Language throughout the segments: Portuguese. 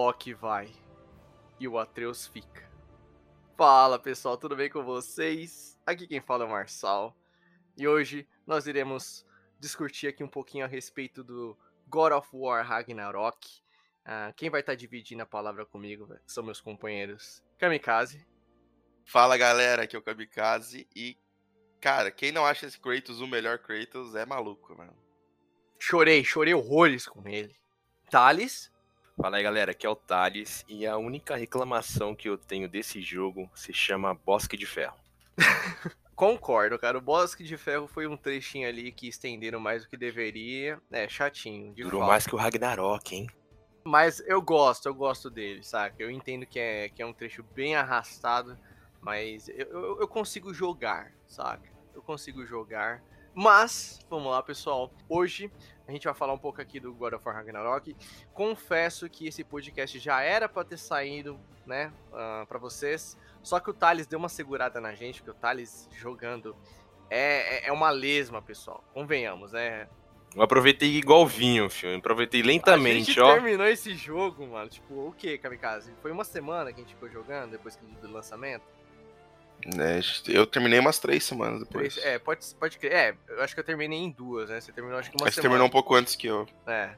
Loki vai e o Atreus fica. Fala pessoal, tudo bem com vocês? Aqui quem fala é o Marçal. E hoje nós iremos discutir aqui um pouquinho a respeito do God of War Ragnarok. Uh, quem vai estar tá dividindo a palavra comigo são meus companheiros Kamikaze. Fala galera, aqui é o Kamikaze e cara, quem não acha esse Kratos o melhor Kratos é maluco, mano. Chorei, chorei horrores com ele. Thales. Fala aí galera, aqui é o Thales e a única reclamação que eu tenho desse jogo se chama Bosque de Ferro. Concordo, cara. O Bosque de Ferro foi um trechinho ali que estenderam mais do que deveria. É, chatinho. Durou mais que o Ragnarok, hein? Mas eu gosto, eu gosto dele, saca? Eu entendo que é, que é um trecho bem arrastado, mas eu, eu, eu consigo jogar, saca? Eu consigo jogar. Mas, vamos lá, pessoal. Hoje a gente vai falar um pouco aqui do God of War Ragnarok. Confesso que esse podcast já era para ter saído, né, uh, ah, para vocês. Só que o Thales deu uma segurada na gente, porque o Thales jogando é, é, é uma lesma, pessoal. Convenhamos, né? Eu aproveitei igual vinho, filho. Eu aproveitei lentamente, a gente ó. terminou esse jogo, mano. Tipo, o que, Kamikaze? Foi uma semana que a gente ficou jogando depois do lançamento? É, eu terminei umas três semanas depois. É, pode, pode crer. É, eu acho que eu terminei em duas, né? Você terminou acho que uma Mas semana. Você terminou um pouco antes que eu. É.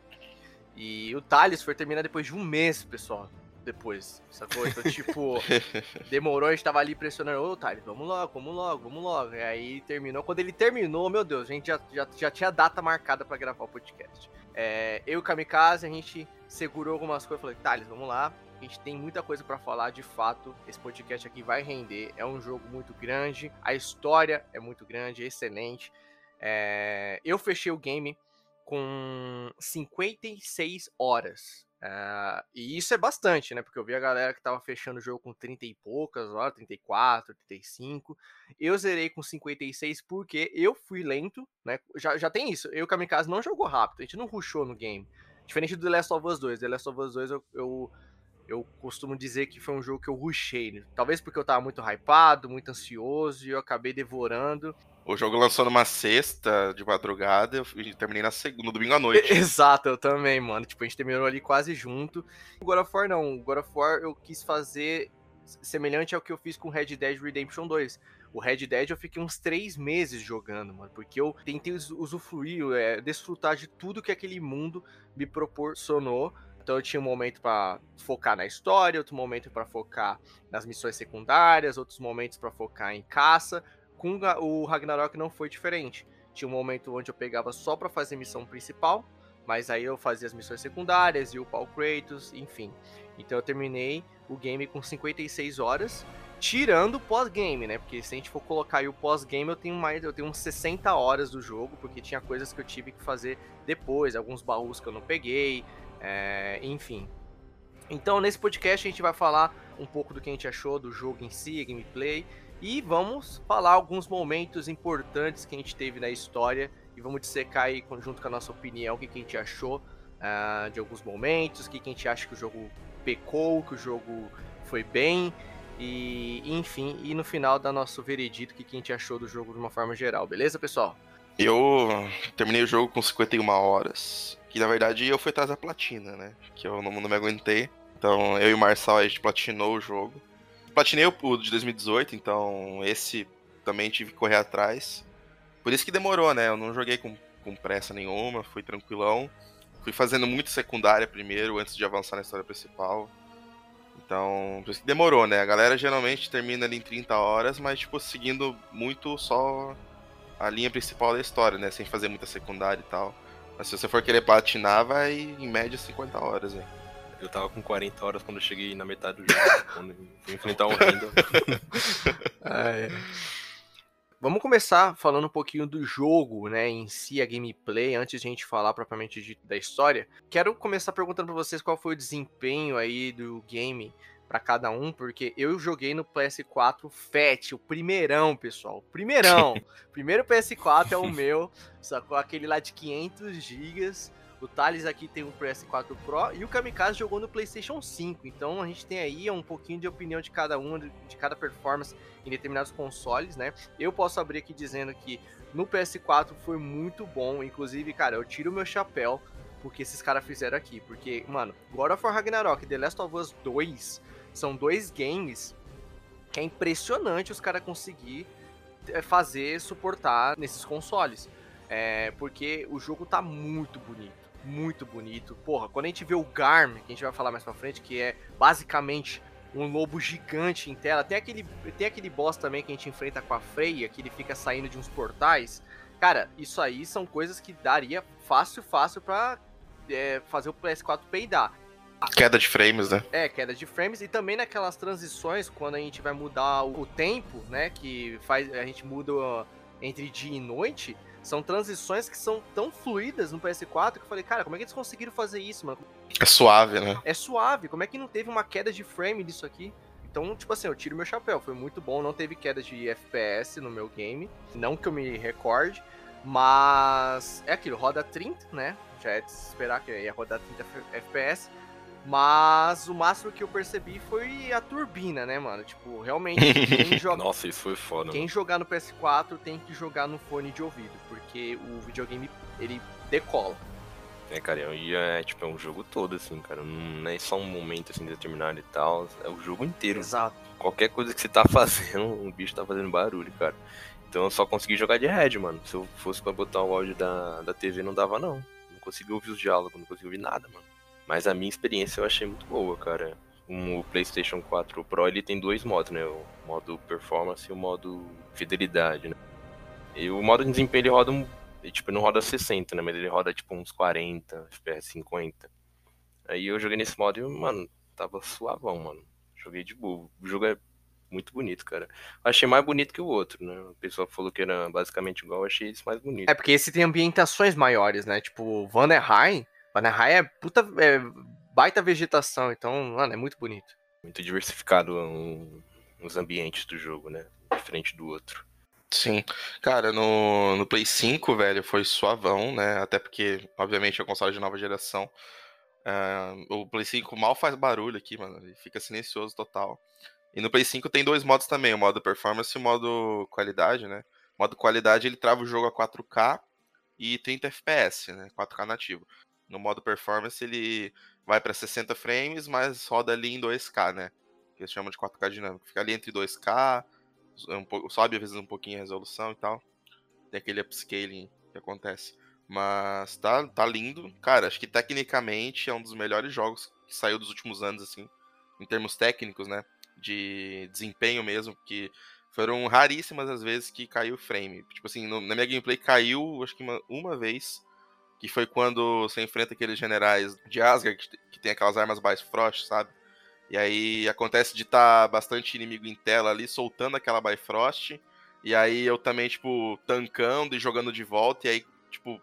E o Thales foi terminar depois de um mês, pessoal depois, sacou? Então, tipo, demorou, a gente tava ali pressionando, ô, Thales, vamos logo, vamos logo, vamos logo. E aí terminou. Quando ele terminou, meu Deus, a gente já, já, já tinha data marcada para gravar o podcast. É, eu e o Kamikaze, a gente segurou algumas coisas, falei, Thales, vamos lá. A gente tem muita coisa para falar, de fato. Esse podcast aqui vai render. É um jogo muito grande, a história é muito grande, excelente. É, eu fechei o game com 56 horas Uh, e isso é bastante, né? Porque eu vi a galera que tava fechando o jogo com 30 e poucas horas, 34, 35. Eu zerei com 56 porque eu fui lento, né? Já, já tem isso. Eu e o Kamikaze não jogou rápido, a gente não rushou no game. Diferente do The Last of Us 2. The Last of Us 2 eu, eu, eu costumo dizer que foi um jogo que eu rushei. Né? Talvez porque eu tava muito hypado, muito ansioso e eu acabei devorando. O jogo lançou numa sexta de madrugada e terminei na segunda, no domingo à noite. Exato, eu também, mano. Tipo, a gente terminou ali quase junto. O God of War não. O God of War eu quis fazer semelhante ao que eu fiz com Red Dead Redemption 2. O Red Dead eu fiquei uns três meses jogando, mano, porque eu tentei usufruir, é, desfrutar de tudo que aquele mundo me proporcionou. Então eu tinha um momento para focar na história, outro momento para focar nas missões secundárias, outros momentos para focar em caça, com o Ragnarok não foi diferente. Tinha um momento onde eu pegava só para fazer missão principal, mas aí eu fazia as missões secundárias e o Paul Kratos, enfim. Então eu terminei o game com 56 horas, tirando o pós-game, né? Porque se a gente for colocar aí o pós-game, eu tenho mais, eu tenho uns 60 horas do jogo, porque tinha coisas que eu tive que fazer depois, alguns baús que eu não peguei, é, enfim. Então nesse podcast a gente vai falar um pouco do que a gente achou do jogo em si, gameplay, e vamos falar alguns momentos importantes que a gente teve na história e vamos dissecar aí, junto com a nossa opinião, o que, a gente achou uh, de alguns momentos, o que, a gente acha que o jogo pecou, que o jogo foi bem, e enfim, e no final da nosso veredito, o que a gente achou do jogo de uma forma geral, beleza, pessoal? Eu terminei o jogo com 51 horas, que na verdade eu fui atrás da platina, né? Que eu não, não me aguentei. Então eu e o Marçal a gente platinou o jogo. Platinei o de 2018, então esse também tive que correr atrás. Por isso que demorou, né? Eu não joguei com, com pressa nenhuma, fui tranquilão. Fui fazendo muito secundária primeiro, antes de avançar na história principal. Então, por isso que demorou, né? A galera geralmente termina ali em 30 horas, mas, tipo, seguindo muito só a linha principal da história, né? Sem fazer muita secundária e tal. Mas se você for querer platinar, vai em média 50 horas, hein? Eu tava com 40 horas quando eu cheguei na metade do jogo, quando fui enfrentar um renda. ah, é. Vamos começar falando um pouquinho do jogo, né, em si, a gameplay, antes de a gente falar propriamente de, da história. Quero começar perguntando para vocês qual foi o desempenho aí do game para cada um, porque eu joguei no PS4 Fat, o primeirão, pessoal. Primeirão. Primeiro PS4 é o meu, sacou aquele lá de 500 gigas o Thales aqui tem um PS4 Pro e o Kamikaze jogou no PlayStation 5. Então a gente tem aí um pouquinho de opinião de cada um, de cada performance em determinados consoles, né? Eu posso abrir aqui dizendo que no PS4 foi muito bom. Inclusive, cara, eu tiro o meu chapéu o que esses caras fizeram aqui. Porque, mano, God of War Ragnarok e The Last of Us 2 são dois games que é impressionante os caras conseguir é, fazer, suportar nesses consoles. É, porque o jogo tá muito bonito. Muito bonito. Porra, quando a gente vê o Garm, que a gente vai falar mais pra frente, que é basicamente um lobo gigante em tela. Tem aquele, tem aquele boss também que a gente enfrenta com a Freya, que ele fica saindo de uns portais. Cara, isso aí são coisas que daria fácil, fácil pra é, fazer o PS4 peidar. Queda de frames, né? É, queda de frames e também naquelas transições quando a gente vai mudar o tempo, né, que faz a gente muda entre dia e noite, são transições que são tão fluidas no PS4 que eu falei, cara, como é que eles conseguiram fazer isso, mano? É suave, né? É suave, como é que não teve uma queda de frame disso aqui? Então, tipo assim, eu tiro meu chapéu, foi muito bom, não teve queda de FPS no meu game, não que eu me recorde, mas é aquilo, roda 30, né? Já é de se esperar que ia rodar 30 FPS. Mas o máximo que eu percebi foi a turbina, né, mano? Tipo, realmente, quem joga. Nossa, isso foi foda. Quem mano. jogar no PS4 tem que jogar no fone de ouvido, porque o videogame ele decola. É, cara, e é tipo, é um jogo todo, assim, cara. Não é só um momento assim determinado e tal. É o jogo inteiro. Exato. Qualquer coisa que você tá fazendo, o bicho tá fazendo barulho, cara. Então eu só consegui jogar de head, mano. Se eu fosse pra botar o áudio da, da TV, não dava, não. Não consegui ouvir os diálogos, não consegui ouvir nada, mano. Mas a minha experiência eu achei muito boa, cara. O PlayStation 4 Pro ele tem dois modos, né? O modo performance e o modo fidelidade, né? E o modo de desempenho ele roda um. Tipo, não roda 60, né? Mas ele roda tipo uns 40, FPS 50. Aí eu joguei nesse modo e, mano, tava suavão, mano. Joguei de boa. O jogo é muito bonito, cara. Achei mais bonito que o outro, né? O pessoal falou que era basicamente igual, achei esse mais bonito. É porque esse tem ambientações maiores, né? Tipo, Vanderheim. Vanderheim é puta. É baita vegetação, então, mano, é muito bonito. Muito diversificado um, os ambientes do jogo, né? Diferente do outro. Sim. Cara, no, no Play 5, velho, foi suavão, né? Até porque, obviamente, é um console de nova geração. Uh, o Play 5 mal faz barulho aqui, mano. Ele fica silencioso total. E no Play 5 tem dois modos também, o modo performance e o modo qualidade, né? O modo qualidade ele trava o jogo a 4K e 30 FPS, né? 4K nativo. No modo performance ele vai para 60 frames, mas roda ali em 2K, né? Que eles chamam de 4K dinâmico. Fica ali entre 2K, um pouco, sobe às vezes um pouquinho a resolução e tal. Tem aquele upscaling que acontece. Mas tá, tá lindo. Cara, acho que tecnicamente é um dos melhores jogos que saiu dos últimos anos, assim. Em termos técnicos, né? de desempenho mesmo, que foram raríssimas as vezes que caiu frame. Tipo assim, no, na minha gameplay caiu, acho que uma, uma, vez, que foi quando você enfrenta aqueles generais de Asgard, que, que tem aquelas armas Bifrost, sabe? E aí acontece de estar tá bastante inimigo em tela ali, soltando aquela Bifrost, e aí eu também, tipo, tancando e jogando de volta, e aí, tipo,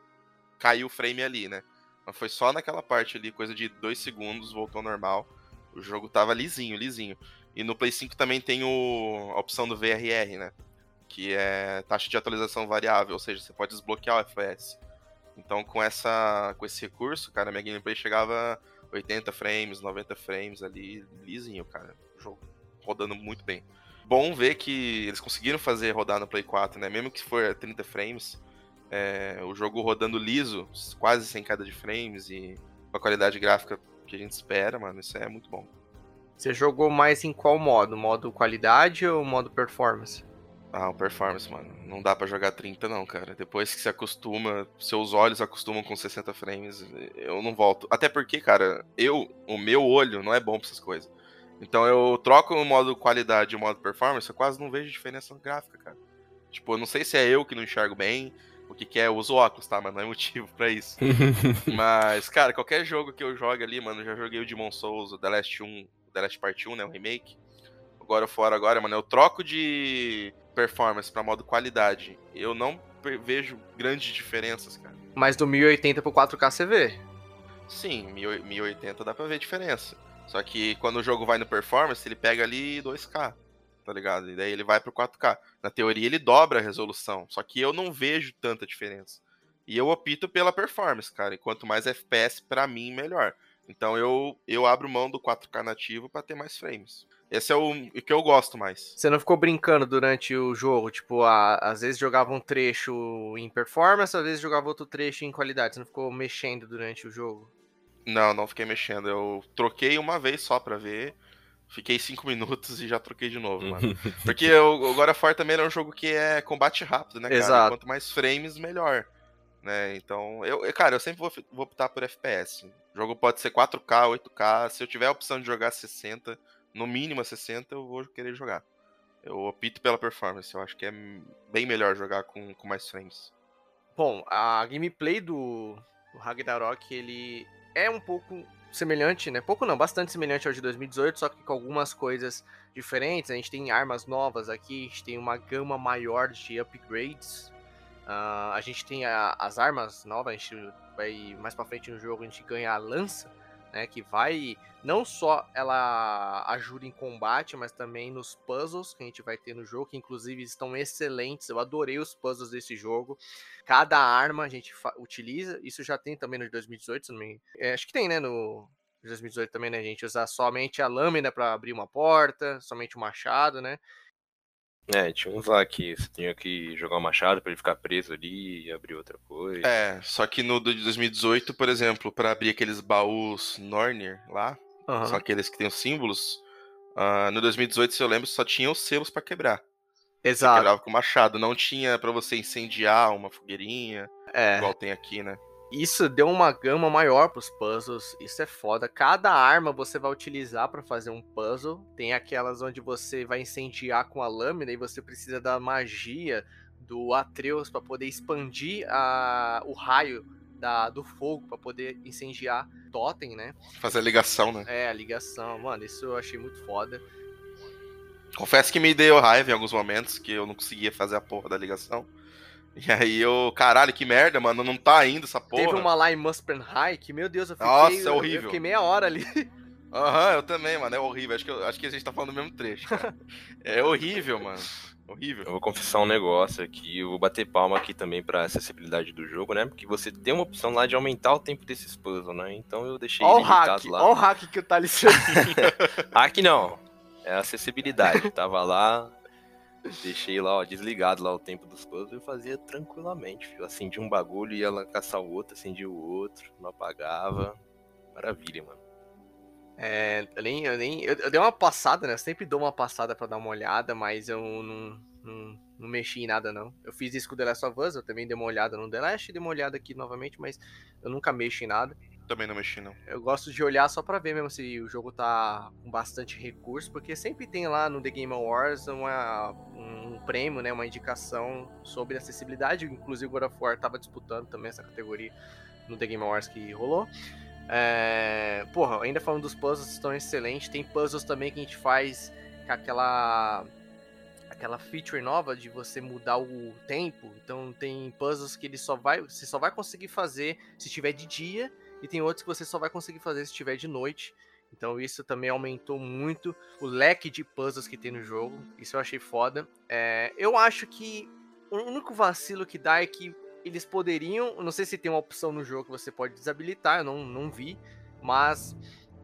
caiu o frame ali, né? Mas foi só naquela parte ali, coisa de dois segundos, voltou ao normal. O jogo tava lisinho, lisinho. E no Play 5 também tem o, a opção do VRR, né? Que é taxa de atualização variável, ou seja, você pode desbloquear o FPS. Então com essa com esse recurso, cara, minha gameplay chegava 80 frames, 90 frames ali, lisinho, cara. O jogo rodando muito bem. Bom ver que eles conseguiram fazer rodar no Play 4, né? Mesmo que for 30 frames, é, o jogo rodando liso, quase sem queda de frames e com a qualidade gráfica que a gente espera, mano, isso é muito bom. Você jogou mais em qual modo? Modo qualidade ou modo performance? Ah, o performance, mano. Não dá para jogar 30 não, cara. Depois que se acostuma, seus olhos acostumam com 60 frames, eu não volto. Até porque, cara, eu, o meu olho não é bom pra essas coisas. Então eu troco o modo qualidade e o modo performance, eu quase não vejo diferença gráfica, cara. Tipo, eu não sei se é eu que não enxergo bem, o que, que é, eu uso óculos, tá? Mas não é motivo para isso. Mas, cara, qualquer jogo que eu jogue ali, mano, eu já joguei o Demon Souls, o The Last 1, The Last Part 1, né? O remake. Agora fora agora, mano, eu troco de performance para modo qualidade. Eu não vejo grandes diferenças, cara. Mas do 1080 pro 4K você vê? Sim, 1080 dá pra ver diferença. Só que quando o jogo vai no performance, ele pega ali 2K, tá ligado? E daí ele vai pro 4K. Na teoria ele dobra a resolução, só que eu não vejo tanta diferença. E eu opto pela performance, cara. E quanto mais FPS, para mim, melhor. Então eu, eu abro mão do 4K nativo para ter mais frames. Esse é o, o que eu gosto mais. Você não ficou brincando durante o jogo? Tipo, a, às vezes jogava um trecho em performance, às vezes jogava outro trecho em qualidade. Você não ficou mexendo durante o jogo? Não, não fiquei mexendo. Eu troquei uma vez só pra ver. Fiquei cinco minutos e já troquei de novo, mano. Porque o, o God of War também é um jogo que é combate rápido, né, cara? Exato. Quanto mais frames, melhor. Né? Então, eu, eu- cara, eu sempre vou, vou optar por FPS. O jogo pode ser 4K, 8K. Se eu tiver a opção de jogar 60, no mínimo a 60, eu vou querer jogar. Eu opto pela performance. Eu acho que é bem melhor jogar com, com mais frames. Bom, a gameplay do, do Ragnarok, ele é um pouco semelhante, né? Pouco não, bastante semelhante ao de 2018, só que com algumas coisas diferentes. A gente tem armas novas aqui, a gente tem uma gama maior de upgrades. Ah, a gente tem a- as armas novas, a gente vai mais pra frente no jogo, a gente ganha a lança, né? Que vai não só ela ajuda em combate, mas também nos puzzles que a gente vai ter no jogo, que inclusive estão excelentes. Eu adorei os puzzles desse jogo. Cada arma a gente utiliza, isso já tem também no de 2018, se não me engano. É, acho que tem, né, no de 2018 também, né, a gente usar somente a lâmina pra abrir uma porta, somente o machado, né? É, tinha uns lá que você tinha que jogar o machado pra ele ficar preso ali e abrir outra coisa. É, só que no de 2018, por exemplo, pra abrir aqueles baús Nornir lá, Aham. são aqueles que tem os símbolos. ah, no 2018, se eu lembro, só tinha os selos pra quebrar. Você Exato. quebrava com machado, não tinha pra você incendiar uma fogueirinha, É. igual tem aqui, né? Isso deu uma gama maior pros puzzles, isso é foda. Cada arma você vai utilizar pra fazer um puzzle. Tem aquelas onde você vai incendiar com a lâmina e você precisa da magia do Atreus pra poder expandir a, o raio da, do fogo pra poder incendiar totem, né? Fazer a ligação, né? É, a ligação. Mano, isso eu achei muito foda. Confesso que me deu raiva em alguns momentos, que eu não conseguia fazer a porra da ligação. E aí eu, caralho, que merda, mano, não tá indo essa porra. Teve uma lá em Muspelheim High que, meu Deus, eu fiquei, Nossa, é horrível. Eu fiquei meia hora ali. Aham, eu também, mano, é horrível. Acho que, eu- acho que a gente tá falando do mesmo trecho. cara. é horrível, mano. Horrível. Eu vou confessar um negócio aqui, eu vou bater palma aqui também pra acessibilidade do jogo, né? Porque você tem uma opção lá de aumentar o tempo desses puzzles, né? Então eu deixei Ó hack, lá. ó o hack que o Thales fez. Aqui não. É acessibilidade. Tava lá, deixei lá, ó, desligado lá o tempo dos puzzles eu fazia tranquilamente. Filho. Acendi um bagulho, ia lá caçar o outro, acendia o outro, não apagava. Maravilha, mano. É, eu nem, eu nem. Eu, eu dei uma passada, né? Eu sempre dou uma passada pra dar uma olhada, mas eu não, não, não mexi em nada, não. Eu fiz isso com o The Last of Us, eu também dei uma olhada no The Last dei uma olhada aqui novamente, mas eu nunca mexo em nada. Também não mexi, não. Eu gosto de olhar só pra ver mesmo se o jogo tá com bastante recurso, porque sempre tem lá no The Game Awards uma, um prêmio, né, uma indicação sobre acessibilidade. Inclusive o God of War tava disputando também essa categoria no The Game Awards que rolou. É, porra, ainda falando dos puzzles, estão excelentes. Tem puzzles também que a gente faz com aquela aquela feature nova de você mudar o tempo. Então tem puzzles que ele só vai, você só vai conseguir fazer se tiver de dia e tem outros que você só vai conseguir fazer se tiver de noite. Então isso também aumentou muito o leque de puzzles que tem no jogo. Isso eu achei foda. É, eu acho que o único vacilo que dá é que eles poderiam. Não sei se tem uma opção no jogo que você pode desabilitar, eu não, não vi. Mas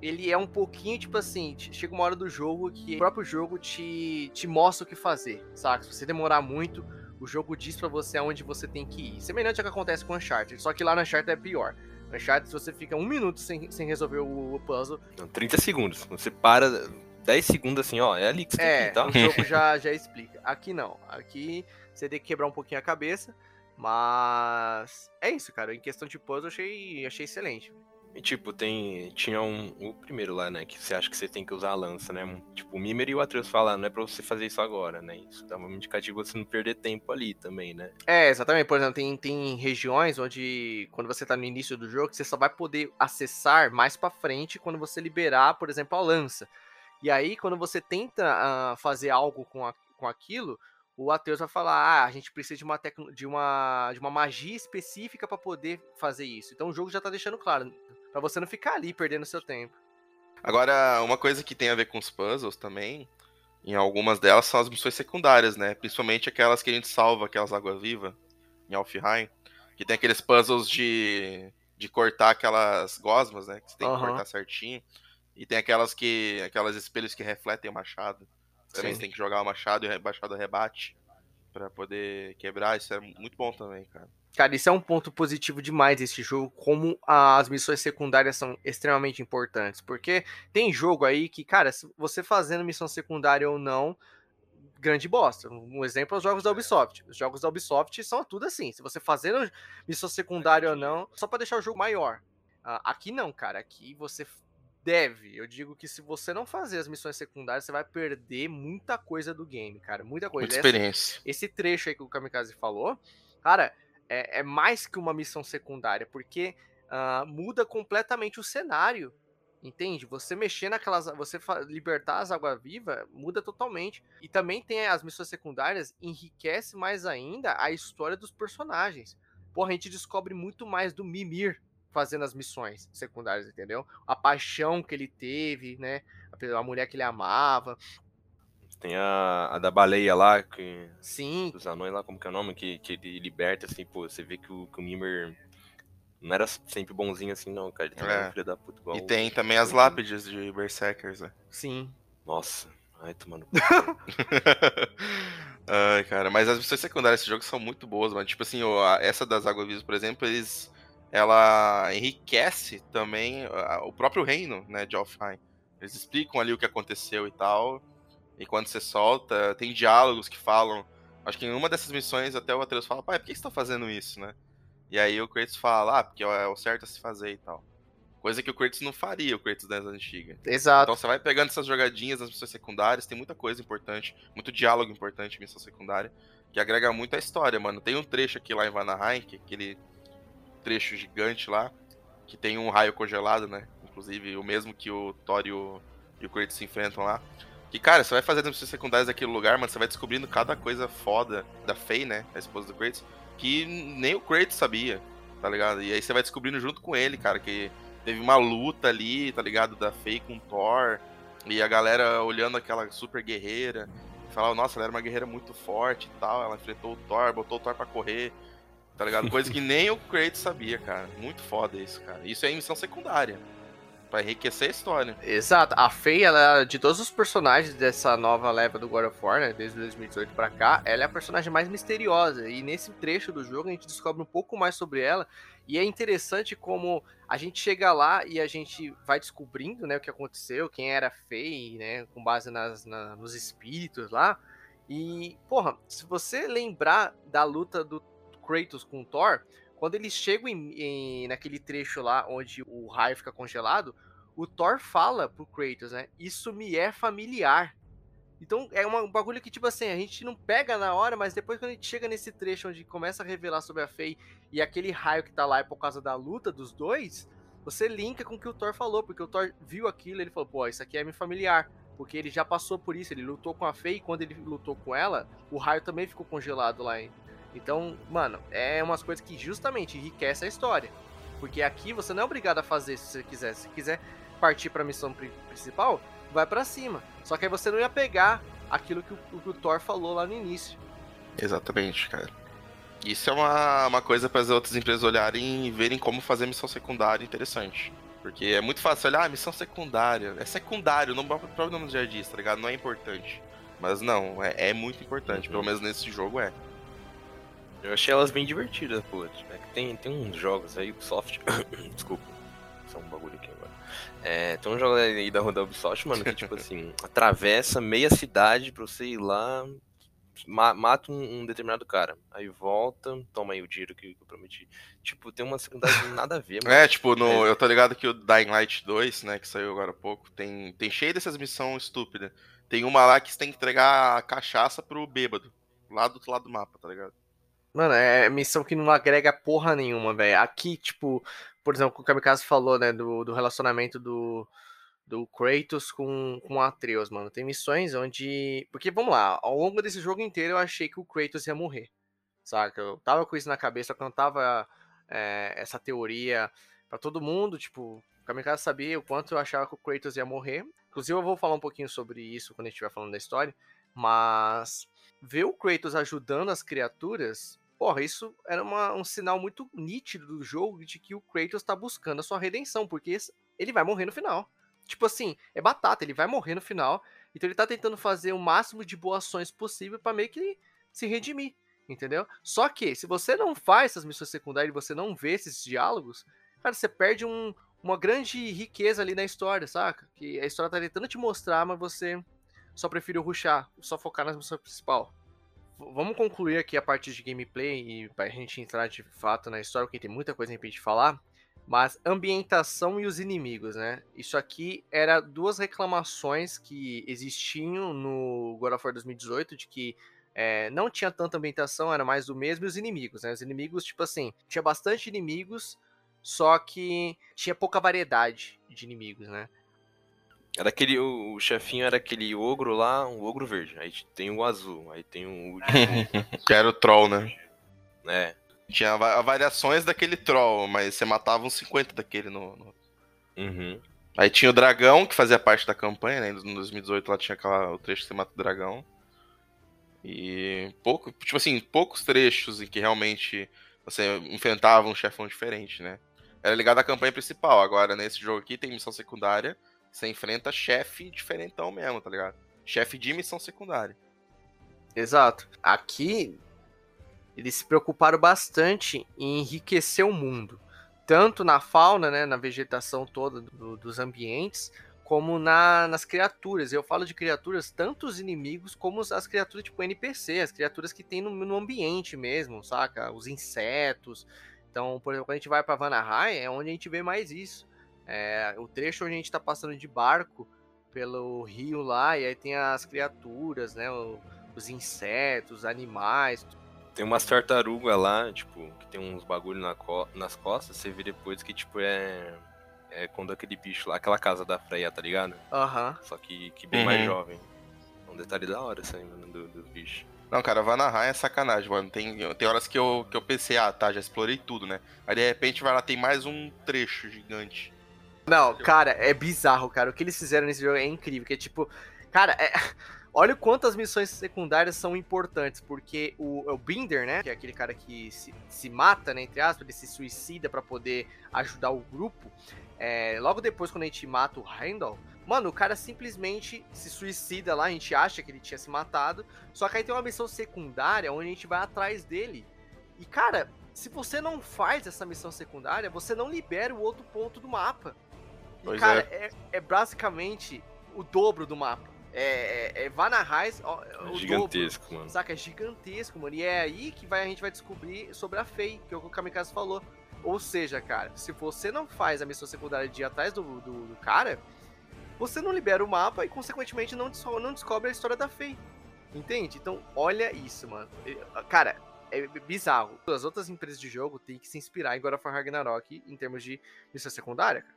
ele é um pouquinho tipo assim: chega uma hora do jogo que o próprio jogo te, te mostra o que fazer, saca? Se você demorar muito, o jogo diz pra você aonde você tem que ir. Semelhante ao que acontece com Uncharted, só que lá no Uncharted é pior. Uncharted, se você fica um minuto sem, sem resolver o, o puzzle, Não, 30 segundos. Você para 10 segundos assim, ó. É ali que você tem é, que ir, tá? o jogo já, já explica. Aqui não. Aqui você tem que quebrar um pouquinho a cabeça. Mas é isso, cara. Em questão de puzzle, achei, achei excelente. E tipo, tem. Tinha um. O primeiro lá, né? Que você acha que você tem que usar a lança, né? Tipo, o Mimer e o Atreus falam, não é pra você fazer isso agora, né? Isso dá um indicativo você não perder tempo ali também, né? É, exatamente. Por exemplo, tem, tem regiões onde, quando você tá no início do jogo, você só vai poder acessar mais pra frente quando você liberar, por exemplo, a lança. E aí, quando você tenta ah, fazer algo com, a- com aquilo, o Atreus vai falar: ah, a gente precisa de uma, tecno- de uma, de uma magia específica pra poder fazer isso. Então o jogo já tá deixando claro, pra você não ficar ali perdendo seu tempo. Agora, uma coisa que tem a ver com os puzzles também, em algumas delas são as missões secundárias, né? Principalmente aquelas que a gente salva, aquelas água-viva, em Alfheim, que tem aqueles puzzles de, de cortar aquelas gosmas, né? Que você tem que cortar certinho. E tem aquelas que. aquelas espelhos que refletem o machado. Também Sim. você tem que jogar o machado e o machado rebate pra poder quebrar. Isso é muito bom também, cara. Cara, isso é um ponto positivo demais desse jogo, como as missões secundárias são extremamente importantes. Porque tem jogo aí que, cara, se você fazendo missão secundária ou não, grande bosta. Um exemplo é os jogos da Ubisoft. Os jogos da Ubisoft são tudo assim. Se você fazendo missão secundária ou não, só pra deixar o jogo maior. Ah, aqui não, cara. Aqui você deve. Eu digo que se você não fazer as missões secundárias, você vai perder muita coisa do game, cara. Muita coisa. Muita experiência. esse trecho aí que o Kamikaze falou, cara, é, é mais que uma missão secundária, porque ah, muda completamente o cenário. Entende? Você mexer naquelas. Você libertar as águas-vivas muda totalmente. E também tem as missões secundárias, enriquece mais ainda a história dos personagens. Porra, a gente descobre muito mais do Mimir fazendo as missões secundárias, entendeu? A paixão que ele teve, né? A, mulher que ele amava. Tem a, a da baleia lá, que, Sim, dos anões lá, como que é o nome? Que, que ele liberta, assim, pô, você vê que o, que o Mimir não era sempre bonzinho assim, não, cara. Ele também É. um filho da puta. igual E o- tem também as lápides de Berserkers, né? sim. Nossa, ai, tomando. Ai, cara, mas as missões secundárias desse jogo são muito boas, mano. Tipo assim, essa das Águas Vivas, por exemplo, eles. Ela enriquece também a- o próprio reino, né, de Alfheim. Eles explicam ali o que aconteceu e tal. E quando você solta, tem diálogos que falam. Acho que em uma dessas missões até o Atreus fala, pai, por que você tá fazendo isso, né? E aí o Kratos fala, ah, porque é o certo a se fazer e tal. Coisa que o Kratos não faria, o Kratos das antigas. Exato. Então você vai pegando essas jogadinhas nas missões secundárias, tem muita coisa importante, muito diálogo importante em missão secundária, que agrega muito a história, mano. Tem um trecho aqui lá em Vanaheim, que é aquele trecho gigante lá, que tem um raio congelado, né? Inclusive o mesmo que o Thor e o, e o Kratos se enfrentam lá. Que, cara, você vai fazendo missões secundárias naquele lugar, mano, você vai descobrindo cada coisa foda da Faye, né? A esposa do Kratos, que nem o Kratos sabia, tá ligado? E aí você vai descobrindo junto com ele, cara, que teve uma luta ali, tá ligado? Da Faye com o Thor. E a galera olhando aquela super guerreira. Falava, nossa, ela era uma guerreira muito forte e tal. Ela enfrentou o Thor, botou o Thor pra correr. Tá ligado? Coisa que nem o Kratos sabia, cara. Muito foda isso, cara. Isso é missão secundária. Pra enriquecer a história. Exato. A Faye, ela, de todos os personagens dessa nova leva do God of War, né, desde 2018 pra cá, ela é a personagem mais misteriosa. E nesse trecho do jogo a gente descobre um pouco mais sobre ela. E é interessante como a gente chega lá e a gente vai descobrindo, né, o que aconteceu, quem era Faye, né, com base nas, na- nos espíritos lá. E, porra, se você lembrar da luta do Kratos com o Thor, quando eles chegam em- em- naquele trecho lá onde o raio fica congelado, o Thor fala pro Kratos, né? Isso me é familiar. Então é uma- um bagulho que, tipo assim, a gente não pega na hora, mas depois quando a gente chega nesse trecho onde começa a revelar sobre a Faye e aquele raio que tá lá é por causa da luta dos dois, você linka com o que o Thor falou, porque o Thor viu aquilo e ele falou, pô, isso aqui é me familiar. Porque ele já passou por isso, ele lutou com a Faye e quando ele lutou com ela, o raio também ficou congelado lá. Então, mano, é umas coisas que justamente enriquece a história. Porque aqui você não é obrigado a fazer se você quiser. Se quiser partir pra missão pri- principal, vai pra cima. Só que aí você não ia pegar aquilo que o, que o Thor falou lá no início. Exatamente, cara. Isso é uma, uma coisa para as outras empresas olharem e verem como fazer missão secundária interessante. Porque é muito fácil olhar, ah, missão secundária. É secundário, não o próprio nome do já diz, tá ligado? Não é importante. Mas não, é, é muito importante. Uhum. Pelo menos nesse jogo é. Eu achei elas bem divertidas, pô. É que tem, tem uns jogos aí, Ubisoft. Desculpa. Só um bagulho aqui agora. É, tem um jogo aí da da Ubisoft, mano, que tipo assim, atravessa meia cidade pra você ir lá, ma- mata um, um determinado cara. Aí volta, toma aí o dinheiro que, que eu prometi. Tipo, tem uma secundária nada a ver, mano. É, tipo, no, É. eu tô ligado que o Dying Light 2, né, que saiu agora há pouco, tem, tem cheio dessas missões estúpidas. Tem uma lá que você tem que entregar a cachaça pro bêbado. Lá do outro lado do mapa, tá ligado? Mano, é missão que não agrega porra nenhuma, velho. Aqui, tipo, por exemplo, o Kamikaze falou, né, do, do relacionamento do, do Kratos com, com Atreus, mano. Tem missões onde. Porque, vamos lá, ao longo desse jogo inteiro eu achei que o Kratos ia morrer. Saca? Eu tava com isso na cabeça, eu cantava é, essa teoria pra todo mundo, tipo, o Kamikaze sabia o quanto eu achava que o Kratos ia morrer. Inclusive, eu vou falar um pouquinho sobre isso quando a gente estiver falando da história. Mas ver o Kratos ajudando as criaturas, porra, isso era uma- um sinal muito nítido do jogo de que o Kratos tá buscando a sua redenção, porque ele vai morrer no final. tipo assim, é batata, ele vai morrer no final. Então ele tá tentando fazer o máximo de boas ações possível para meio que se redimir, entendeu? Só que, se você não faz essas missões secundárias e você não vê esses diálogos, cara, você perde um, uma grande riqueza ali na história, saca? Que a história tá tentando te mostrar, mas você só prefere ruxar, só focar na missão principal. Vamos concluir aqui a parte de gameplay e pra gente entrar de fato na história, porque tem muita coisa pra gente falar. Mas ambientação e os inimigos, né? Isso aqui era duas reclamações que existiam no God of War 2018, de que é, não tinha tanta ambientação, era mais do mesmo, e os inimigos, né? Os inimigos, tipo assim, tinha bastante inimigos, só que tinha pouca variedade de inimigos, né? Era aquele. O, chefinho era aquele ogro lá, um ogro verde. Aí tem o azul, aí tem o. que era o troll, né? É. Tinha variações daquele troll, mas você matava uns 50 daquele no. no... Uhum. Aí tinha o dragão, que fazia parte da campanha, né? No 2018 lá tinha aquela, o trecho que você mata o dragão. E pouco, tipo assim, poucos trechos em que realmente você enfrentava um chefão diferente, né? Era ligado à campanha principal. Agora, nesse jogo aqui, tem missão secundária. Você enfrenta chefe diferentão mesmo, tá ligado? Chefe de missão secundária. Exato. Aqui, eles se preocuparam bastante em enriquecer o mundo, tanto na fauna, né, na vegetação toda do, dos ambientes, como na, nas criaturas. Eu falo de criaturas, tanto os inimigos como as criaturas tipo NPC, as criaturas que tem no, no ambiente mesmo, saca? Os insetos. Então, por exemplo, quando a gente vai para Vanaheim, é onde a gente vê mais isso. É, o trecho onde a gente está passando de barco pelo rio lá, e aí tem as criaturas, né? O, os insetos, animais, tem umas tartarugas lá, tipo, que tem uns bagulho na co nas costas, você vê depois que, tipo, é. É quando aquele bicho lá, aquela casa da Freya, tá ligado? Aham. Uhum. Só que, que bem uhum. mais jovem. É um detalhe da hora, assim, mano, do, dos bichos. Não, cara, Vanaheim é sacanagem, mano. Tem, tem horas que eu, que eu pensei, ah, tá, já explorei tudo, né? Aí de repente vai lá, tem mais um trecho gigante. Não, cara, é bizarro, cara. O que eles fizeram nesse jogo é incrível. Que é tipo, cara, é. Olha o quanto as missões secundárias são importantes, porque o, o Binder, né, que é aquele cara que se, se mata, né, entre aspas, ele se suicida para poder ajudar o grupo. É, logo depois, quando a gente mata o Randall, mano, o cara simplesmente se suicida lá, a gente acha que ele tinha se matado, só que aí tem uma missão secundária onde a gente vai atrás dele. E, cara, se você não faz essa missão secundária, você não libera o outro ponto do mapa. Pois cara, é. É, é basicamente o dobro do mapa. É, é, é Vanahais. É gigantesco, dobro, mano. Saca? É gigantesco, mano. E é aí que vai, a gente vai descobrir sobre a Fei, que é o que o Kamikaze falou. Ou seja, cara, se você não faz a missão secundária de ir atrás do, do, do cara, você não libera o mapa e, consequentemente, não, não descobre a história da Fei. Entende? Então, olha isso, mano. Cara, é bizarro. As outras empresas de jogo têm que se inspirar em God of War Ragnarok em termos de missão secundária, cara.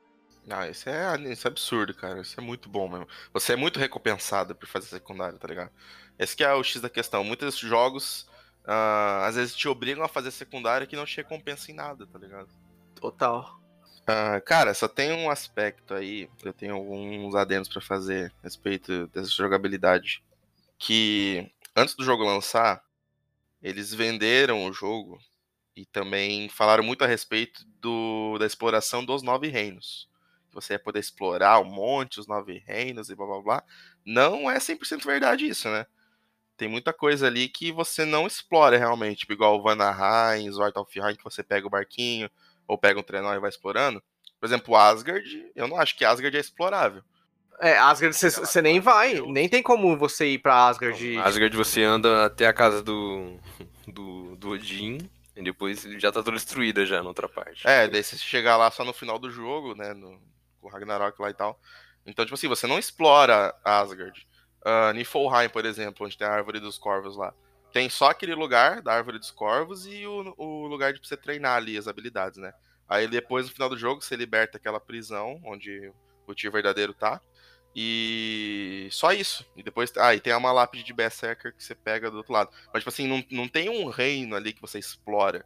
Ah, isso é, isso é absurdo, cara. Isso é muito bom mesmo. Você é muito recompensado por fazer secundário, tá ligado? Esse que é o X da questão. Muitos jogos, uh, às vezes, te obrigam a fazer secundário que não te recompensa em nada, tá ligado? Total. Uh, cara, só tem um aspecto aí, eu tenho alguns adendos para fazer a respeito dessa jogabilidade. Que antes do jogo lançar, eles venderam o jogo e também falaram muito a respeito do, da exploração dos nove reinos você ia poder explorar um monte, os nove reinos e blá blá blá. Não é 100% verdade isso, né? Tem muita coisa ali que você não explora realmente, tipo, igual o Vanaheim, Sword of Heim, que você pega o barquinho, ou pega um trenó e vai explorando. Por exemplo, Asgard, eu não acho que Asgard é explorável. É, Asgard você nem vai, nem tem como você ir pra Asgard. Não, Asgard você anda até a casa do, do, do Odin, e depois já tá toda destruída já na outra parte. É, daí você chegar lá só no final do jogo, né, no, com Ragnarok lá e tal. Então, tipo assim, você não explora Asgard. Uh, Niflheim, por exemplo, onde tem a Árvore dos Corvos lá. Tem só aquele lugar da Árvore dos Corvos e o, o lugar de você treinar ali as habilidades, né? Aí depois, no final do jogo, você liberta aquela prisão onde o tio verdadeiro tá. E só isso. E depois. Ah, e tem uma lápide de Berserker que você pega do outro lado. Mas, tipo assim, não, não tem um reino ali que você explora.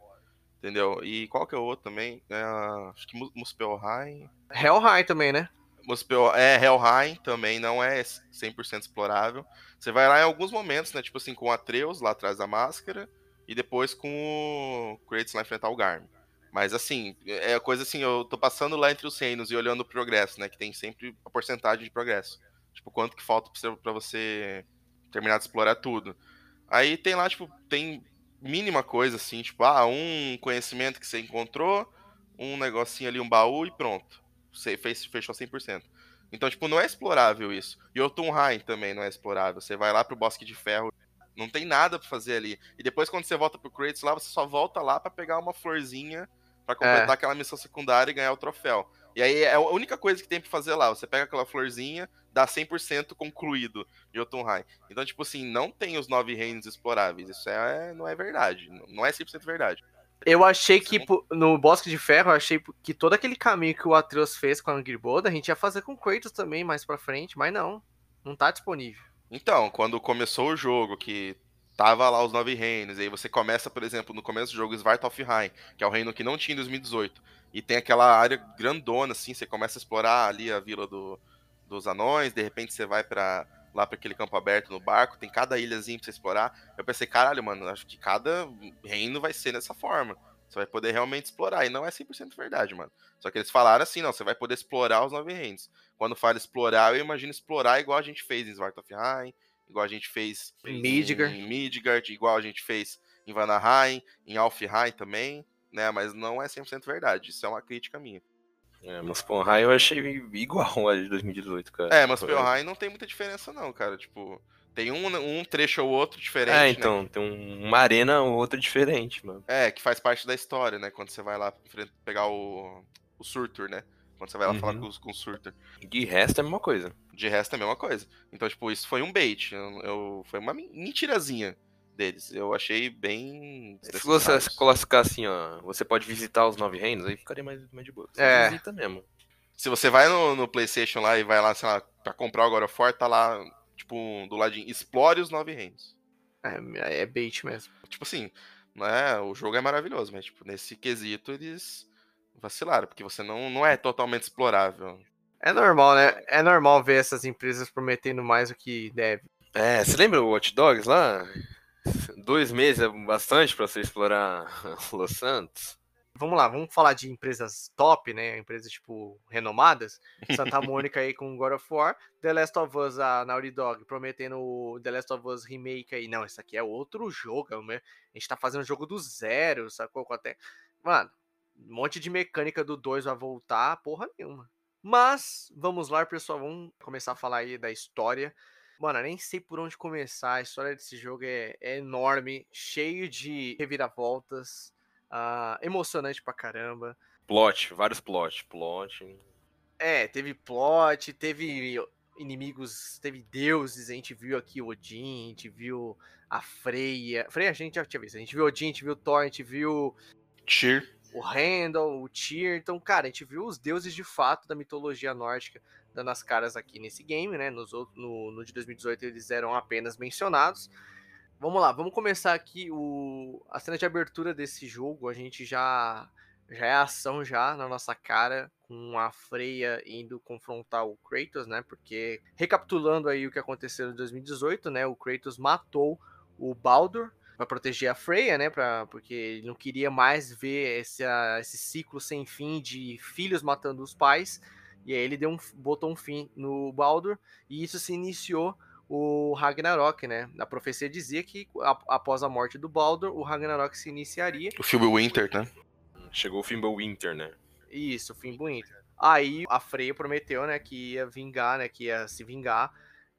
Entendeu? E qual que é o outro também? É, acho que Muspelheim. Helheim também, né? Muspel, é, Helheim também não é 100% explorável. Você vai lá em alguns momentos, né? Tipo assim, com o Atreus lá atrás da máscara. E depois com o Kratos lá enfrentar o Garm. Mas assim, é coisa assim, eu tô passando lá entre os reinos e olhando o progresso, né? Que tem sempre a porcentagem de progresso. Tipo, quanto que falta para você terminar de explorar tudo. Aí tem lá, tipo, tem mínima coisa, assim, tipo, ah, um conhecimento que você encontrou, um negocinho ali, um baú e pronto. Você fez, fechou 100%. Então, tipo, não é explorável isso. E o Tunheim também não é explorável. Você vai lá pro Bosque de Ferro, não tem nada para fazer ali. E depois, quando você volta pro Kratos lá, você só volta lá para pegar uma florzinha para completar é. aquela missão secundária e ganhar o troféu. E aí é a única coisa que tem pra fazer lá. Você pega aquela florzinha, dá 100% concluído de Jotunheim. Então, tipo assim, não tem os nove reinos exploráveis. Isso é, não é verdade. Não é 100% verdade. Eu achei que no Bosque de Ferro, eu achei que todo aquele caminho que o Atreus fez com a Angry a gente ia fazer com Kratos também mais pra frente, mas não. Não tá disponível. Então, quando começou o jogo, que tava lá os nove reinos, e aí você começa, por exemplo, no começo do jogo Svartalfheim, que é o reino que não tinha em 2018, e tem aquela área grandona, assim, você começa a explorar ali a vila do, dos anões, de repente você vai para lá para aquele campo aberto no barco, tem cada ilhazinha pra você explorar. Eu pensei, caralho, mano, acho que cada reino vai ser dessa forma. Você vai poder realmente explorar. E não é 100% verdade, mano. Só que eles falaram assim, não, você vai poder explorar os nove reinos. Quando fala explorar, eu imagino explorar igual a gente fez em Svartalfheim, igual a gente fez em Midgard. em Midgard, igual a gente fez em Vanaheim, em Alfheim também, né? Mas não é 100% verdade. Isso é uma crítica minha. É, Muspelheim eu achei igual a de 2018, cara. É, Muspelheim não tem muita diferença não, cara. Tipo, tem um, um trecho ou outro diferente, É, né? então, né? tem uma arena ou outra diferente, mano. É, que faz parte da história, né? Quando você vai lá pegar o, o Surtur, né? Quando você vai lá uhum. falar com, com o Surtur. De resto é a mesma coisa. De resto é a mesma coisa. Então, tipo, isso foi um bait. Eu, eu foi uma mentirazinha deles. Eu achei bem. Se você classificar assim, ó, você pode visitar os nove reinos, aí ficaria mais, mais de boa. Você é. visita mesmo. Se você vai no, no, PlayStation lá e vai lá, sei lá, pra comprar o God of War, tá lá, tipo, do ladinho, explore os nove reinos. É, é bait mesmo. Tipo assim, né, o jogo é maravilhoso, mas, tipo, nesse quesito eles vacilaram, porque você não, não é totalmente explorável. É normal, né? É normal ver essas empresas prometendo mais do que deve. É, você lembra o Watch Dogs lá? Dois meses é bastante para você explorar Los Santos. Vamos lá, vamos falar de empresas top, né? Empresas tipo renomadas. Santa Mônica aí com God of War, The Last of Us, a Naughty Dog prometendo o The Last of Us remake aí. Não, isso aqui é outro jogo, né? A gente tá fazendo o jogo do zero, sacou? Até... Mano, um monte de mecânica do 2 vai voltar, porra nenhuma. Mas, vamos lá, pessoal, vamos começar a falar aí da história Mano, nem sei por onde começar. A história desse jogo é, é enorme, cheio de reviravoltas, uh, emocionante pra caramba. Plot, vários plot, plot. É, teve plot, teve inimigos, teve deuses, a gente viu aqui Odin, a gente viu a Freya. Freya a gente já tinha visto, a gente viu Odin, a gente viu Thor, a gente viu. Tyr. O Randall, o Tyr. Então, cara, a gente viu os deuses de fato da mitologia nórdica dando as caras aqui nesse game, né? Nos no, no de 2018 eles eram apenas mencionados. Vamos lá, vamos começar aqui o, a cena de abertura desse jogo. A gente já já é ação já na nossa cara com a Freya indo confrontar o Kratos, né? Porque recapitulando aí o que aconteceu em 2018, né? O Kratos matou o Baldur para proteger a Freya, né? Pra, porque ele não queria mais ver esse, esse ciclo sem fim de filhos matando os pais. E aí ele deu um, botou um fim no Baldur e isso se iniciou o Ragnarok, né? A profecia dizia que a, após a morte do Baldur, o Ragnarok se iniciaria. O Fimbulwinter, né? Chegou o Fimbulwinter, né? Isso, o Fimbulwinter. Aí a Freya prometeu, né, que ia vingar, né, que ia se vingar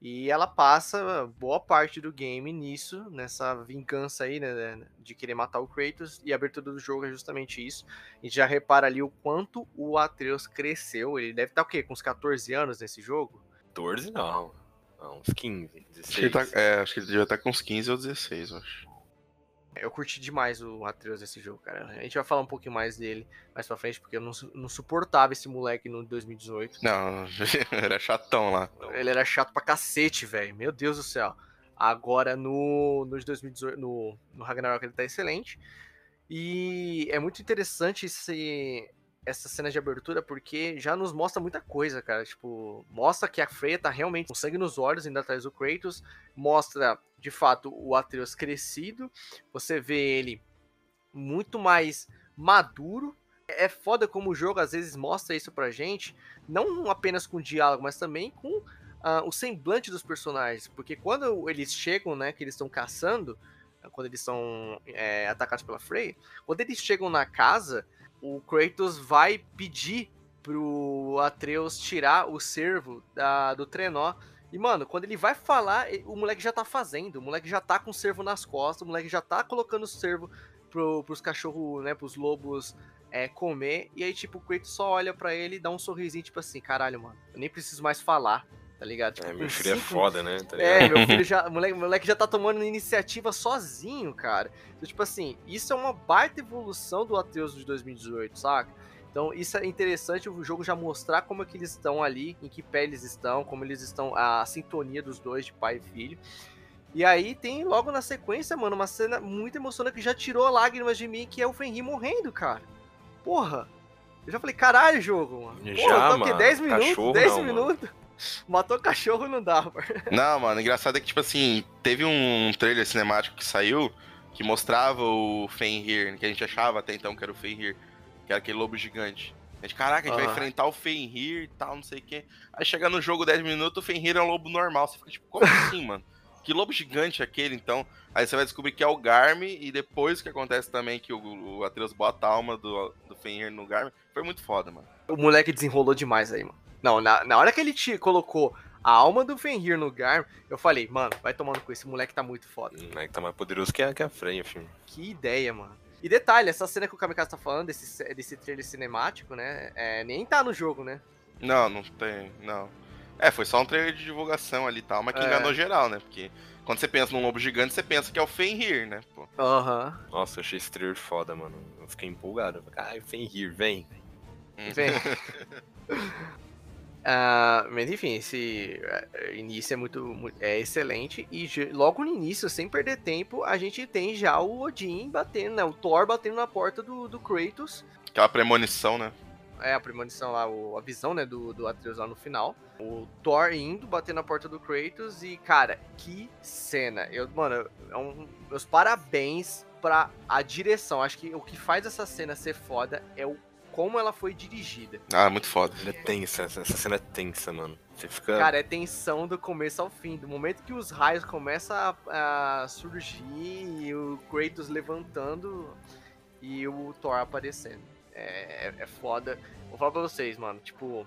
e ela passa boa parte do game nisso, nessa vingança aí, né, de querer matar o Kratos, e a abertura do jogo é justamente isso. A gente já repara ali o quanto o Atreus cresceu. Ele deve estar o quê? Com uns 14 anos nesse jogo? 14 não. não uns 15, 16. Acho que, tá, é, acho que ele já estar tá com uns 15 ou 16, eu acho. Eu curti demais o Atreus desse jogo, cara. A gente vai falar um pouquinho mais dele mais pra frente, porque eu não, não suportava esse moleque no 2018. Não, ele era chatão lá. Ele era chato pra cacete, velho. Meu Deus do céu. Agora no, no 2018, no, no Ragnarok ele tá excelente. E é muito interessante esse, essa cena de abertura porque já nos mostra muita coisa, cara. Tipo, mostra que a Freya tá realmente com sangue nos olhos indo atrás do Kratos. Mostra, de fato, o Atreus crescido. Você vê ele muito mais maduro. é foda como o jogo às vezes mostra isso pra gente, não apenas com diálogo, mas também com uh, o semblante dos personagens. Porque quando eles chegam, né, que eles estão caçando, quando eles são é, atacados pela Frey, quando eles chegam na casa, o Kratos vai pedir pro Atreus tirar o servo da, do trenó. E, mano, quando ele vai falar, o moleque já tá fazendo. O moleque já tá com o servo nas costas, o moleque já tá colocando o servo pro, pros cachorros, né, pros lobos é, comer. E aí, tipo, o Kratos só olha para ele e dá um sorrisinho, tipo assim, caralho, mano, eu nem preciso mais falar tá ligado? Tipo, é, meu filho cinco... é foda, né? Tá é, meu filho já. Moleque, moleque já tá tomando iniciativa sozinho, cara. Então, tipo assim, isso é uma baita evolução do Atreus de 2018, saca? Então, isso é interessante o jogo já mostrar como é que eles estão ali, em que pé eles estão, como eles estão, a sintonia dos dois, de pai e filho. E aí tem logo na sequência, mano, uma cena muito emocionante que já tirou lágrimas de mim, que é o Fenrir morrendo, cara. Porra! Eu já falei, caralho, jogo, mano. Porra, já, tô aqui 10 minutos, Cachorro 10 não, minutos. Mano. Matou cachorro não dá, mano. Não, mano, engraçado é que, tipo assim, teve um trailer cinemático que saiu que mostrava o Fenrir, que a gente achava até então que era o Fenrir, que era aquele lobo gigante. A gente, caraca, a gente vai enfrentar o Fenrir e tal, não sei o quê. Aí chega no jogo 10 minutos, o Fenrir é um lobo normal. Você fica tipo, como assim, mano? Que lobo gigante é aquele, então? Aí você vai descobrir que é o Garm, e depois que acontece também que o, o Atreus bota a alma do, do Fenrir no Garm, foi muito foda, mano. O moleque desenrolou demais aí, mano. Não, na, na hora que ele te colocou a alma do Fenrir no Garm, eu falei, mano, vai tomando com esse moleque tá muito foda. O moleque tá mais poderoso que a, que a Freya, filho. Que ideia, mano. E detalhe, essa cena que o Kamikaze tá falando, desse, desse trailer cinemático, né? É, nem tá no jogo, né? Não, não tem, não. É, foi só um trailer de divulgação ali e tal, mas que é. enganou geral, né? Porque quando você pensa num lobo gigante, você pensa que é o Fenrir, né? Aham. Uhum. Nossa, eu achei esse trailer foda, mano. Eu fiquei empolgado. Ah, Fenrir, vem. Vem. Uh, mas enfim, esse uh, início é muito, muito, é excelente e logo no início, sem perder tempo, a gente tem já o Odin batendo, né, o Thor batendo na porta do, do Kratos. Aquela premonição, né? É, a premonição lá, o, a visão, né, do, do Atreus lá no final. O Thor indo, bater na porta do Kratos e, cara, que cena. Eu, mano, é um, meus parabéns pra a direção. Acho que o que faz essa cena ser foda é o como ela foi dirigida. Ah, muito foda. Ela é tensa, essa cena é tensa, mano. Você fica. Cara, é tensão do começo ao fim. Do momento que os raios começam a, a surgir e o Kratos levantando e o Thor aparecendo. É, é, é foda. Vou falar pra vocês, mano. Tipo,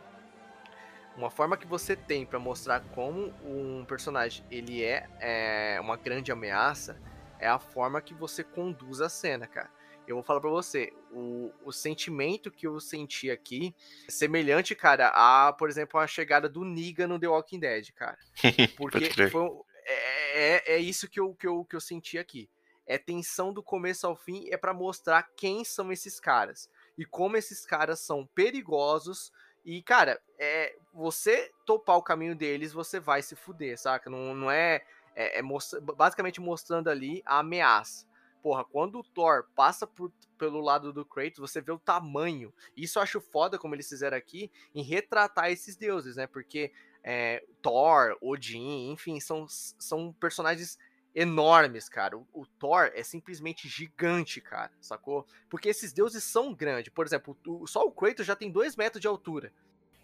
uma forma que você tem para mostrar como um personagem ele é, é uma grande ameaça é a forma que você conduz a cena, cara eu vou falar para você, o, o sentimento que eu senti aqui é semelhante, cara, a, por exemplo, a chegada do Niga no The Walking Dead, cara. Porque foi, é, é, é, isso que eu, que, eu, que eu senti aqui. É tensão do começo ao fim, é para mostrar quem são esses caras. E como esses caras são perigosos. E, cara, é, você topar o caminho deles, você vai se fuder, saca? Não, não é. É, é most basicamente mostrando ali a ameaça porra, quando o Thor passa por, pelo lado do Kratos, você vê o tamanho. Isso eu acho foda como eles fizeram aqui em retratar esses deuses, né? Porque é, Thor, Odin, enfim, são, são personagens enormes, cara. O, o, Thor é simplesmente gigante, cara, sacou? Porque esses deuses são grandes. Por exemplo, o, só o Kratos já tem dois metros de altura.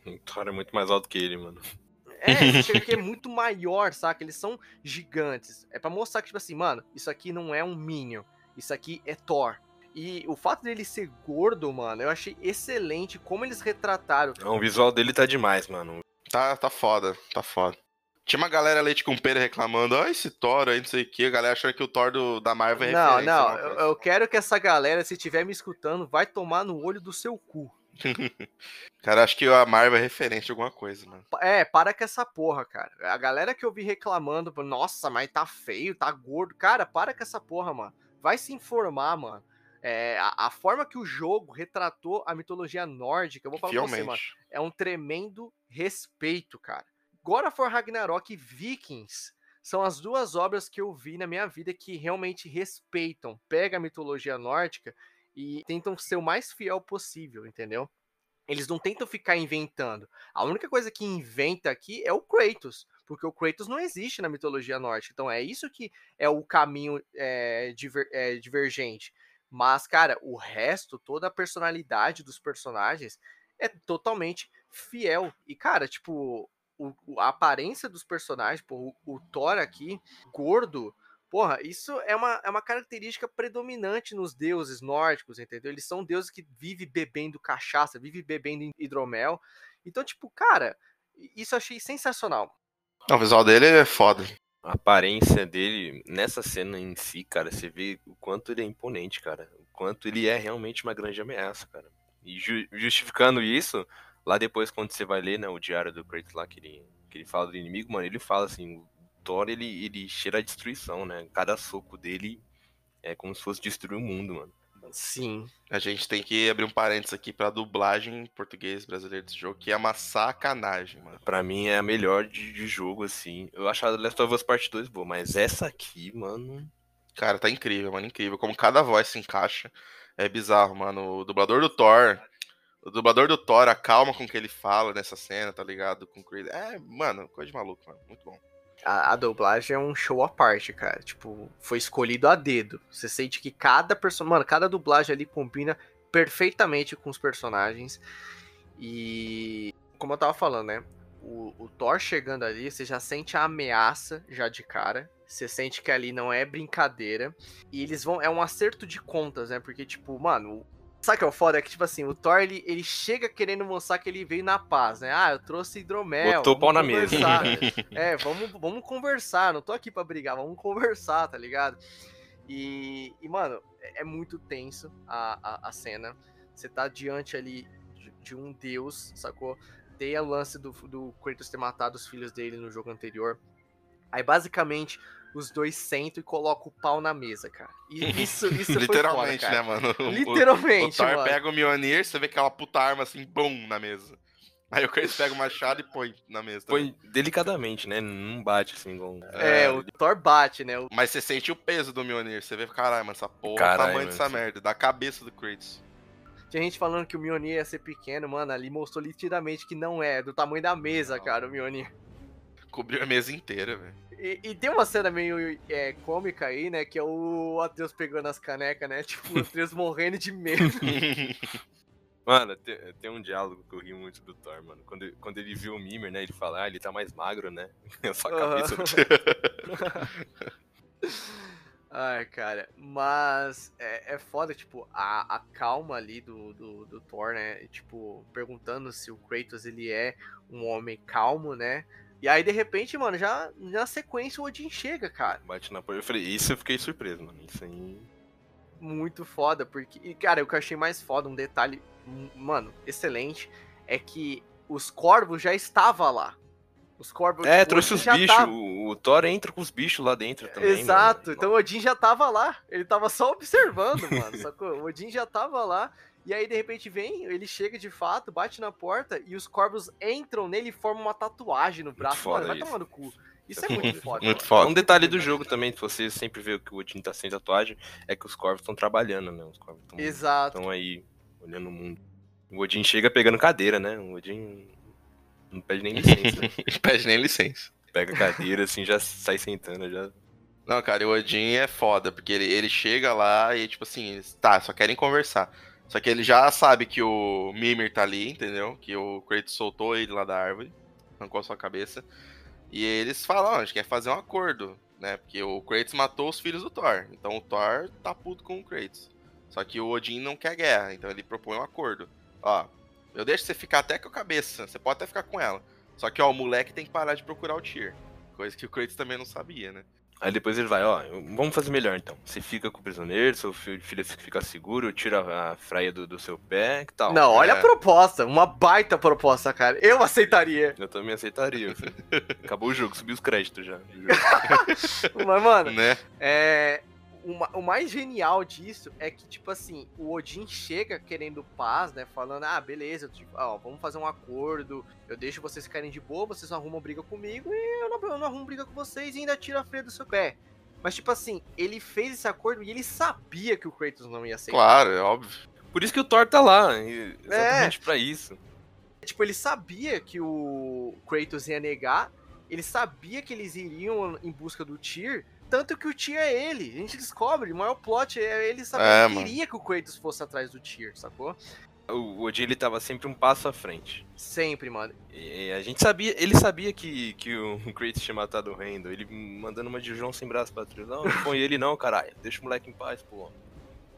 O Thor é muito mais alto que ele, mano. É, chega que é muito maior, saca? Eles são gigantes. É para mostrar que, tipo assim, mano, isso aqui não é um Minion. Isso aqui é Thor. E o fato dele ser gordo, mano, eu achei excelente como eles retrataram. Não, o visual dele tá demais, mano. Tá, tá foda, tá foda. Tinha uma galera leite com pera reclamando, ó, esse Thor aí, não sei o que, a galera achando que o Thor do, da Marvel é Não, não, eu, eu, quero que essa galera, se estiver me escutando, vai tomar no olho do seu cu. cara, acho que a Marvel é referente a alguma coisa, mano. É, para com essa porra, cara. A galera que eu vi reclamando, nossa, mas tá feio, tá gordo. Cara, para com essa porra, mano vai se informar, mano. É, a, a, forma que o jogo retratou a mitologia nórdica, eu vou falar Fielmente. pra você, mano, é um tremendo respeito, cara. God of War Ragnarok e Vikings são as duas obras que eu vi na minha vida que realmente respeitam, pega a mitologia nórdica e tentam ser o mais fiel possível, entendeu? Eles não tentam ficar inventando. A única coisa que inventa aqui é o Kratos, porque o Kratos não existe na mitologia nórdica. Então é isso que é o caminho é, diver, é, divergente. Mas, cara, o resto, toda a personalidade dos personagens é totalmente fiel. E, cara, tipo, o, a aparência dos personagens, pô, o, o Thor aqui, gordo, porra, isso é uma, é uma característica predominante nos deuses nórdicos, entendeu? Eles são deuses que vivem bebendo cachaça, vivem bebendo hidromel. Então, tipo, cara, isso eu achei sensacional. O visual dele é foda. A aparência dele, nessa cena em si, cara, você vê o quanto ele é imponente, cara. O quanto ele é realmente uma grande ameaça, cara. E ju justificando isso, lá depois, quando você vai ler, né, o diário do Kratos lá, que ele, que ele fala do inimigo, mano, ele fala assim, Thor, ele, ele cheira a destruição, né? Cada soco dele é como se fosse destruir o mundo, mano. Sim. A gente tem que abrir um parênteses aqui pra dublagem em português brasileiro desse jogo, que é uma sacanagem, mano. Pra mim é a melhor de, de jogo, assim. Eu achava Last of Us Part 2 boa, mas essa aqui, mano. Cara, tá incrível, mano, incrível. Como cada voz se encaixa. É bizarro, mano. O dublador do Thor. O dublador do Thor, a calma com que ele fala nessa cena, tá ligado? Com o Creed. É, mano, coisa de maluco, mano. Muito bom a, a, dublagem é um show à parte, cara. Tipo, foi escolhido a dedo. Você sente que cada personagem. Mano, cada dublagem ali combina perfeitamente com os personagens. E. Como eu tava falando, né? O, o Thor chegando ali, você já sente a ameaça já de cara. Você sente que ali não é brincadeira. E eles vão. É um acerto de contas, né? Porque, tipo, mano, Sabe o que é o foda? É que, tipo assim, o Thor, ele, ele chega querendo mostrar que ele veio na paz, né? Ah, eu trouxe hidromel. Botou o pau na mesa. é, vamos, vamos conversar. Não tô aqui pra brigar, vamos conversar, tá ligado? E, e mano, é, é muito tenso a, a, a cena. Você tá diante ali de, de, um deus, sacou? Tem o lance do, do Kratos ter matado os filhos dele no jogo anterior. Aí, basicamente, os dois sentam e colocam o pau na mesa, cara. E isso, isso Literalmente, foda, né, mano? Literalmente, o, o Thor mano. pega o Mjolnir, você vê aquela puta arma assim, bum, na mesa. Aí o Kratos pega o machado e põe na mesa. Põe delicadamente, né? Não bate assim igual... É, é, o Thor bate, né? Mas você sente o peso do Mjolnir. Você vê, caralho, mano, essa porra, caralho, o tamanho dessa merda, da cabeça do Kratos. Tinha gente falando que o Mjolnir ia ser pequeno, mano. Ali mostrou nitidamente que não é, do tamanho da mesa, cara, o Mjolnir. Cobriu a mesa inteira, velho. E, e, tem uma cena meio é, cômica aí, né? Que é o Atreus pegando as canecas, né? Tipo, o Atreus morrendo de medo. Mano, tem, tem, um diálogo que eu ri muito do Thor, mano. Quando, quando ele viu o Mimir, né? Ele fala, ah, ele tá mais magro, né? Só a cabeça. Uhum. Ai, cara, mas é, é foda, tipo, a, a calma ali do, do, do Thor, né? Tipo, perguntando se o Kratos ele é um homem calmo, né? E aí, de repente, mano, já na sequência o Odin chega, cara. Bate na porta. Eu falei, isso eu fiquei surpreso, mano. Isso aí. Muito foda, porque. E, cara, o que eu achei mais foda, um detalhe, mano, excelente, é que os corvos já estavam lá. Os corvos. É, trouxe os bichos. Tá... O Thor entra com os bichos lá dentro também. Exato. Mano. Então o Odin já tava lá. Ele tava só observando, mano. Sacou? O Odin já tava lá. E aí, de repente, vem, ele chega de fato, bate na porta e os corvos entram nele e formam uma tatuagem no braço. Mano, vai tomar no cu. Isso é muito foda. muito foda. Um detalhe do jogo também, se você sempre vê que o Odin tá sem tatuagem, é que os corvos estão trabalhando, né? Os corvos estão aí olhando o mundo. O Odin chega pegando cadeira, né? O Odin não pede nem licença. pede nem licença. Pega cadeira, assim, já sai sentando, já. Não, cara, o Odin é foda, porque ele, ele chega lá e, tipo assim, tá, só querem conversar. Só que ele já sabe que o Mimir tá ali, entendeu? Que o Kratos soltou ele lá da árvore, arrancou a sua cabeça. E eles falam, a gente quer fazer um acordo, né? Porque o Kratos matou os filhos do Thor. Então o Thor tá puto com o Kratos. Só que o Odin não quer guerra, então ele propõe um acordo. Ó, eu deixo você ficar até com a cabeça, você pode até ficar com ela. Só que, ó, o moleque tem que parar de procurar o Tyr. Coisa que o Kratos também não sabia, né? Aí depois ele vai, ó, vamos fazer melhor então. Você fica com o prisioneiro, seu filho, fica seguro, tira a fraia do, do seu pé, que tal? Não, olha é. a proposta, uma baita proposta, cara. Eu aceitaria. Eu também aceitaria. Acabou o jogo, subiu os créditos já. Mas, mano, né? é, o, o, mais genial disso é que, tipo assim, o Odin chega querendo paz, né? Falando, ah, beleza, tipo, ó, vamos fazer um acordo, eu deixo vocês ficarem de boa, vocês não arrumam briga comigo e eu não, eu não arrumo briga com vocês e ainda tiro a freia do seu pé. Mas, tipo assim, ele fez esse acordo e ele sabia que o Kratos não ia aceitar. Claro, é óbvio. Por isso que o Thor tá lá, exatamente é. pra isso. Tipo, ele sabia que o Kratos ia negar, ele sabia que eles iriam em busca do Tyr, Tanto que o Tyr é ele. A gente descobre, o maior plot é ele saber É, que mano. queria que o Kratos fosse atrás do Tyr, sacou? O Odin ele tava sempre um passo à frente. Sempre, mano. E a gente sabia, ele sabia que, que o Kratos tinha matado o Randall. Ele mandando uma de João sem braço pra trás. Não, não põe ele não, caralho. Deixa o moleque em paz, pô.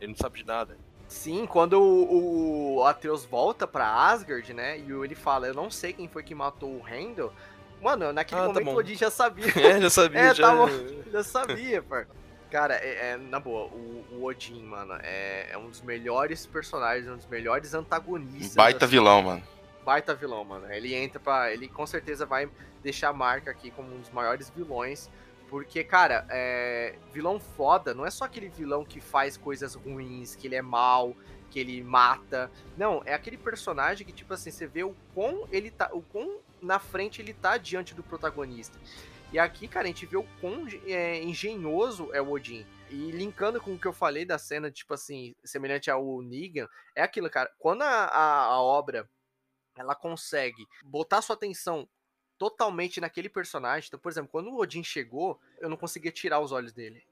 Ele não sabe de nada. Sim, quando o, o Atreus volta pra Asgard, né? E ele fala, eu não sei quem foi que matou o Randall. Mano, naquele Ah, tá momento bom. o Odin já sabia. É, já sabia, É, já. tá bom. já sabia, par. Cara, é, é, na boa, o, o Odin, mano, é, é um dos melhores personagens, um dos melhores antagonistas. Baita assim, vilão, mano. baita vilão, mano. Ele entra pra. Ele com certeza vai deixar a marca aqui como um dos maiores vilões. Porque, cara, é, vilão foda não é só aquele vilão que faz coisas ruins, que ele é mal, que ele mata. Não, é aquele personagem que, tipo assim, você vê o quão ele tá. O quão na frente ele tá diante do protagonista. E aqui, cara, a gente vê o quão é, engenhoso é o Odin. E linkando com o que eu falei da cena, tipo assim, semelhante ao Negan, é aquilo, cara. Quando a, a, a obra ela consegue botar sua atenção totalmente naquele personagem. Então, por exemplo, quando o Odin chegou, eu não conseguia tirar os olhos dele.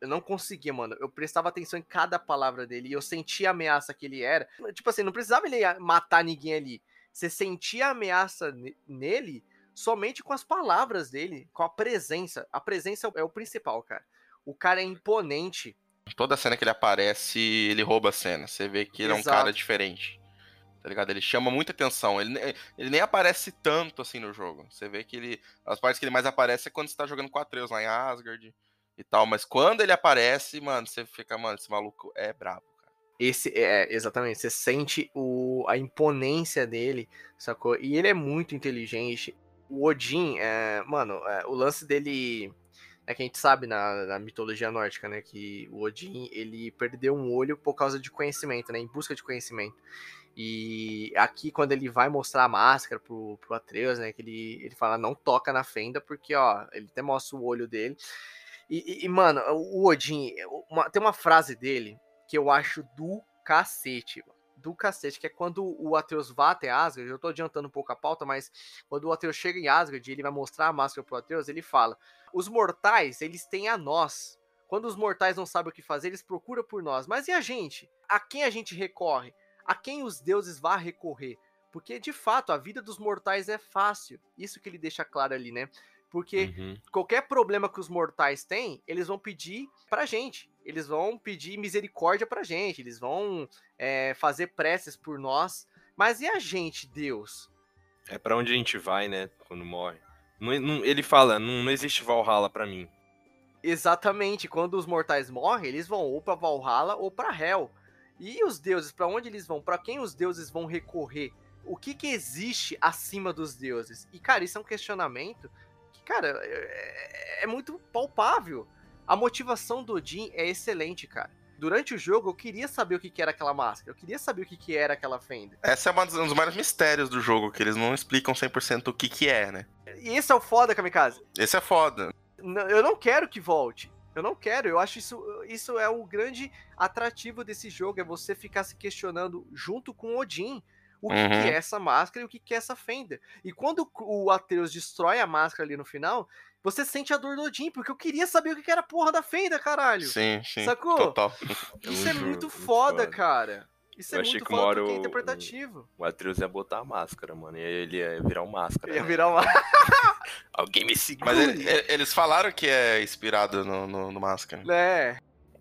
Eu não conseguia, mano. Eu prestava atenção em cada palavra dele e eu sentia a ameaça que ele era. Tipo assim, não precisava ele matar ninguém ali. Você sentia a ameaça ne- nele somente com as palavras dele, com a presença. A presença é o principal, cara. O cara é imponente. Toda cena que ele aparece, ele rouba a cena. Você vê que ele é um Exato. cara diferente. Tá ligado? Ele chama muita atenção. Ele, ele nem aparece tanto assim no jogo. Você vê que ele. As partes que ele mais aparece é quando você tá jogando com Atreus lá em Asgard e tal. Mas quando ele aparece, mano, você fica, mano, esse maluco é brabo. Esse é, exatamente, você sente o, a imponência dele, sacou? E ele é muito inteligente. O Odin, é, mano, é, o lance dele é que a gente sabe na, na mitologia nórdica, né? Que o Odin ele perdeu um olho por causa de conhecimento, né? Em busca de conhecimento. E aqui, quando ele vai mostrar a máscara pro, pro Atreus, né? Que ele, ele fala, não toca na fenda, porque, ó, ele até mostra o olho dele. E, e- mano, o Odin, uma- tem uma frase dele que eu acho do cacete, mano. Do cacete, que é quando o Atreus vai até Asgard, eu tô adiantando um pouco a pauta, mas quando o Atreus chega em Asgard e ele vai mostrar a máscara pro Atreus, ele fala: Os mortais, eles têm a nós. Quando os mortais não sabem o que fazer, eles procuram por nós. Mas e a gente? A quem a gente recorre? A quem os deuses vão recorrer? Porque, de fato, a vida dos mortais é fácil. Isso que ele deixa claro ali, né? Porque Uhum. qualquer problema que os mortais têm, eles vão pedir pra gente. Eles vão pedir misericórdia pra gente. Eles vão é, fazer preces por nós. Mas e a gente, Deus? É pra onde a gente vai, né? Quando morre. Não- não- ele fala, não, não existe Valhalla pra mim. Exatamente, quando os mortais morrem, eles vão ou pra Valhalla ou pra Hell. E os deuses, pra onde eles vão? Pra quem os deuses vão recorrer? O que que existe acima dos deuses? E cara, isso é um questionamento que, cara, é, é muito palpável. A motivação do Odin é excelente, cara. Durante o jogo, eu queria saber o que, que era aquela máscara. Eu queria saber o que, que era aquela fenda. Essa é uma dos- um dos maiores mistérios do jogo, que eles não explicam 100% o que que é, né? E esse é o foda, Kamikaze. Esse é foda. N- eu não quero que volte. Eu não quero. Eu acho isso, isso é o grande atrativo desse jogo, é você ficar se questionando junto com o Odin. O que, Uhum. que é essa máscara e o que, que é essa fenda. E quando o Atreus destrói a máscara ali no final, você sente a dor do Odin, porque eu queria saber o que, que era a porra da fenda, caralho. Sim, sim. Sacou? Total. Isso é muito, muito muito foda, foda. cara. Isso Eu é achei muito que foda porque é o- interpretativo. O Atreus ia botar a máscara, mano. E aí ele ia virar um máscara. Ia né? virar uma. Alguém me segura. Mas ele- eles falaram que é inspirado no, no, no Máscara. É,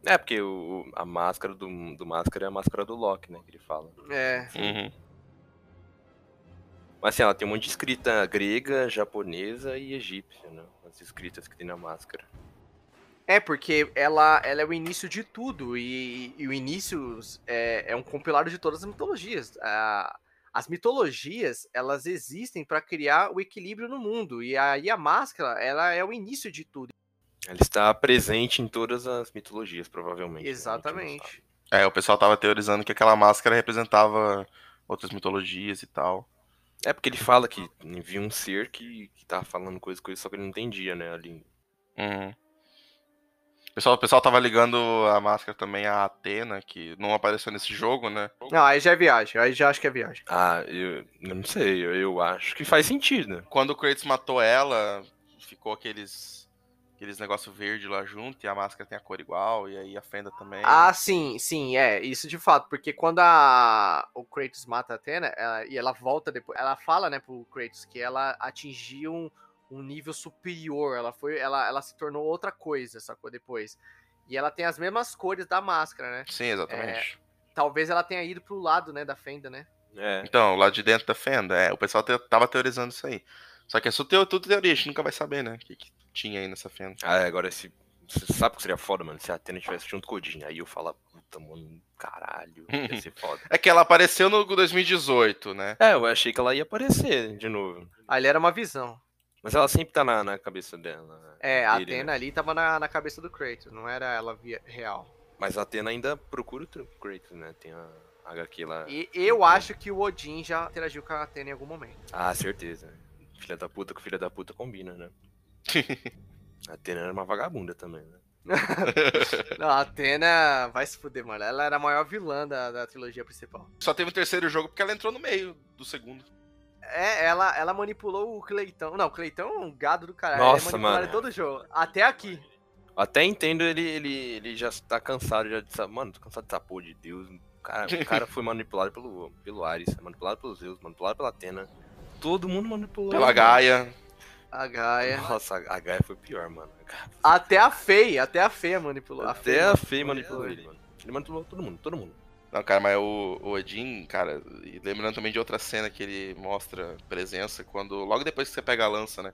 É, porque o, a máscara do, do máscara é a máscara do Loki, né? Que ele fala. é. Uhum. Mas assim, ela tem um monte de escrita grega, japonesa e egípcia, né? As escritas que tem na máscara. É, porque ela, ela é o início de tudo, e, e o início é, é um compilado de todas as mitologias. A- as mitologias, elas existem para criar o equilíbrio no mundo, e aí a máscara, ela é o início de tudo. Ela está presente em todas as mitologias, provavelmente. né? Exatamente. É, o pessoal tava teorizando que aquela máscara representava outras mitologias e tal. É porque ele fala que viu um ser que, que tava falando coisa, coisa, só que ele não entendia, né? Ali. Uhum. O pessoal, o pessoal tava ligando a máscara também a Atena, que não apareceu nesse jogo, né? Não, aí já é viagem, aí já acho que é viagem. Ah, eu, eu não sei, eu, eu acho que faz sentido. né? Quando o Kratos matou ela, ficou aqueles aqueles negócio verde lá junto e a máscara tem a cor igual, e aí a fenda também. Ah, sim, sim, é, isso de fato, porque quando a, o Kratos mata a Athena, ela, e ela volta depois, ela fala, né, pro Kratos que ela atingiu um, um nível superior, ela foi, ela, ela se tornou outra coisa, sacou, depois. E ela tem as mesmas cores da máscara, né? Sim, exatamente. Talvez ela tenha ido pro lado, né, da fenda, né? É. Então, lá de dentro da fenda, é, o pessoal te- tava teorizando isso aí. Só que é só teo- tudo teoria, a gente nunca vai saber, né, o que, que tinha aí nessa fenda. Ah, agora esse. Você sabe que seria foda, mano? Se a Atena tivesse junto com o Odin. Aí eu falo, puta, mano, caralho, ia ser foda. É que ela apareceu no 2018, né? É, eu achei que ela ia aparecer de novo. Ali era uma visão. Mas ela sempre tá na, na cabeça dela. É, a dele, Athena né? ali tava na, na cabeça do Kratos, não era ela via real. Mas a Atena ainda procura o Kratos, né? Tem a HQ lá. E eu acho que o Odin já interagiu com a Athena em algum momento. Ah, certeza. Filha da puta com filha da puta combina, né? A Atena era uma vagabunda também, né? Não, a Athena vai se fuder, mano. Ela era a maior vilã da, da trilogia principal. Só teve o terceiro jogo porque ela entrou no meio do segundo. É, ela, ela manipulou o Cleitão. Não, o Cleitão é um gado do caralho. Nossa, ele manipulou mano. em todo jogo. Até aqui. Até entendo ele, ele, ele já tá cansado já dessa. Mano, tô cansado dessa porra de Deus. O cara, o cara foi manipulado pelo, pelo Ares, manipulado pelos Zeus, manipulado pela Atena. Todo mundo manipulou. Pela Gaia. A Gaia. Nossa, a Gaia foi pior, mano. A Até a Fei, até a Feia manipulou. A Até a Fei manipulou ele, mano. Ele manipulou todo mundo, todo mundo. Não, cara, mas o, o Odin, cara, e lembrando também de outra cena que ele mostra presença, quando. Logo depois que você pega a lança, né?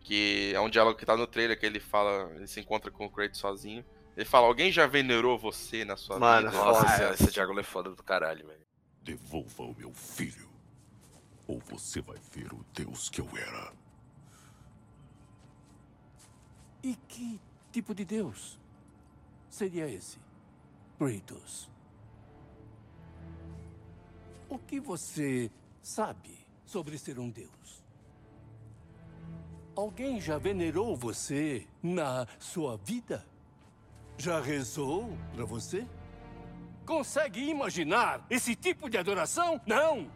Que é um diálogo que tá no trailer que ele fala, ele se encontra com o Kratos sozinho. Ele fala, alguém já venerou você na sua Mano, vida? Nossa, Foda. esse, esse diálogo é foda do caralho, velho. Devolva o meu filho, ou você vai ver o Deus que eu era. E que tipo de Deus seria esse? Kratos. O que você sabe sobre ser um Deus? Alguém já venerou você na sua vida? Já rezou para você? Consegue imaginar esse tipo de adoração? Não!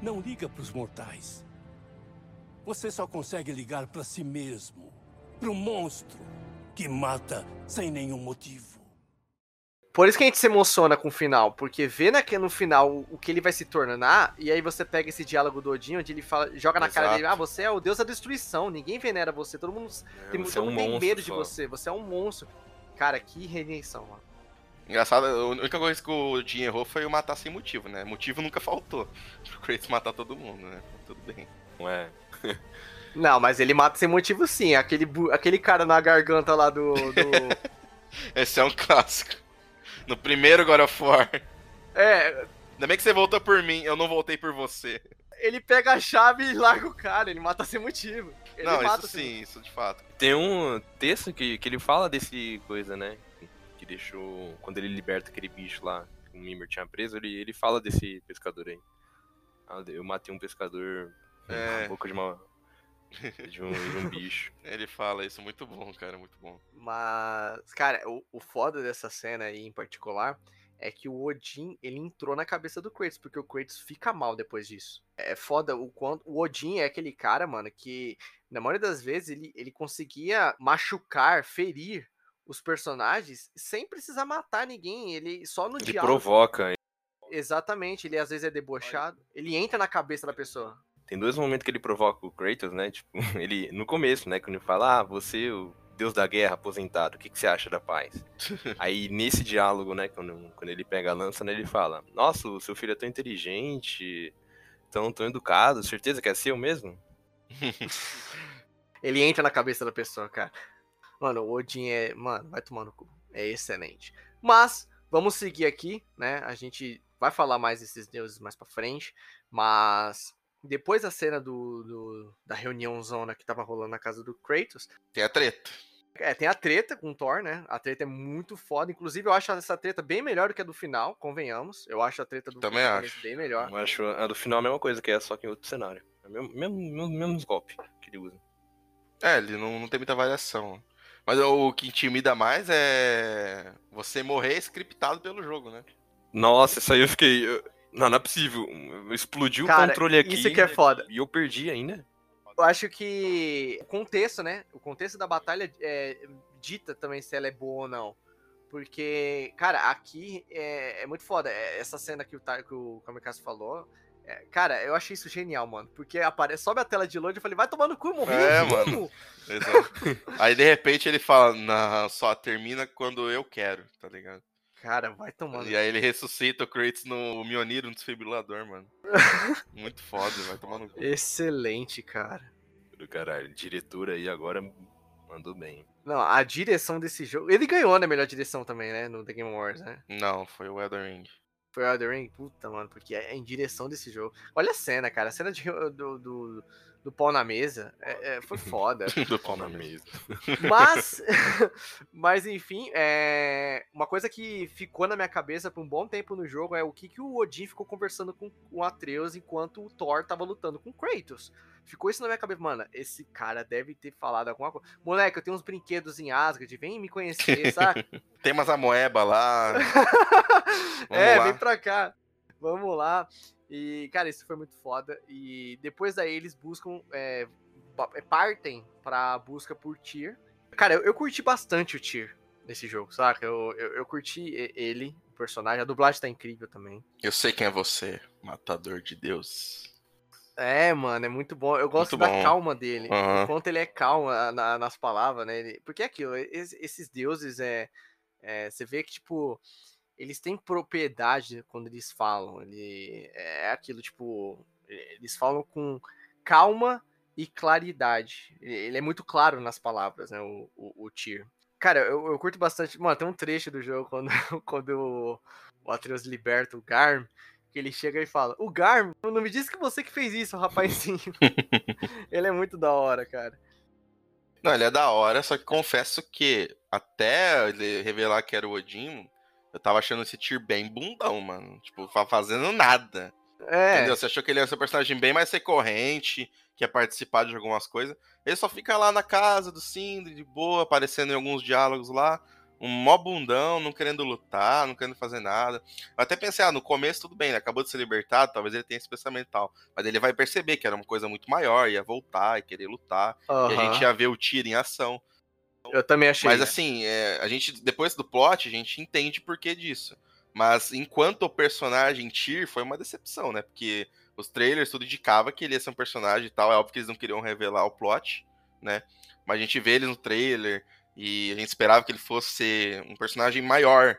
Não liga para os mortais. Você só consegue ligar para si mesmo. Para monstro que mata sem nenhum motivo. Por isso que a gente se emociona com o final, porque vê na, no final o que ele vai se tornar, e aí você pega esse diálogo do Odin, onde ele fala, joga na cara Exato. dele, ah, você é o deus da destruição, ninguém venera você, todo mundo, tem, você todo é um mundo tem medo de só. você, você é um monstro. Cara, que redenção, mano. Engraçado, a única coisa que o Odin errou foi o matar sem motivo, né? Motivo nunca faltou. Pro Kratos matar todo mundo, né? Tudo bem. Não é? Não, mas ele mata sem motivo sim, aquele, aquele cara na garganta lá do... do... Esse é um clássico. No primeiro God of War. é, Ainda bem que você voltou por mim, eu não voltei por você. ele pega a chave e larga o cara, ele mata sem motivo. Ele não, mata isso sem sim, isso de fato. Tem um texto que, que ele fala desse coisa, né? Que deixou. Quando ele liberta aquele bicho lá, que o Mimir tinha preso, ele, ele fala desse pescador aí. Ah, Eu matei um pescador É. na boca de uma. De um, de um bicho. Ele fala isso, muito bom, cara, muito bom. Mas, cara, o, o foda dessa cena aí em particular é que o Odin, ele entrou na cabeça do Kratos, porque o Kratos fica mal depois disso. É foda o quanto. O Odin é aquele cara, mano, que na maioria das vezes ele, ele conseguia machucar, ferir os personagens sem precisar matar ninguém. Ele só no Ele diálogo. provoca. Exatamente, ele às vezes é debochado. Ele entra na cabeça da pessoa. Tem dois momentos que ele provoca o Kratos, né? Tipo, ele. No começo, né? Quando ele fala, ah, você, o deus da guerra aposentado, o que, que você acha da paz? Aí nesse diálogo, né, quando, quando ele pega a lança, né, ele fala, nossa, o seu filho é tão inteligente, tão, tão educado, certeza que é seu mesmo? Ele entra na cabeça da pessoa, cara. Mano, o Odin é. Mano, vai tomar no cu. É excelente. Mas, vamos seguir aqui, né? A gente vai falar mais desses deuses mais pra frente. Mas, depois da cena do, do- da reunião zona que tava rolando na casa do Kratos. Tem a treta. É, tem a treta com o Thor, né? A treta é muito foda. Inclusive, eu acho essa treta bem melhor do que a do final, convenhamos. Eu acho a treta do Também acho. bem melhor. Eu acho a do final a mesma coisa, que é só que em outro cenário. É o mesmo, mesmo, mesmo, mesmos golpes que ele usa. É, ele não, não tem muita variação. Mas o que intimida mais é você morrer scriptado pelo jogo, né? Nossa, isso aí eu fiquei. eu- Não, não é possível. Explodiu Cara, o controle aqui. isso que é foda. E eu perdi ainda. Eu acho que o contexto, né? O contexto da batalha é, dita também se ela é boa ou não. Porque, cara, aqui é, é muito foda. É, essa cena que o, que o Kamikaze falou. É, cara, eu achei isso genial, mano. Porque aparece, sobe a tela de load e falei, vai tomar no cu, morri. É, mano. Aí de repente ele fala, não, só termina quando eu quero, tá ligado? Cara, vai tomando. E aí ele ressuscita o Kratos no Mionir, um desfibrilador, mano. Muito foda, vai tomar no cu. Excelente, cara. Do caralho, diretor aí agora mandou bem. Não, a direção desse jogo. Ele ganhou, né? Melhor direção também, né? No The Game Wars, né? Não, foi o Elden Ring. Foi o Elden Ring? Puta, mano, porque é em direção desse jogo. Olha a cena, cara. A cena de, do, do, do pau na mesa é, é, foi foda. do pau na mesa. Mas, mas enfim, é, uma coisa que ficou na minha cabeça por um bom tempo no jogo é o que, que o Odin ficou conversando com o Atreus enquanto o Thor tava lutando com o Kratos. Ficou isso na minha cabeça, mano. Esse cara deve ter falado alguma coisa. Moleque, eu tenho uns brinquedos em Asgard, vem me conhecer, sabe? Tem umas amoeba lá. é, lá. vem pra cá. Vamos lá. E, cara, isso foi muito foda. E depois daí eles buscam. É, é partem pra busca por Tyr. Cara, eu, eu curti bastante o Tyr nesse jogo, saca? Eu, eu, eu, curti ele, o personagem. A dublagem tá incrível também. Eu sei quem é você, matador de Deus. É, mano, é muito bom. Eu gosto muito da bom. calma dele. Uhum. Enquanto ele é calmo na, nas palavras, né? Ele, porque é aquilo, esses deuses é, é. Você vê que, tipo, eles têm propriedade quando eles falam. Ele é aquilo, tipo, eles falam com calma e claridade. Ele é muito claro nas palavras, né? O, o, o Tyr. Cara, eu, eu, curto bastante. Mano, tem um trecho do jogo quando, quando o, o Atreus liberta o Garm, que ele chega e fala: O Garm, não me disse que você que fez isso, rapazinho. ele é muito da hora, cara. Não, ele é da hora, só que confesso que até ele revelar que era o Odin, eu tava achando esse Tyr bem bundão, mano. Tipo, fazendo nada. É. Entendeu? Você achou que ele ia ser um personagem bem mais recorrente, que ia participar de algumas coisas. Ele só fica lá na casa do Sindri, de boa, aparecendo em alguns diálogos lá. Um mó bundão, não querendo lutar, não querendo fazer nada. Eu até pensei, ah, no começo tudo bem, ele acabou de ser libertado, talvez ele tenha esse pensamento tal. Mas ele vai perceber que era uma coisa muito maior, ia voltar, ia querer lutar. Uhum. E a gente ia ver o Tyr em ação. Eu também achei. Mas assim, é, a gente, depois do plot, a gente entende por que disso. Mas enquanto o personagem Tyr foi uma decepção, né? Porque os trailers tudo indicava que ele ia ser um personagem e tal. É óbvio que eles não queriam revelar o plot, né? Mas a gente vê ele no trailer e a gente esperava que ele fosse um personagem maior.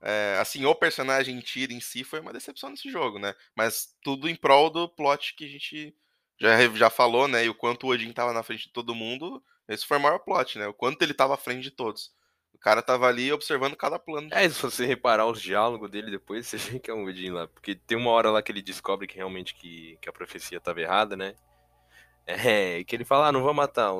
É, assim, o personagem Tyr em si foi uma decepção nesse jogo, né? Mas tudo em prol do plot que a gente já, já falou, né? E o quanto o Odin tava na frente de todo mundo esse foi o maior plot, né? O quanto ele tava à frente de todos. O cara tava ali observando cada plano. É, se você reparar os diálogos dele depois, você vê que é um Odin lá. Porque tem uma hora lá que ele descobre que realmente que, que a profecia tava errada, né? É, que ele fala, ah, não vou matar,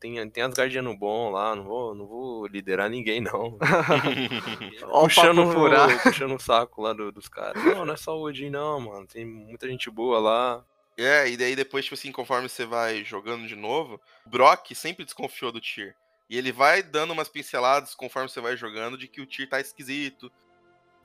tem, tem as guardianos bom lá, não vou, não vou liderar ninguém, não. puxando, o puxando o saco lá do, dos caras. Não, não é só o Odin, não, mano. Tem muita gente boa lá. É, e daí depois, tipo assim, conforme você vai jogando de novo, Brock sempre desconfiou do Tyr. E ele vai dando umas pinceladas conforme você vai jogando de que o Tyr tá esquisito.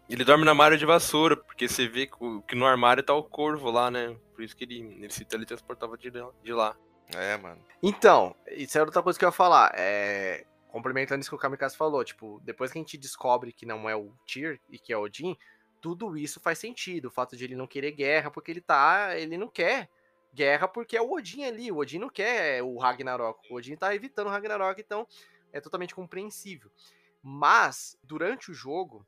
Ele dorme na armário de vassoura, porque você vê que no armário tá o corvo lá, né? Por isso que ele, ele se teletransportava de, de lá. É, mano. Então, isso é outra coisa que eu ia falar. É... Complementando isso que o Kamikaze falou, tipo, depois que a gente descobre que não é o Tyr e que é o Odin, tudo isso faz sentido. O fato de ele não querer guerra, porque ele tá. Ele não quer guerra porque é o Odin ali. O Odin não quer o Ragnarok. O Odin tá evitando o Ragnarok, então é totalmente compreensível. Mas, durante o jogo,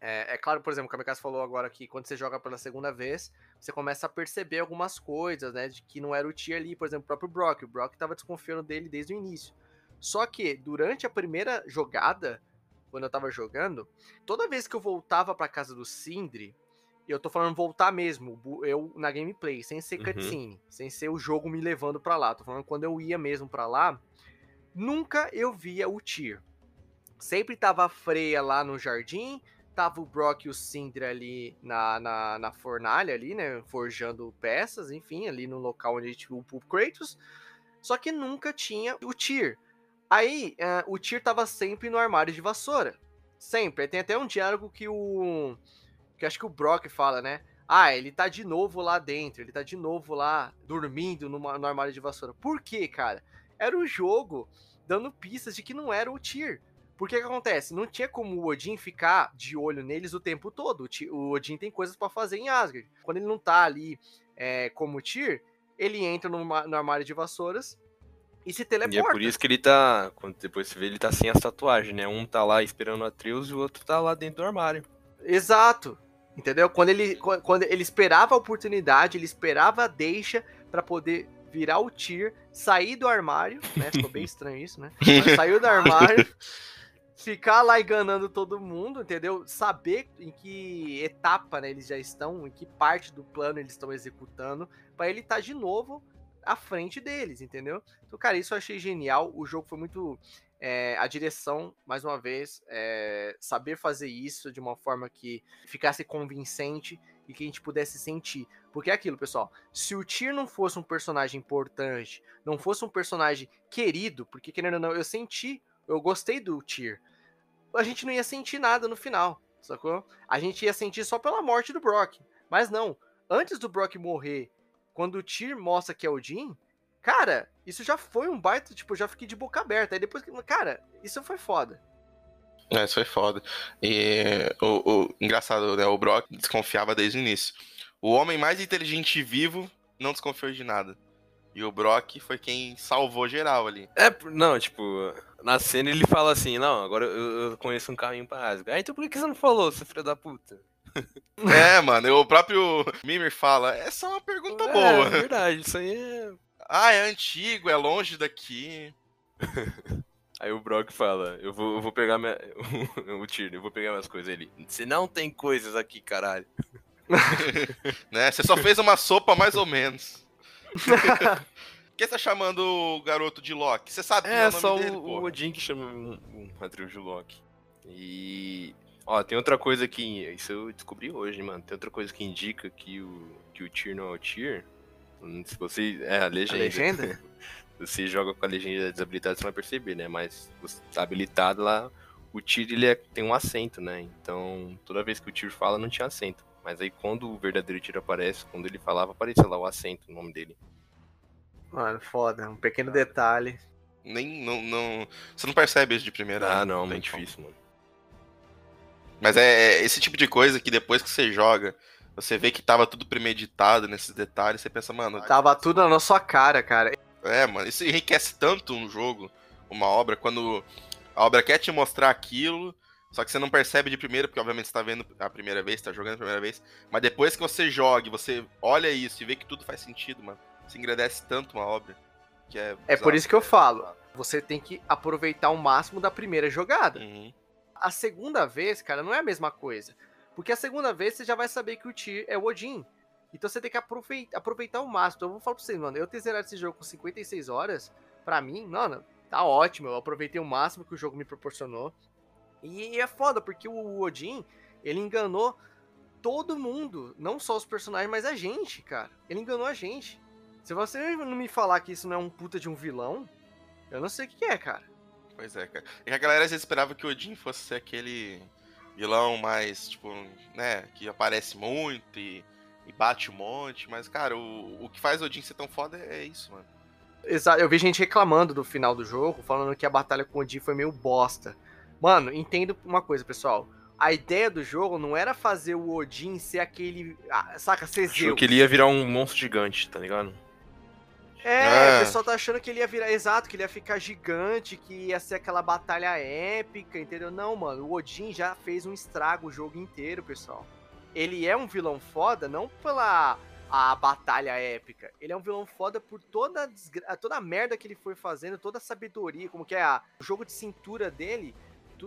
é, é, claro, por exemplo, o Kamikaze falou agora que quando você joga pela segunda vez, você começa a perceber algumas coisas, né? De que não era o Tyr ali, por exemplo, o próprio Brock. O Brock tava desconfiando dele desde o início. Só que, durante a primeira jogada, quando eu tava jogando, toda vez que eu voltava pra casa do Sindri, eu tô falando voltar mesmo, eu na gameplay, sem ser uhum. cutscene, sem ser o jogo me levando para lá, tô falando quando eu ia mesmo para lá, nunca eu via o Tyr. Sempre tava a Freya lá no jardim, tava o Brock e o Sindri ali na, na, na fornalha ali, né, forjando peças, enfim, ali no local onde a gente viu o Kratos, só que nunca tinha o Tyr. Aí, uh, o Tyr tava sempre no armário de vassoura. Sempre. Tem até um diálogo que o. Que acho que o Brock fala, né? Ah, ele tá de novo lá dentro, ele tá de novo lá dormindo numa, no armário de vassoura. Por quê, cara? Era o jogo dando pistas de que não era o Tyr. Porque que acontece? Não tinha como o Odin ficar de olho neles o tempo todo. O Odin tem coisas para fazer em Asgard. Quando ele não tá ali é, como Tyr, ele entra no, no, armário de vassouras e se teleporta. E é por isso que ele tá. Quando depois você vê, ele tá sem as tatuagens, né? Um tá lá esperando a Atreus e o outro tá lá dentro do armário. Exato. Entendeu? Quando ele, quando ele esperava a oportunidade, ele esperava a deixa para poder virar o Tyr, sair do armário, né? Ficou bem estranho isso, né? Mas saiu do armário ficar lá enganando todo mundo, entendeu? Saber em que etapa né, eles já estão, em que parte do plano eles estão executando, para ele estar tá de novo à frente deles, entendeu? Então, cara, isso eu achei genial. O jogo foi muito. É, a direção, mais uma vez, é, saber fazer isso de uma forma que ficasse convincente e que a gente pudesse sentir. Porque é aquilo, pessoal. Se o Tyr não fosse um personagem importante, não fosse um personagem querido, porque querendo ou não, eu senti eu gostei do Tyr a gente não ia sentir nada no final, sacou? A gente ia sentir só pela morte do Brock. Mas não, antes do Brock morrer, quando o Tyr mostra que é o Jim, cara, isso já foi um baita, tipo, eu já fiquei de boca aberta. Aí depois, cara, isso foi foda. É, isso foi foda. E o, o engraçado, né? O Brock desconfiava desde o início. O homem mais inteligente vivo não desconfiou de nada. E o Brock foi quem salvou geral ali. É, não, tipo, na cena ele fala assim, não, agora eu, eu conheço um caminho pra Asgard. Ah, então por que você não falou, seu filho da puta? É, mano, o próprio Mimir fala, essa é uma pergunta é, boa. É verdade, isso aí é... Ah, é antigo, é longe daqui. Aí o Brock fala, eu vou, eu vou pegar minha... o Tyr, eu vou pegar minhas coisas ali. Você não tem coisas aqui, caralho. né, você só fez uma sopa mais ou menos. Por que você tá chamando o garoto de Loki? Você sabe é, o nome só dele, o, o Odin que chama um, um de Loki. E. Ó, tem outra coisa que. Isso eu descobri hoje, mano. Tem outra coisa que indica que o, que o Tyr não é o Tyr. Se você. É, a legenda. A legenda? você joga com a legenda desabilitada, você vai perceber, né? Mas você tá habilitado lá, o Tyr ele é, tem um acento, né? Então, toda vez que o Tyr fala, não tinha acento. Mas aí quando o verdadeiro tiro aparece, quando ele falava, aparecia lá o acento, o nome dele. Mano, foda. Um pequeno detalhe. Nem, não, não... Você não percebe isso de primeira. Ah, não, muito difícil, mano. Mas é, é esse tipo de coisa que depois que você joga, você vê que tava tudo premeditado nesses detalhes, você pensa, mano. Tava tudo na sua cara, cara. É, mano, isso enriquece tanto um jogo, uma obra, quando a obra quer te mostrar aquilo, só que você não percebe de primeira, porque obviamente você tá vendo a primeira vez, tá jogando a primeira vez. Mas depois que você joga você olha isso e vê que tudo faz sentido, mano. Você engrandece tanto uma obra. Que é, é por isso que eu falo. Você tem que aproveitar o máximo da primeira jogada. Uhum. A segunda vez, cara, não é a mesma coisa. Porque a segunda vez você já vai saber que o Tyr é o Odin. Então você tem que aproveitar, aproveitar o máximo. Então eu vou falar pra vocês, mano. Eu ter zerado esse jogo com 56 horas, pra mim, mano, tá ótimo. Eu aproveitei o máximo que o jogo me proporcionou. E é foda, porque o Odin, ele enganou todo mundo. Não só os personagens, mas a gente, cara. Ele enganou a gente. Se você não me falar que isso não é um puta de um vilão, eu não sei o que é, cara. Pois é, cara. E a galera às vezes esperava que o Odin fosse ser aquele vilão mais, tipo, né, que aparece muito e, e bate um monte, mas, cara, o, o que faz o Odin ser tão foda é, é isso, mano. Exato, eu vi gente reclamando do final do jogo, falando que a batalha com o Odin foi meio bosta. Mano, entendo uma coisa, pessoal. A ideia do jogo não era fazer o Odin ser aquele. Ah, saca, ser Achou que ele ia virar um monstro gigante, tá ligado? É, é, o pessoal tá achando que ele ia virar. Exato, que ele ia ficar gigante, que ia ser aquela batalha épica, entendeu? Não, mano. O Odin já fez um estrago o jogo inteiro, pessoal. Ele é um vilão foda, não pela a batalha épica. Ele é um vilão foda por toda a, desgra... toda a merda que ele foi fazendo, toda a sabedoria, como que é a... o jogo de cintura dele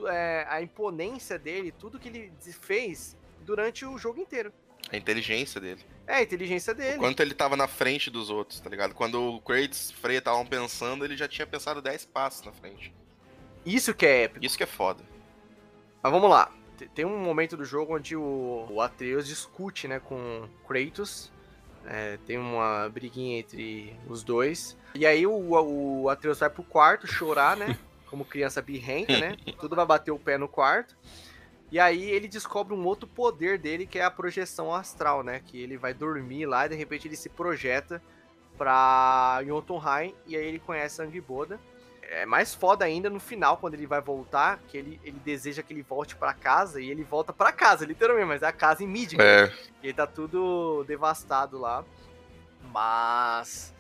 é, a imponência dele, tudo que ele fez durante o jogo inteiro. A inteligência dele. É, a inteligência dele. O quanto ele tava na frente dos outros, tá ligado? Quando o Kratos e Freya estavam pensando, ele já tinha pensado 10 passos na frente. Isso que é épico. Isso que é foda. Mas vamos lá. Tem um momento do jogo onde o, o Atreus discute, né, com Kratos. É, tem uma briguinha entre os dois. E aí o, o Atreus vai pro quarto chorar, né? como criança birrenta, né? Tudo vai bater o pé no quarto. E aí ele descobre um outro poder dele, que é a projeção astral, né? Que ele vai dormir lá e de repente ele se projeta pra Jotunheim e aí ele conhece a Angiboda. É mais foda ainda no final, quando ele vai voltar, que ele, ele deseja que ele volte para casa e ele volta para casa, literalmente, mas é a casa em Midgard. É. E ele tá tudo devastado lá. Mas.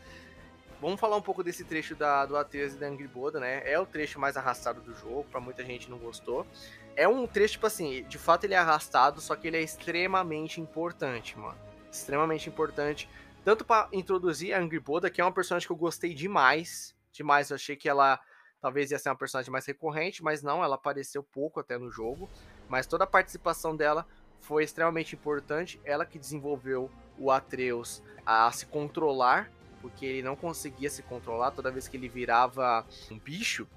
Vamos falar um pouco desse trecho da, do Atreus e da Angriboda, né? É o trecho mais arrastado do jogo, pra muita gente não gostou. É um trecho, tipo assim, de fato ele é arrastado, só que ele é extremamente importante, mano. Extremamente importante. Tanto para introduzir a Angriboda, que é uma personagem que eu gostei demais. Demais, eu achei que ela talvez ia ser uma personagem mais recorrente, mas não, ela apareceu pouco até no jogo. Mas toda a participação dela foi extremamente importante. Ela que desenvolveu o Atreus a se controlar, porque ele não conseguia se controlar toda vez que ele virava um bicho,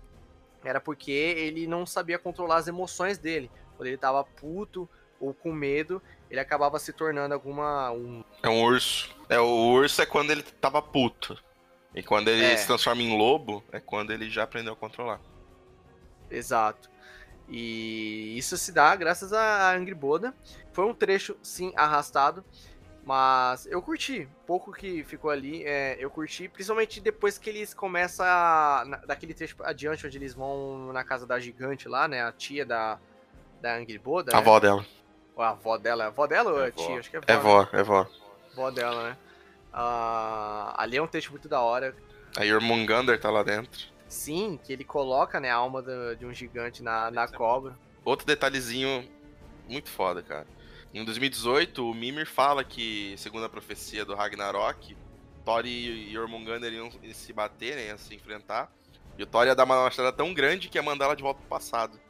era porque ele não sabia controlar as emoções dele. Quando ele tava puto ou com medo, ele acabava se tornando alguma um É um urso. É, o urso é quando ele tava puto. E quando ele É. se transforma em lobo, é quando ele já aprendeu a controlar. Exato. E isso se dá graças a Angry Boda. Foi um trecho, sim, arrastado. Mas eu curti. Pouco que ficou ali, é, eu curti. Principalmente depois que eles começam a, na- daquele trecho adiante, onde eles vão na casa da gigante lá, né? A tia da, da Angry Boda. A né? avó dela. Ou a avó dela. É a avó dela ou é É a tia? vó. Acho que é É né? vó, é vó. Vó dela, né? Ah, ali é um trecho muito da hora. A Jormungandr tá lá dentro. Sim, que ele coloca né, a alma do- de um gigante na, na cobra. Outro detalhezinho muito foda, cara. Em 2018, o Mimir fala que, segundo a profecia do Ragnarok, Thor e Jormungandr iriam se bater, né, se enfrentar. E o Thor ia dar uma machadada tão grande que ia mandar ela de volta pro passado.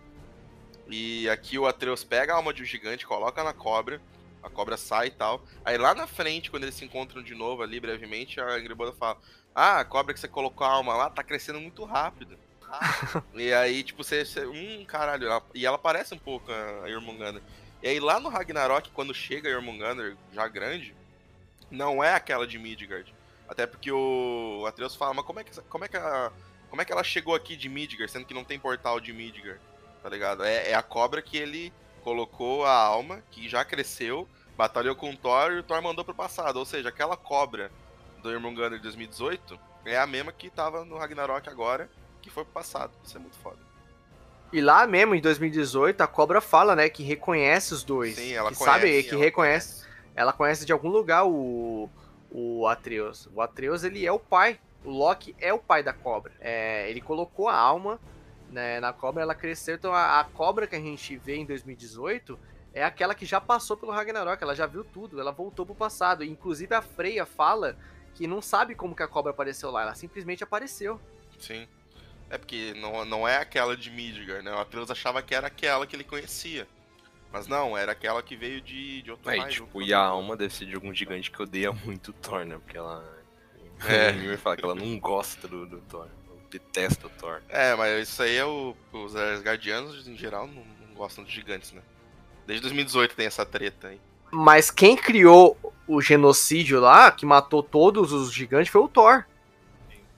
E aqui o Atreus pega a alma de um gigante, coloca na cobra, a cobra sai e tal. Aí lá na frente, quando eles se encontram de novo ali brevemente, a Angriboda fala: Ah, a cobra que você colocou a alma lá tá crescendo muito rápido. e aí, tipo, você. você hum, caralho. ela- e ela parece um pouco a, a Jormungandr. E aí lá no Ragnarok, quando chega Jormungandr já grande, não é aquela de Midgard. Até porque o Atreus fala, mas como é que, como é que, a, como é que ela chegou aqui de Midgard, sendo que não tem portal de Midgard? Tá ligado? É, é a cobra que ele colocou a alma, que já cresceu, batalhou com o Thor e o Thor mandou pro passado. Ou seja, aquela cobra do Jormungandr de 2018 é a mesma que tava no Ragnarok agora, que foi pro passado. Isso é muito foda. E lá mesmo, em 2018, a cobra fala, né, que reconhece os dois. Sim, ela que conhece. sabe, que ela reconhece. Ela conhece de algum lugar o, o Atreus. O Atreus, ele é o pai. O Loki é o pai da cobra. É, ele colocou a alma né, na cobra, ela cresceu. Então a, a cobra que a gente vê em 2018 é aquela que já passou pelo Ragnarok. Ela já viu tudo, ela voltou pro passado. Inclusive a Freya fala que não sabe como que a cobra apareceu lá. Ela simplesmente apareceu. Sim. É porque não, não é aquela de Midgard, né? O Atreus achava que era aquela que ele conhecia. Mas não, era aquela que veio de, de outro raio, tipo, e a alma deve ser de algum gigante que odeia muito o Thor, né? Porque ela. É. O Mimir fala que ela não gosta do, do Thor. Ela detesta o Thor. É, mas isso aí é o. Os Asgardianos, em geral, não, não gostam de gigantes, né? Desde 2018 tem essa treta aí. Mas quem criou o genocídio lá, que matou todos os gigantes, foi o Thor.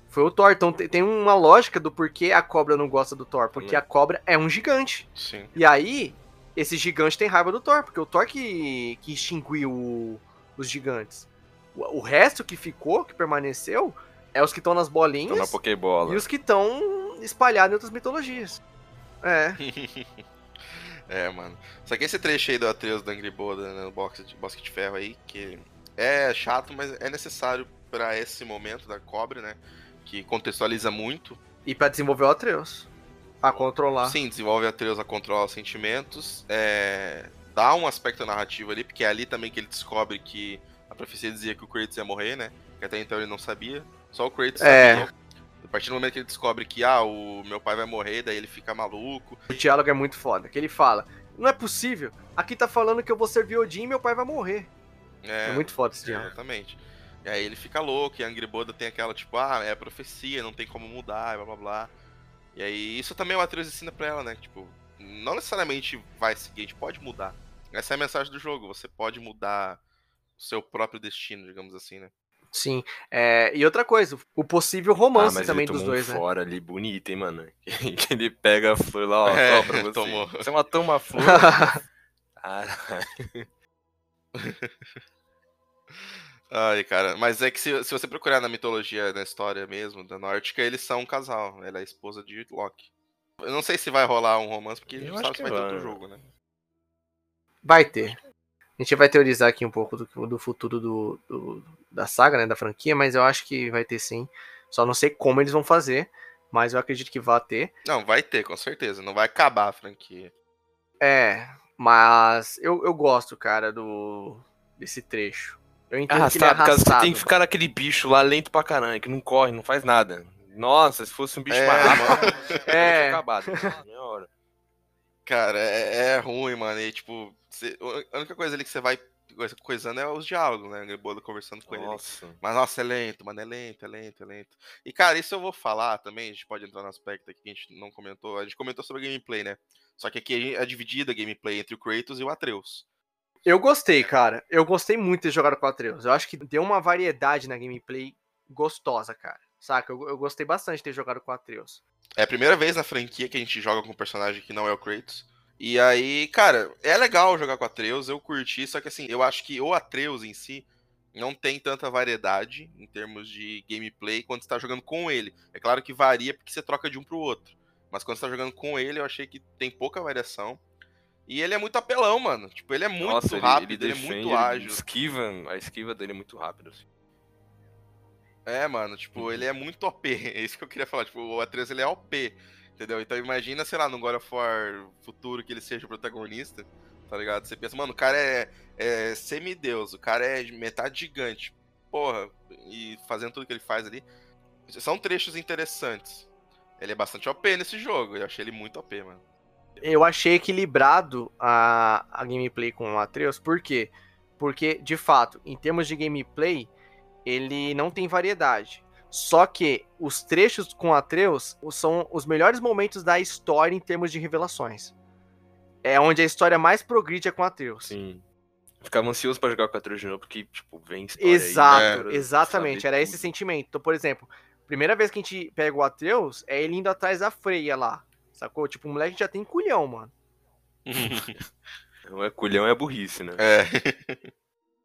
Foi o Thor. Então te- tem uma lógica do porquê a cobra não gosta do Thor. Porque a cobra é um gigante. Sim. E aí, esse gigante tem raiva do Thor. Porque o Thor que, que extinguiu o- os gigantes. O, o resto que ficou, que permaneceu, é os que estão nas bolinhas na Pokébola. e os que estão espalhados em outras mitologias. É. É, mano. Só que esse trecho aí do Atreus da Angry Boda né, no box de, bosque de ferro aí, que é chato, mas é necessário pra esse momento da cobra, né? Que contextualiza muito. E pra desenvolver o Atreus. Pra controlar. Sim, desenvolve a Atreus a controlar os sentimentos. é, Dá um aspecto narrativo ali, porque é ali também que ele descobre que a profecia dizia que o Kratos ia morrer, né? Que até então ele não sabia. Só o Kratos É. sabia. A partir do momento que ele descobre que, ah, o meu pai vai morrer, daí ele fica maluco. O diálogo é muito foda. Que ele fala: Não é possível. Aqui tá falando que eu vou servir Odin e meu pai vai morrer. É, muito foda esse diálogo. Exatamente. E aí ele fica louco, e a Angry Boda tem aquela, tipo, ah, é profecia, não tem como mudar, blá blá blá. E aí isso também o Atreus ensina pra ela, né? Tipo, não necessariamente vai seguir, a gente pode mudar. Essa é a mensagem do jogo, você pode mudar o seu próprio destino, digamos assim, né? Sim. É, e outra coisa, o possível romance ah, mas também ele dos dois, um né? fora ali bonito, hein, mano? Que ele pega a flor lá, ó, É, pra você. tomou. Você matou uma flor. Caralho. Ai, cara, mas é que se, se você procurar na mitologia, na história mesmo, da Nórdica, eles são um casal. Ela é a esposa de Loki. Eu não sei se vai rolar um romance, porque a gente Eu não acho sabe se que vai ter vai. outro jogo, né? Vai ter. A gente vai teorizar aqui um pouco do, do futuro do, do- da saga, né? Da franquia, mas eu acho que vai ter sim. Só não sei como eles vão fazer, mas eu acredito que vai ter. Não, vai ter, com certeza. Não vai acabar a franquia. É, mas eu, eu gosto, cara, do desse trecho. Eu entendo que ele é Arrastado, por causa que você arrastado. tem que ficar naquele bicho lá lento pra caralho, que não corre, não faz nada. Nossa, se fosse um bicho É, mais rápido, É. tinha acabado. Meia hora. Cara, é, é ruim, mano. E, tipo, você- a única coisa ali que você vai coisa- coisando é os diálogos, né? O Bolo conversando com ele. Nossa. Mas, nossa, é lento, mano, é lento, é lento, é lento. E, cara, isso eu vou falar também, a gente pode entrar no aspecto aqui que a gente não comentou. A gente comentou sobre a gameplay, né? Só que aqui é dividida a gameplay entre o Kratos e o Atreus. Eu gostei, cara. Eu gostei muito de jogar com Atreus. Eu acho que deu uma variedade na gameplay gostosa, cara. Saca? Eu, eu gostei bastante de ter jogado com Atreus. É a primeira vez na franquia que a gente joga com um personagem que não é o Kratos. E aí, cara, é legal jogar com Atreus, eu curti, só que assim, eu acho que o Atreus em si não tem tanta variedade em termos de gameplay quando você tá jogando com ele. É claro que varia porque você troca de um pro outro. Mas quando você tá jogando com ele, eu achei que tem pouca variação. E ele é muito apelão, mano. Tipo, ele é muito Nossa, ele- rápido, ele, defende, é muito ágil. Esquiva, a esquiva dele é muito rápida. Assim. É, mano, tipo, ele é muito OP. É isso que eu queria falar. Tipo, o Atreus ele é OP. Entendeu? Então imagina, sei lá, no God of War futuro que ele seja o protagonista, tá ligado? Você pensa, mano, o cara é, é semideus, o cara é metade gigante. Porra, e fazendo tudo que ele faz ali. São trechos interessantes. Ele é bastante OP nesse jogo. Eu achei ele muito OP, mano. Eu achei equilibrado a, a gameplay com o Atreus, por quê? Porque, de fato, em termos de gameplay, ele não tem variedade. Só que os trechos com o Atreus são os melhores momentos da história em termos de revelações. É onde a história mais progride é com o Atreus. Sim. Ficava ansioso pra jogar com Atreus de novo, porque, tipo, vem história Exato, aí, cara, exatamente. Era esse sentimento. Então, por exemplo, primeira vez que a gente pega o Atreus, é ele indo atrás da freia lá. Sacou? Tipo, o moleque já tem culhão, mano. Não é culhão, é burrice, né? É.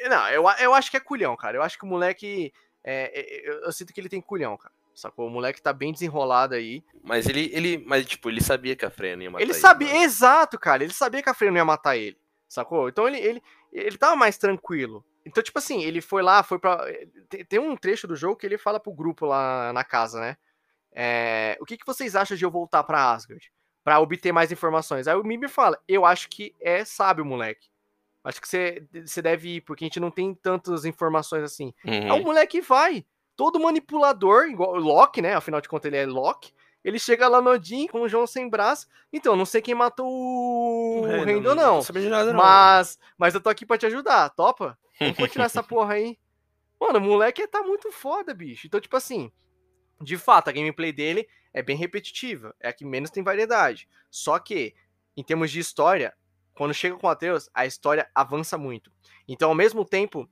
Não, eu, eu acho que é culhão, cara. Eu acho que o moleque. é, é, eu, eu sinto que ele tem culhão, cara. Sacou? O moleque tá bem desenrolado aí. Mas ele, ele, mas, tipo, ele sabia que a Freya não ia matar ele ele. sabia, mano. exato, cara. Ele sabia que a Freya não ia matar ele. Sacou? Então ele, ele, ele tava mais tranquilo. Então, tipo assim, ele foi lá, foi pra. Tem, tem um trecho do jogo que ele fala pro grupo lá na casa, né? É, o que, que vocês acham de eu voltar pra Asgard? Pra obter mais informações. Aí o Mimir fala: Eu acho que é sábio, moleque. Acho que você, deve ir, porque a gente não tem tantas informações assim. Aí o Uhum. moleque vai. Todo manipulador, igual o Loki, né? Afinal de contas, ele é Loki. Ele chega lá no Odin com o João sem braço. Então, não sei quem matou o É, Rendo, tô não. sabendo de nada, não. Mas, mas eu tô aqui pra te ajudar, topa? Vamos continuar essa porra aí. Mano, o moleque tá muito foda, bicho. Então, tipo assim, de fato, a gameplay dele é bem repetitiva. É a que menos tem variedade. Só que, em termos de história, quando chega com o Atreus, a história avança muito. Então, ao mesmo tempo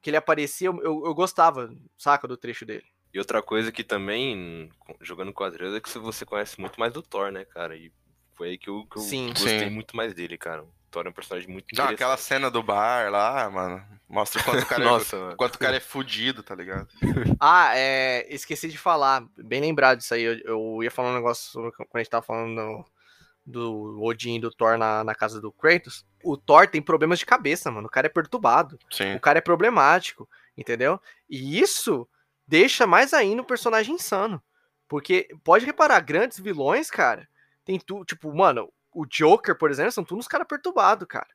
que ele aparecia, eu, eu- gostava, saca, do trecho dele. E outra coisa que também, jogando com a Atreus, é que você conhece muito mais do Thor, né, cara? E foi aí que eu, que eu Sim. gostei Sim. muito mais dele, cara. Thor é um personagem muito Não, aquela cena do bar lá, mano, mostra o quanto o cara, Nossa, é, quanto o cara é fudido, tá ligado? Ah, é, esqueci de falar, bem lembrado disso aí. Eu, eu ia falar um negócio sobre quando a gente tava falando do, do Odin e do Thor na, na casa do Kratos. O Thor tem problemas de cabeça, mano. O cara é perturbado. Sim. O cara é problemático, entendeu? E isso deixa mais ainda o personagem insano. Porque pode reparar, grandes vilões, cara, tem tudo. Tipo, mano, o Joker, por exemplo, são todos uns caras perturbados, cara.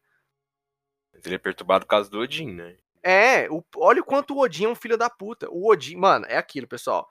Ele é perturbado por causa do Odin, né? É, o- olha o quanto o Odin é um filho da puta. O Odin, mano, é aquilo, pessoal.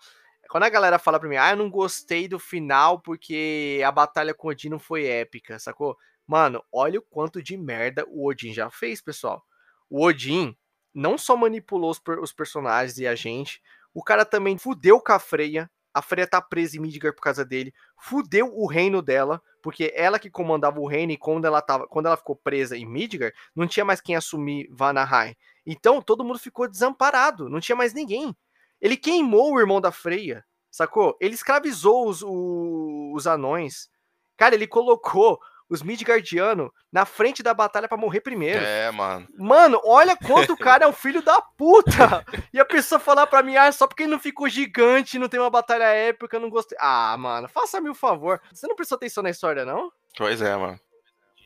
Quando a galera fala pra mim, ah, eu não gostei do final porque a batalha com o Odin não foi épica, sacou? Mano, olha o quanto de merda o Odin já fez, pessoal. O Odin não só manipulou os, os personagens e a gente, o cara também fudeu com a Freya, a Freya tá presa em Midgard por causa dele, fudeu o reino dela, porque ela que comandava o reino e quando ela, tava, quando ela ficou presa em Midgard, não tinha mais quem assumir Vanaheim. Então todo mundo ficou desamparado, não tinha mais ninguém. Ele queimou o irmão da Freya, sacou? Ele escravizou os, os, os anões. Cara, ele colocou os Midgardianos na frente da batalha para morrer primeiro. É, mano. Mano, olha quanto o cara é um filho da puta! E a pessoa falar pra mim, ah, só porque ele não ficou gigante, não tem uma batalha épica, eu não gostei. Ah, mano, faça-me o um favor. Você não prestou atenção na história, não? Pois é, mano.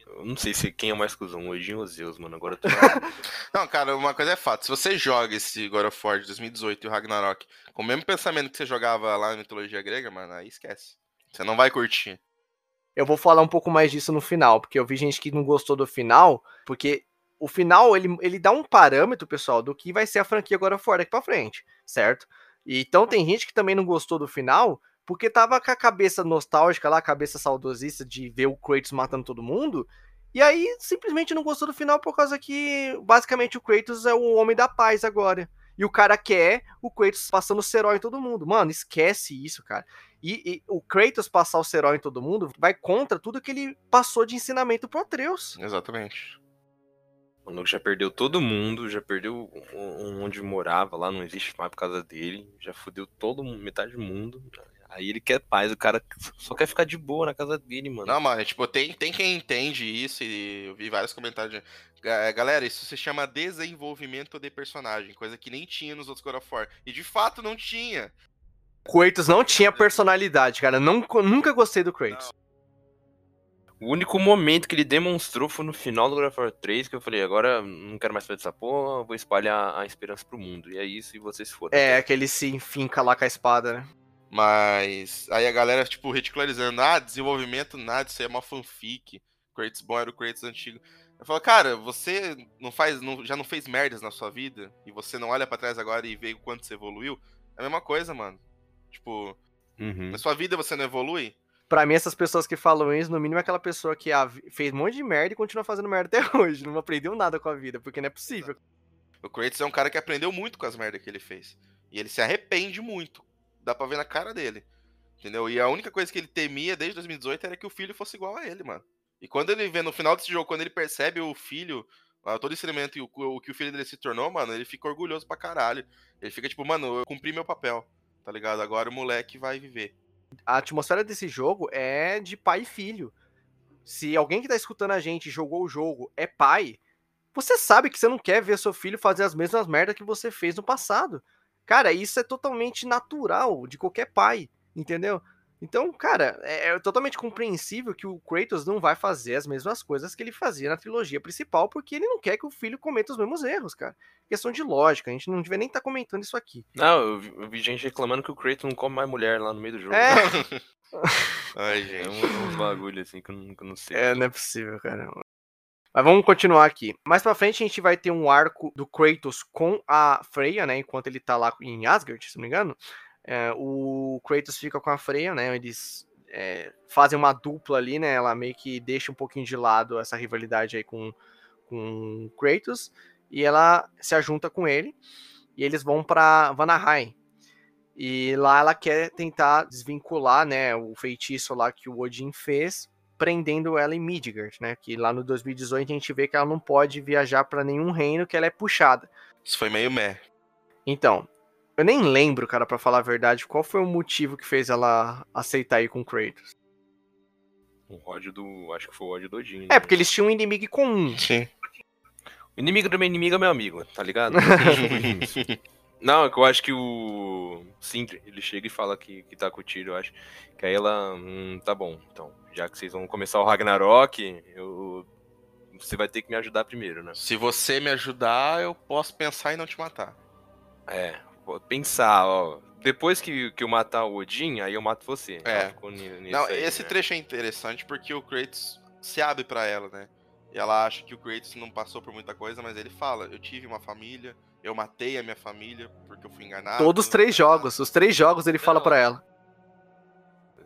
Eu não sei se quem é mais cuzão, Odin ou Zeus, mano. Agora eu tô... Não, cara, uma coisa é fato. Se você joga esse God of War de 2018 e o Ragnarok com o mesmo pensamento que você jogava lá na mitologia grega, mano, aí esquece. Você não vai curtir. Eu vou falar um pouco mais disso no final, porque eu vi gente que não gostou do final, porque o final ele, ele dá um parâmetro, pessoal, do que vai ser a franquia of War daqui pra frente, certo? Então tem gente que também não gostou do final, porque tava com a cabeça nostálgica lá, a cabeça saudosista de ver o Kratos matando todo mundo, e aí simplesmente não gostou do final por causa que basicamente o Kratos é o homem da paz agora. E o cara quer o Kratos passando o em todo mundo. Mano, esquece isso, cara. E, e, o Kratos passar o Serol em todo mundo vai contra tudo que ele passou de ensinamento pro Atreus. Exatamente. O Nogo já perdeu todo mundo, já perdeu onde morava lá, não existe mais por causa dele. Já fudeu todo metade do mundo. Aí ele quer paz, o cara só quer ficar de boa na casa dele, mano. Não, mano, tipo, tem, tem quem entende isso e eu vi vários comentários. De... É, galera, isso se chama desenvolvimento de personagem, coisa que nem tinha nos outros God of War. E de fato não tinha. Kratos não tinha personalidade, cara. Não, nunca gostei do Kratos. O único momento que ele demonstrou foi no final do God of War 3, que eu falei, agora não quero mais fazer essa porra, vou espalhar a esperança pro mundo. E é isso, e vocês foram. É, que ele se enfinca lá com a espada, né? Mas aí a galera, tipo, ridicularizando, ah, desenvolvimento nada, isso aí é uma fanfic. Kratos bom era o Kratos antigo. Eu falo, cara, você não faz, não, já não fez merdas na sua vida e você não olha para trás agora e vê o quanto você evoluiu? É a mesma coisa, mano. Tipo, uhum. na sua vida você não evolui? Pra mim, essas pessoas que falam isso, no mínimo é aquela pessoa que fez um monte de merda e continua fazendo merda até hoje. Não aprendeu nada com a vida, porque não é possível. O Kratos é um cara que aprendeu muito com as merdas que ele fez. E ele se arrepende muito. Dá pra ver na cara dele. Entendeu? E a única coisa que ele temia desde 2018 era que o filho fosse igual a ele, mano. E quando ele vê no final desse jogo, quando ele percebe o filho, todo esse elemento e o, o que o filho dele se tornou, mano, ele fica orgulhoso pra caralho. Ele fica tipo, mano, eu cumpri meu papel tá ligado? Agora o moleque vai viver. A atmosfera desse jogo é de pai e filho. Se alguém que tá escutando a gente jogou o jogo é pai, você sabe que você não quer ver seu filho fazer as mesmas merdas que você fez no passado. Cara, isso é totalmente natural de qualquer pai, entendeu? Então, cara, é, é, totalmente compreensível que o Kratos não vai fazer as mesmas coisas que ele fazia na trilogia principal, porque ele não quer que o filho cometa os mesmos erros, cara. Questão de lógica, a gente não devia nem estar tá comentando isso aqui. Não, eu vi, eu vi, gente reclamando que o Kratos não come mais mulher lá no meio do jogo. É. Ai, gente. É uns, uns bagulho assim que eu, não, que eu não sei. É, não é possível, cara. Mas vamos continuar aqui. Mais pra frente a gente vai ter um arco do Kratos com a Freya, né? Enquanto ele tá lá em Asgard, se não me engano. É, o Kratos fica com a Freya, né? Eles é, fazem uma dupla ali, né? Ela meio que deixa um pouquinho de lado essa rivalidade aí com, com o Kratos. E ela se ajunta com ele. E eles vão para Vanaheim. E lá ela quer tentar desvincular, né? O feitiço lá que o Odin fez, prendendo ela em Midgard, né? Que lá no 2018 a gente vê que ela não pode viajar para nenhum reino, que ela é puxada. Isso foi meio meh. Então, eu nem lembro, cara, para falar a verdade, qual foi o motivo que fez ela aceitar ir com Kratos. O ódio do. Acho que foi o ódio do Odin. Né? É, porque eles tinham um inimigo comum. Sim. O inimigo do meu inimigo é meu amigo, tá ligado? Não, é que eu acho que o Sindri, ele chega e fala que, que tá com o tiro, eu acho. Que aí ela, hum, tá bom, então, já que vocês vão começar o Ragnarok, eu, você vai ter que me ajudar primeiro, né? Se você me ajudar, eu posso pensar em não te matar. É, pensar, ó. Depois que, que eu matar o Odin, aí eu mato você. É. Não, aí, esse né? trecho é interessante porque o Kratos se abre para ela, né? E ela acha que o Kratos não passou por muita coisa, mas ele fala: Eu tive uma família, eu matei a minha família porque eu fui enganado. Todos os três jogos, os três jogos ele não, fala para ela.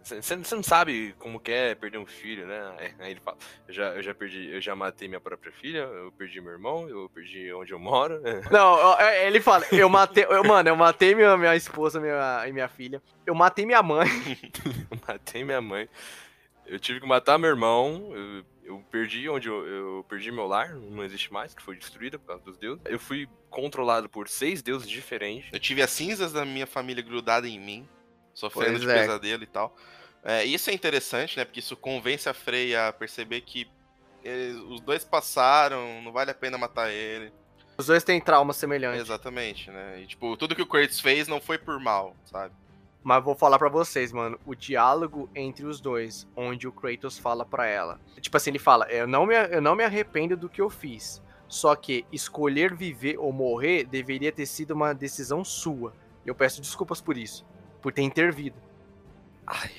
Você não sabe como que é perder um filho, né? Aí ele fala, eu já, eu já perdi, eu já matei minha própria filha, eu perdi meu irmão, eu perdi onde eu moro. Não, é, ele fala, eu matei, eu, mano, eu matei minha, minha esposa minha, e minha filha, eu matei minha mãe. eu matei minha mãe. Eu tive que matar meu irmão, eu, eu perdi onde eu, eu, perdi meu lar, não existe mais, que foi destruída por causa dos deuses. Eu fui controlado por seis deuses diferentes. Eu tive as cinzas da minha família grudada em mim sofrendo pois de é. pesadelo e tal. É, isso é interessante, né? Porque isso convence a Freya a perceber que eles, os dois passaram, não vale a pena matar ele. Os dois têm trauma semelhante. Exatamente, né? E, tipo, tudo que o Kratos fez não foi por mal, sabe? Mas vou falar para vocês, mano, o diálogo entre os dois, onde o Kratos fala para ela. Tipo assim, ele fala: eu não, me, eu não me arrependo do que eu fiz. Só que escolher viver ou morrer deveria ter sido uma decisão sua. Eu peço desculpas por isso por ter intervido. Ai,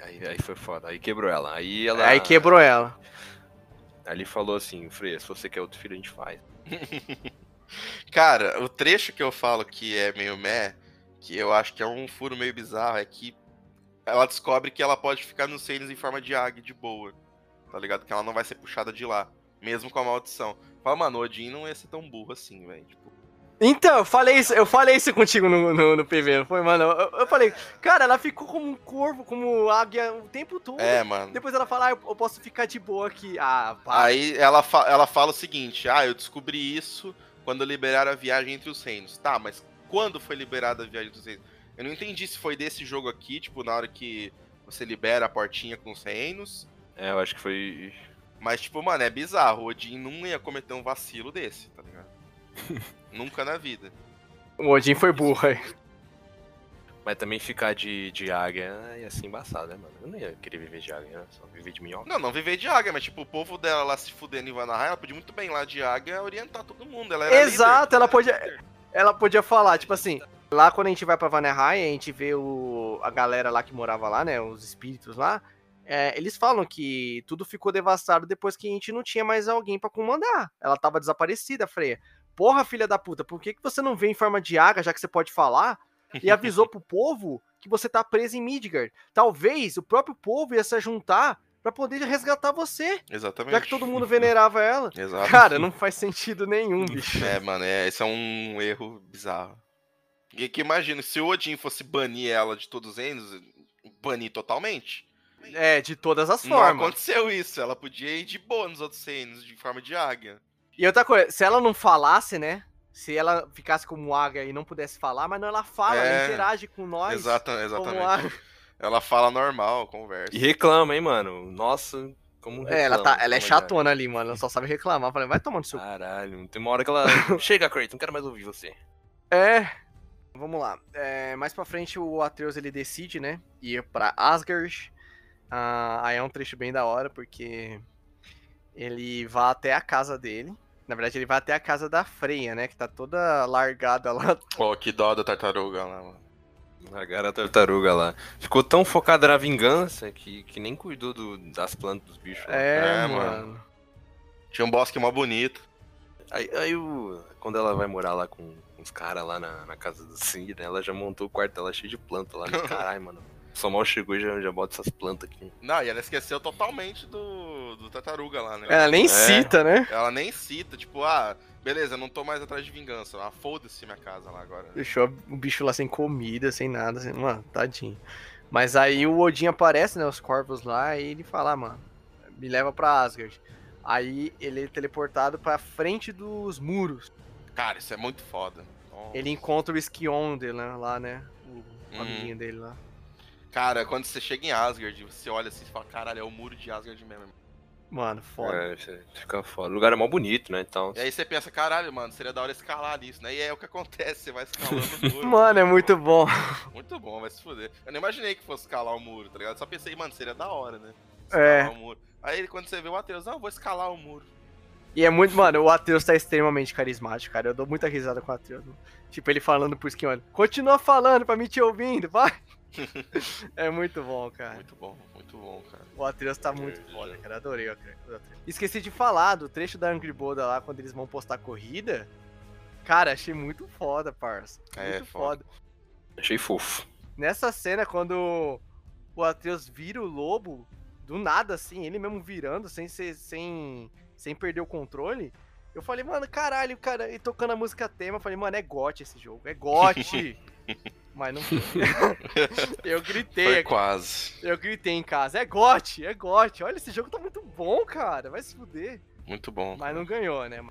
aí, aí foi foda. Aí quebrou ela. Aí ela. Aí quebrou ela. Aí ele falou assim, Freya, se você quer outro filho, a gente faz. Cara, o trecho que eu falo que é meio meh, que eu acho que é um furo meio bizarro, é que ela descobre que ela pode ficar nos seios em forma de águia de boa. Tá ligado? Que ela não vai ser puxada de lá. Mesmo com a maldição. Fala, mano, o Odin não ia ser tão burro assim, velho. Tipo, então, eu falei isso, eu falei isso contigo no, no, no PV, não foi, mano? Eu, eu, falei, cara, ela ficou como um corvo, como águia o tempo todo. É, mano. Depois ela fala, ah, eu, eu posso ficar de boa aqui. Ah, pá. Aí ela, fa ela fala o seguinte, ah, eu descobri isso quando liberaram a viagem entre os reinos. Tá, mas quando foi liberada a viagem entre os reinos? Eu não entendi se foi desse jogo aqui, tipo, na hora que você libera a portinha com os reinos. É, eu acho que foi. Mas, tipo, mano, é bizarro. O Odin não ia cometer um vacilo desse, tá ligado? Nunca na vida. O Odin foi burro aí. Mas também ficar de, de águia ia ser embaçado, né, mano? Eu não ia querer viver de águia, né? Só viver de minhoca. Não, não viver de águia, mas tipo, o povo dela lá se fudendo em Vanaheim, ela podia muito bem lá de águia orientar todo mundo. Ela era Exato, líder, ela podia. Ela podia falar, tipo assim, lá quando a gente vai pra Vanaheim, a gente vê o, a galera lá que morava lá, né? Os espíritos lá. É, eles falam que tudo ficou devastado depois que a gente não tinha mais alguém para comandar. Ela tava desaparecida, Freia. Porra, filha da puta, por que, que você não veio em forma de águia, já que você pode falar? E avisou pro povo que você tá preso em Midgard. Talvez o próprio povo ia se juntar para poder resgatar você. Exatamente. Já que todo mundo venerava ela. Exato. Cara, não faz sentido nenhum, bicho. É, mano, é, esse é um erro bizarro. E que imagina, se o Odin fosse banir ela de todos os reinos, banir totalmente. É, de todas as formas. Não aconteceu isso, ela podia ir de boa nos outros reinos, de forma de águia. E outra coisa, se ela não falasse, né? Se ela ficasse como águia e não pudesse falar, mas não, ela fala, é, ela interage com nós. Exata, exatamente. Ela fala normal, conversa. E reclama, hein, mano? Nossa, como reclama, É, ela, tá, ela é chatona ali, mano. Ela só sabe reclamar. falei, vai tomando seu. Caralho, tem uma hora que ela. Chega, Creighton, não quero mais ouvir você. É. Vamos lá. É, mais pra frente o Atreus ele decide, né? Ir pra Asgard. Ah, aí é um trecho bem da hora, porque ele vai até a casa dele. Na verdade, ele vai até a casa da Freia, né? Que tá toda largada lá. Pô, oh, que dó da tartaruga lá, mano. Largaram a tartaruga lá. Ficou tão focada na vingança que, que nem cuidou do, das plantas dos bichos. É, é mano. mano. Tinha um bosque mó bonito. Aí, aí o, quando ela vai morar lá com os caras lá na, na casa do Cid, né? Ela já montou o quarto dela cheio de planta lá. Caralho, mano. Só mal chegou e já, já bota essas plantas aqui. Não, e ela esqueceu totalmente do, do tartaruga lá, né? Ela nem é. cita, né? Ela nem cita, tipo, ah, beleza, não tô mais atrás de vingança. Ah, foda-se minha casa lá agora. Deixou o bicho lá sem comida, sem nada, assim, mano, tadinho. Mas aí o Odin aparece, né, os corvos lá, e ele fala, ah, mano, me leva pra Asgard. Aí ele é teleportado pra frente dos muros. Cara, isso é muito foda. Nossa. Ele encontra o Skionde né, lá, né? O hum. amiguinho dele lá. Cara, quando você chega em Asgard, você olha assim e fala, caralho, é o muro de Asgard mesmo. Mano, foda. É, fica foda. O lugar é mó bonito, né? Então... E aí você pensa, caralho, mano, seria da hora escalar nisso, né? E é o que acontece, você vai escalando o muro. mano, é muito bom. Muito bom, vai se fuder. Eu não imaginei que fosse escalar o muro, tá ligado? Só pensei, mano, seria da hora, né? É. Escalar é. o muro. Aí quando você vê o Atreus, não, vou escalar o muro. E é muito, mano, o Atreus tá extremamente carismático, cara. Eu dou muita risada com o Atreus. Tipo, ele falando pro Skin, continua falando pra me te ouvindo, vai. é muito bom, cara. Muito bom, muito bom, cara. O Atreus tá muito é, foda, cara. Adorei o Atreus. Esqueci de falar do trecho da Angry Boda lá, quando eles vão postar corrida. Cara, achei muito foda, parça. É, muito foda. foda. Achei fofo. Nessa cena, quando o Atreus vira o lobo do nada, assim, ele mesmo virando, sem ser, sem, sem perder o controle. Eu falei, mano, caralho, cara, e tocando a música tema, eu falei, mano, é gote esse jogo, é gote. Mas não foi. eu gritei. Foi quase. Eu gritei em casa, é gote, é gote. Olha, esse jogo tá muito bom, cara, vai se fuder. Muito bom. Mas não ganhou, né?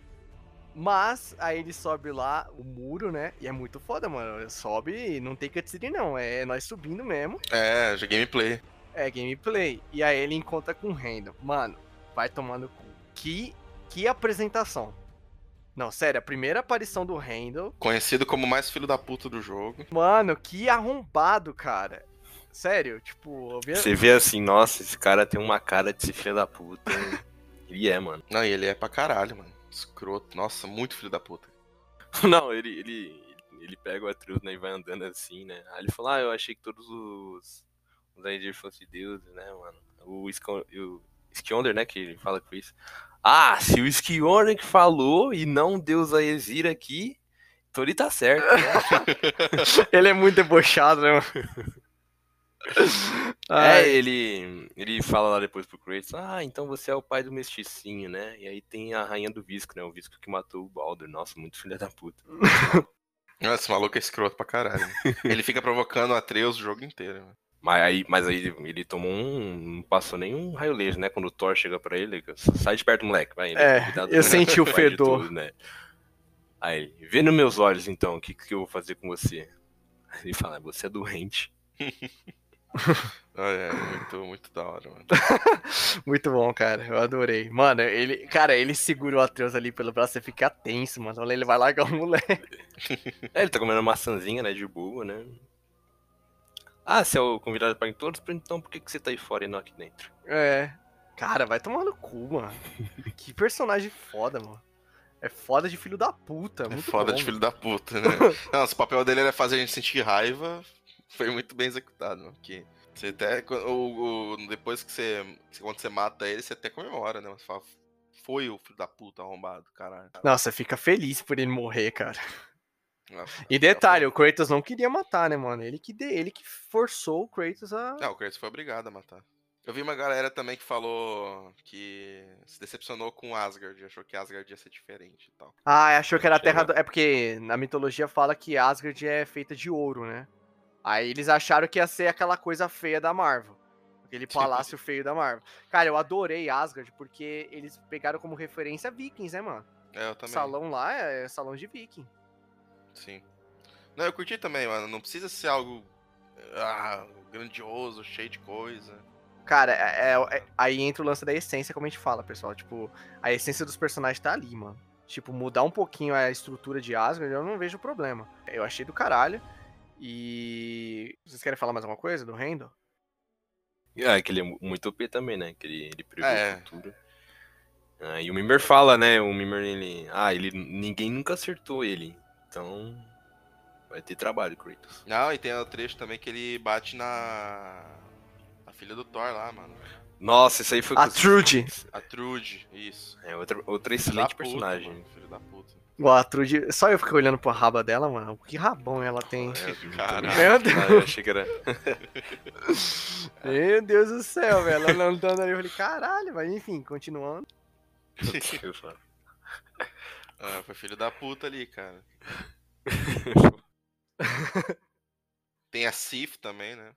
Mas aí ele sobe lá o muro, né? E é muito foda, mano. Sobe e não tem cutscene, não. É nós subindo mesmo. É, já gameplay. É gameplay. E aí ele encontra com o Randall. Mano, vai tomando cu. Que, que apresentação. Não, sério, a primeira aparição do Randall. Conhecido como o mais filho da puta do jogo. Mano, que arrombado, cara. Sério, tipo. vi- Você vê assim, nossa, esse cara tem uma cara de ser filho da puta. Ele é, mano. Não, e ele é pra caralho, mano. Escroto. Nossa, muito filho da puta. Não, ele, ele, ele pega o Atreus, né, e vai andando assim, né. Aí ele fala, ah, eu achei que todos os, os Rangers fossem deuses, né, mano. O, Skon- o Skjonder, né, que ele fala com isso. Ah, se o que falou e não Deus Aesir aqui, então ele tá certo, né? Ele é muito debochado, né? É, Ai, ele, ele fala lá depois pro Kratos, ah, então você é o pai do mesticinho, né? E aí tem a rainha do Visco, né? O Visco que matou o Baldur. Nossa, muito filha da puta. Nossa, esse maluco é escroto pra caralho. ele fica provocando Atreus o jogo inteiro. mano. Mas aí, mas aí ele, tomou um. Não passou nenhum raio laser, né? Quando o Thor chega pra ele, sai de perto, moleque. Vai, ele É, cuidado eu senti o fedor. tudo, né? Aí ele, vê nos meus olhos então, o que, que eu vou fazer com você? Aí ele fala, você é doente. Ah, é, muito, muito da hora, mano. Muito bom, cara. Eu adorei. Mano, ele. Cara, ele segura o Atreus ali pelo braço, você fica tenso, mano. Olha, ele vai largar o moleque. É, ele tá comendo uma maçãzinha, né? De boa, né? Ah, você é o convidado para todos, então por que, que você tá aí fora e não aqui dentro? É. Cara, vai tomar no cu, mano. Que personagem foda, mano. É foda de filho da puta. É Muito foda bom, de filho da puta, né? Nossa, o papel dele era fazer a gente sentir raiva. Foi muito bem executado, mano. Porque você até. O, o- depois que você. Quando você mata ele, você até comemora, né? Você fala, foi o filho da puta arrombado, caralho. Nossa, fica feliz por ele morrer, cara. Nossa, E detalhe, o Kratos não queria matar, né, mano? Ele que, de... ele que forçou o Kratos a. Não, o Kratos foi obrigado a matar. Eu vi uma galera também que falou que se decepcionou com Asgard, achou que Asgard ia ser diferente e tal. Ah, achou que era a terra. Do... É porque na mitologia fala que Asgard é feita de ouro, né? Aí eles acharam que ia ser aquela coisa feia da Marvel. Aquele palácio feio da Marvel. Cara, eu adorei Asgard porque eles pegaram como referência Vikings, né, mano? É, eu O também. salão lá é salão de Viking. Sim. Não, eu curti também, mano. Não precisa ser algo ah, grandioso, cheio de coisa. Cara, é- é- é- aí entra o lance da essência, como a gente fala, pessoal. Tipo, a essência dos personagens tá ali, mano. Tipo, mudar um pouquinho a estrutura de Asgard, eu não vejo problema. Eu achei do caralho. E. Vocês querem falar mais alguma coisa do Randall? Ah, que ele é mu- muito OP também, né? Que ele, ele prevê É. o futuro. Ah, e o Mimir fala, né? O Mimir, ele. Ah, ele. Ninguém nunca acertou ele. Então. Vai ter trabalho, Kratos. Não, e tem o trecho também que ele bate na. A filha do Thor lá, mano. Nossa, isso aí foi. A Trude. A Trude, isso. É outra, outra excelente puta, personagem. mano, Filho da puta. Igual a Trude. Só eu fiquei olhando pro raba dela, mano. Que rabão ela tem. É, Caralho. Meu Deus. Ah, eu achei que era. Meu Deus do céu, velho. Ela andando ali, eu falei, caralho, mas enfim, continuando. Ah, foi filho da puta ali, cara. Tem a Sif também, né?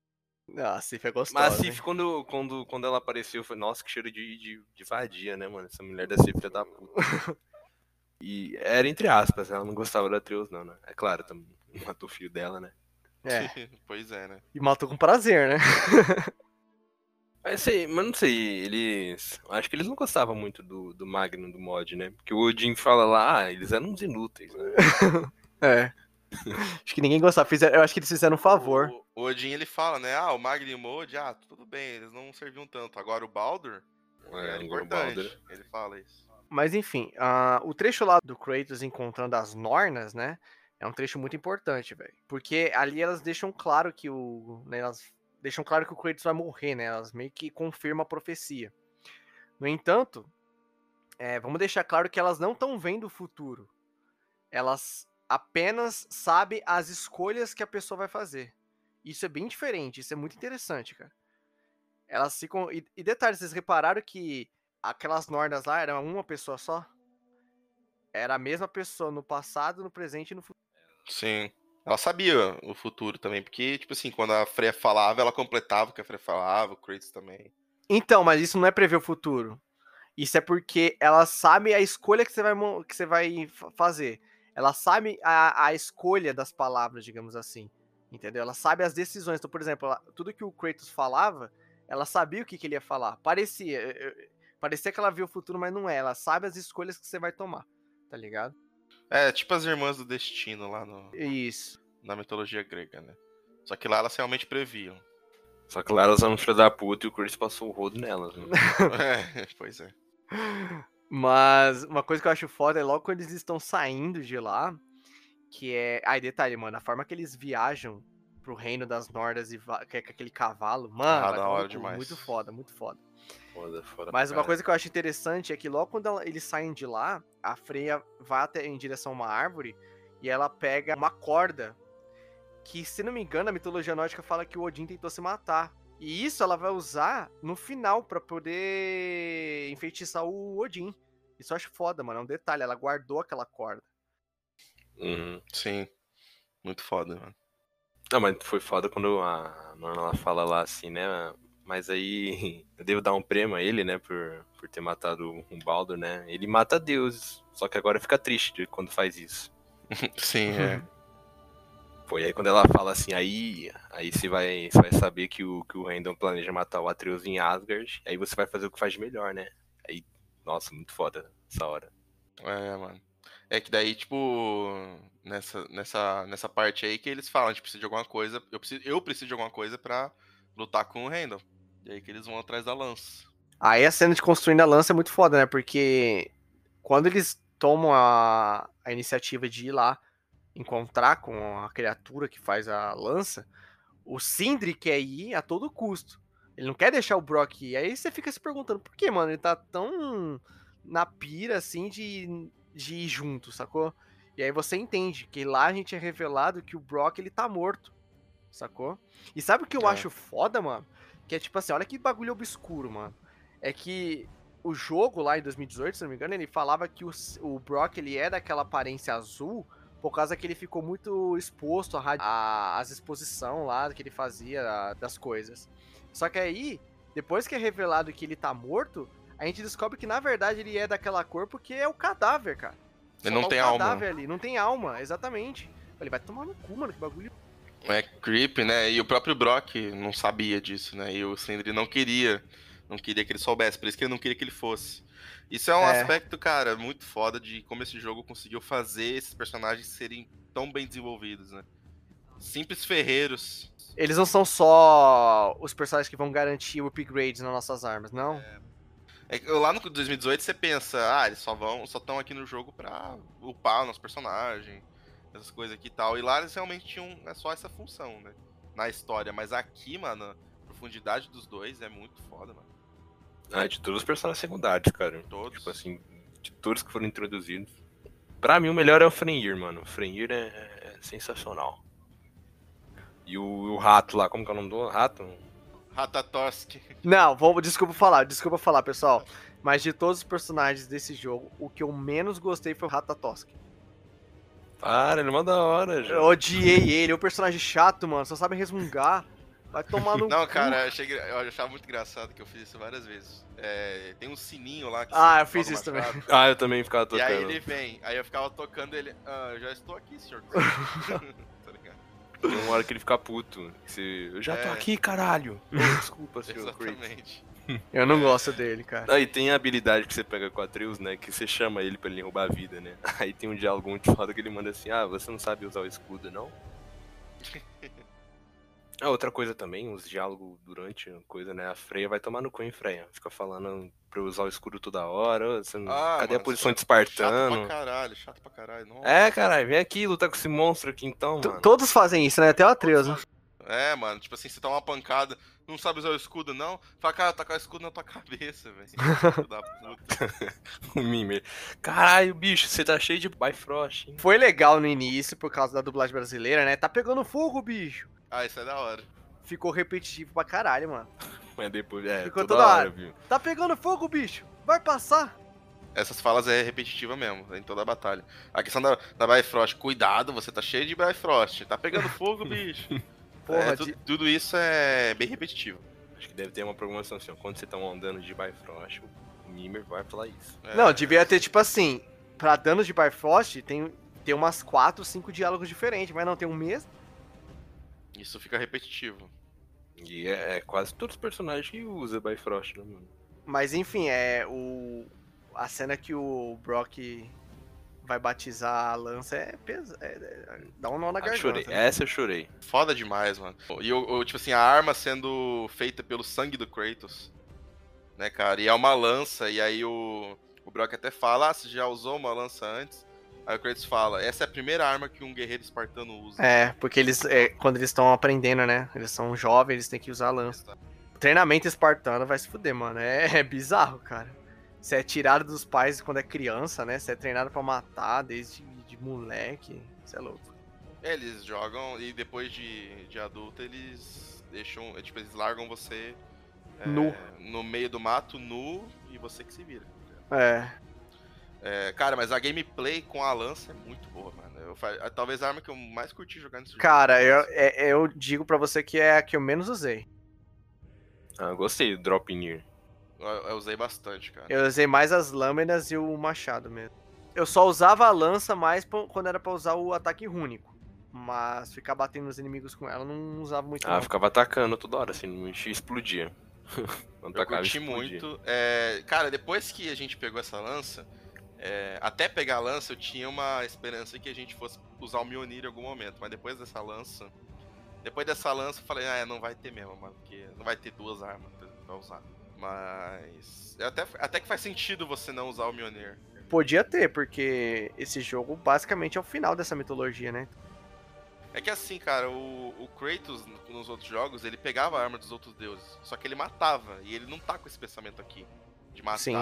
Ah, a Cif é gostosa. Mas a hein? Sif, quando, quando, quando ela apareceu, foi, nossa, que cheiro de, de, de vadia, né, mano? Essa mulher deve ser filha da puta. E era entre aspas, ela não gostava da Atreus, não, né? É claro, também matou o filho dela, né? É. pois é, né? E matou com prazer, né? Mas, sei, mas não sei, eles. Acho que eles não gostavam muito do, do Magno do mod, né? Porque o Odin fala lá, ah, eles eram uns inúteis, né? É. Acho que ninguém gostava. Fizeram- eu acho que eles fizeram um favor. O, o Odin ele fala, né? Ah, o Magni e o Mod, ah, tudo bem, eles não serviam tanto. Agora o Baldur É, o importante. Baldur. Ele fala isso. Mas enfim, ah, o trecho lá do Kratos encontrando as Nornas, né? É um trecho muito importante, velho. Porque ali elas deixam claro que o. né, elas deixam claro que o Kratos vai morrer, né? Elas meio que confirmam a profecia. No entanto, é, vamos deixar claro que elas não estão vendo o futuro. Elas apenas sabem as escolhas que a pessoa vai fazer. Isso é bem diferente, isso é muito interessante, cara. elas ficam. E, e detalhe, vocês repararam que aquelas Nordas lá eram uma pessoa só? Era a mesma pessoa no passado, no presente e no futuro. Sim. Ela sabia o futuro também, porque, tipo assim, quando a Freya falava, ela completava o que a Freya falava, o Kratos também. Então, mas isso não é prever o futuro. Isso é porque ela sabe a escolha que você vai, que você vai fazer. Ela sabe a, a escolha das palavras, digamos assim. Entendeu? Ela sabe as decisões. Então, por exemplo, ela, tudo que o Kratos falava, ela sabia o que, que ele ia falar. Parecia. Parecia que ela viu o futuro, mas não é. Ela sabe as escolhas que você vai tomar. Tá ligado? É, tipo as irmãs do destino lá no. Isso. Na mitologia grega, né? Só que lá elas realmente previam. Só que lá elas eram filha da puta e o Chris passou o rodo nelas, né? é, pois é. Mas uma coisa que eu acho foda é logo quando eles estão saindo de lá, que é. Ai, detalhe, mano, a forma que eles viajam pro reino das Nordas e que é com aquele cavalo, mano, ah, da hora demais. muito foda, muito foda. Foda, foda Mas uma coisa que eu acho interessante é que logo quando ela, eles saem de lá, a Freya vai até em direção a uma árvore e ela pega uma corda que, se não me engano, a mitologia nórdica fala que o Odin tentou se matar. E isso ela vai usar no final para poder enfeitiçar o Odin. Isso eu acho foda, mano. É um detalhe. Ela guardou aquela corda. Uhum. Sim. Muito foda, mano. Não, mas foi foda quando a ela fala lá assim, né? Mas aí eu devo dar um prêmio a ele, né? Por, por ter matado um Baldur, né? Ele mata deuses. Só que agora fica triste quando faz isso. Sim, é. Pô, e aí quando ela fala assim, aí, aí você vai, você vai saber que o, que o Random planeja matar o Atreus em Asgard, aí você vai fazer o que faz de melhor, né? Aí, nossa, muito foda essa hora. É, mano. É que daí, tipo, nessa, nessa, nessa parte aí que eles falam, a gente precisa de alguma coisa, eu preciso, eu preciso de alguma coisa pra lutar com o Randall. E aí que eles vão atrás da lança. Aí a cena de construindo a lança é muito foda, né? Porque quando eles tomam a, a iniciativa de ir lá encontrar com a criatura que faz a lança, o Sindri quer ir a todo custo. Ele não quer deixar o Brock ir. Aí você fica se perguntando, por que, mano? Ele tá tão na pira, assim, de, de ir junto, sacou? E aí você entende que lá a gente é revelado que o Brock, ele tá morto, sacou? E sabe o que eu é. acho foda, mano? Que é tipo assim, olha que bagulho obscuro, mano. É que o jogo lá em 2018, se não me engano, ele falava que o, o Brock, ele é daquela aparência azul por causa que ele ficou muito exposto às exposição lá que ele fazia das coisas. Só que aí, depois que é revelado que ele tá morto, a gente descobre que na verdade ele é daquela cor porque é o cadáver, cara. Ele não tem alma. Ali. Não tem alma, exatamente. Ele vai tomar no cu, mano, que bagulho. É creep, né? E o próprio Brock não sabia disso, né? E o Sindri não queria, não queria que ele soubesse, por isso que ele não queria que ele fosse. Isso é um é. aspecto, cara, muito foda de como esse jogo conseguiu fazer esses personagens serem tão bem desenvolvidos, né? Simples ferreiros. Eles não são só os personagens que vão garantir o upgrades nas nossas armas, não? É. É, lá no 2018 você pensa, ah, eles só vão, só estão aqui no jogo pra upar o nosso personagem, essas coisas aqui e tal. E lá eles realmente tinham é só essa função, né? Na história. Mas aqui, mano, a profundidade dos dois é muito foda, mano. Ah, de todos os personagens secundários, cara. Todos. Tipo assim, de todos que foram introduzidos. Pra mim, o melhor é o Frenir, mano. O Frenir é, é, sensacional. E o, o, rato lá, como que é o nome do rato? Ratatosk. Não, vou, desculpa falar, desculpa falar, pessoal. Mas de todos os personagens desse jogo, o que eu menos gostei foi o Ratatosk. Para, ele é uma da hora, já. Eu odiei ele, é um personagem chato, mano, só sabe resmungar. Vai tomar no Não, cara, eu, achei, eu achava muito engraçado que eu fiz isso várias vezes. É, tem um sininho lá que Ah, eu fiz isso também. Ah, eu também ficava tocando. E aí ele vem, aí eu ficava tocando ele. Ah, eu já estou aqui, senhor. tá ligado? Tem uma hora que ele fica puto. Você, eu já é... tô aqui, caralho. desculpa, senhor. Exatamente. Eu não gosto dele, cara. Aí tem a habilidade que você pega com a Atreus, né? Que você chama ele pra ele roubar a vida, né? Aí tem um diálogo muito foda que ele manda assim: Ah, você não sabe usar o escudo, não? Ah, outra coisa também, os diálogos durante a coisa, né? A Freya vai tomar no cu, hein, Freya? Fica falando pra eu usar o escudo toda hora. Você não... ah, Cadê mano, a posição de espartano? Chato pra caralho, chato pra caralho. Nossa. É, caralho, vem aqui lutar com esse monstro aqui então, mano. Todos fazem isso, né? Até o Atreus, né? É, mano, tipo assim, você toma uma pancada, não sabe usar o escudo, não? Fala, cara, tá com o escudo na tua cabeça, velho. da puta. o Mimer. Caralho, bicho, você tá cheio de Bifrost, hein? Foi legal no início, por causa da dublagem brasileira, né? Tá pegando fogo, bicho. Ah, isso é da hora. Ficou repetitivo pra caralho, mano. Mas depois, é, Ficou toda, toda hora, hora. viu? Tá pegando fogo, bicho! Vai passar! Essas falas é repetitiva mesmo, em toda a batalha. A questão da, da Bifrost, cuidado, você tá cheio de Bifrost. Tá pegando fogo, bicho. Porra, É, tu- de- Tudo isso é bem repetitivo. Acho que deve ter uma programação assim, ó. Quando você tá andando de Bifrost, o Mimir vai falar isso. É, Não, devia ter, tipo assim, pra danos de Bifrost, tem, tem umas 4, 5 diálogos diferentes, mas não, tem um mesmo. Isso fica repetitivo. E é, é quase todos os personagens que usa Bifrost, né, mano? Mas enfim, é o. A cena que o Brock vai batizar a lança é pesa. é- é- dá um nó na Ah, garganta. chorei. né? Essa eu chorei. Foda demais, mano. E eu, eu, tipo assim, a arma sendo feita pelo sangue do Kratos. Né, cara? E é uma lança, e aí o, o Brock até fala, ah, você já usou uma lança antes? Aí o Kratos fala, essa é a primeira arma que um guerreiro espartano usa. É, porque eles, é, quando eles estão aprendendo, né? Eles são jovens, eles têm que usar a lança. O treinamento espartano vai se fuder, mano. É, é bizarro, cara. Você é tirado dos pais quando é criança, né? Você é treinado pra matar desde de moleque. Você é louco. É, Eles jogam e depois de, de adulto eles deixam, é, tipo, eles largam você é, Nu. no meio do mato, nu, e você que se vira. É. É, cara, mas a gameplay com a lança é muito boa, mano. Eu, é talvez a arma que eu mais curti jogar nesse Cara, eu, jogo. é- eu digo pra você que é a que eu menos usei. Ah, gostei do Drop Near. Eu, eu usei bastante, cara. Eu usei mais as lâminas e o machado mesmo. Eu só usava a lança mais pra- quando era pra usar o ataque rúnico. Mas ficar batendo nos inimigos com ela eu não usava muito. Ah, não. ficava atacando toda hora, assim, não enchia, explodia. Quando Eu curti explodia. muito. É, cara, depois que a gente pegou essa lança, é, até pegar a lança, eu tinha uma esperança que a gente fosse usar o Mjolnir em algum momento. Mas depois dessa lança. Depois dessa lança, eu falei, ah, não vai ter mesmo, mano. Porque não vai ter duas armas pra usar. Mas. é Até, até que faz sentido você não usar o Mjolnir. Podia ter, porque esse jogo basicamente é o final dessa mitologia, né? É que assim, cara, o, o Kratos nos outros jogos, ele pegava a arma dos outros deuses. Só que ele matava. E ele não tá com esse pensamento aqui. De matar. Sim.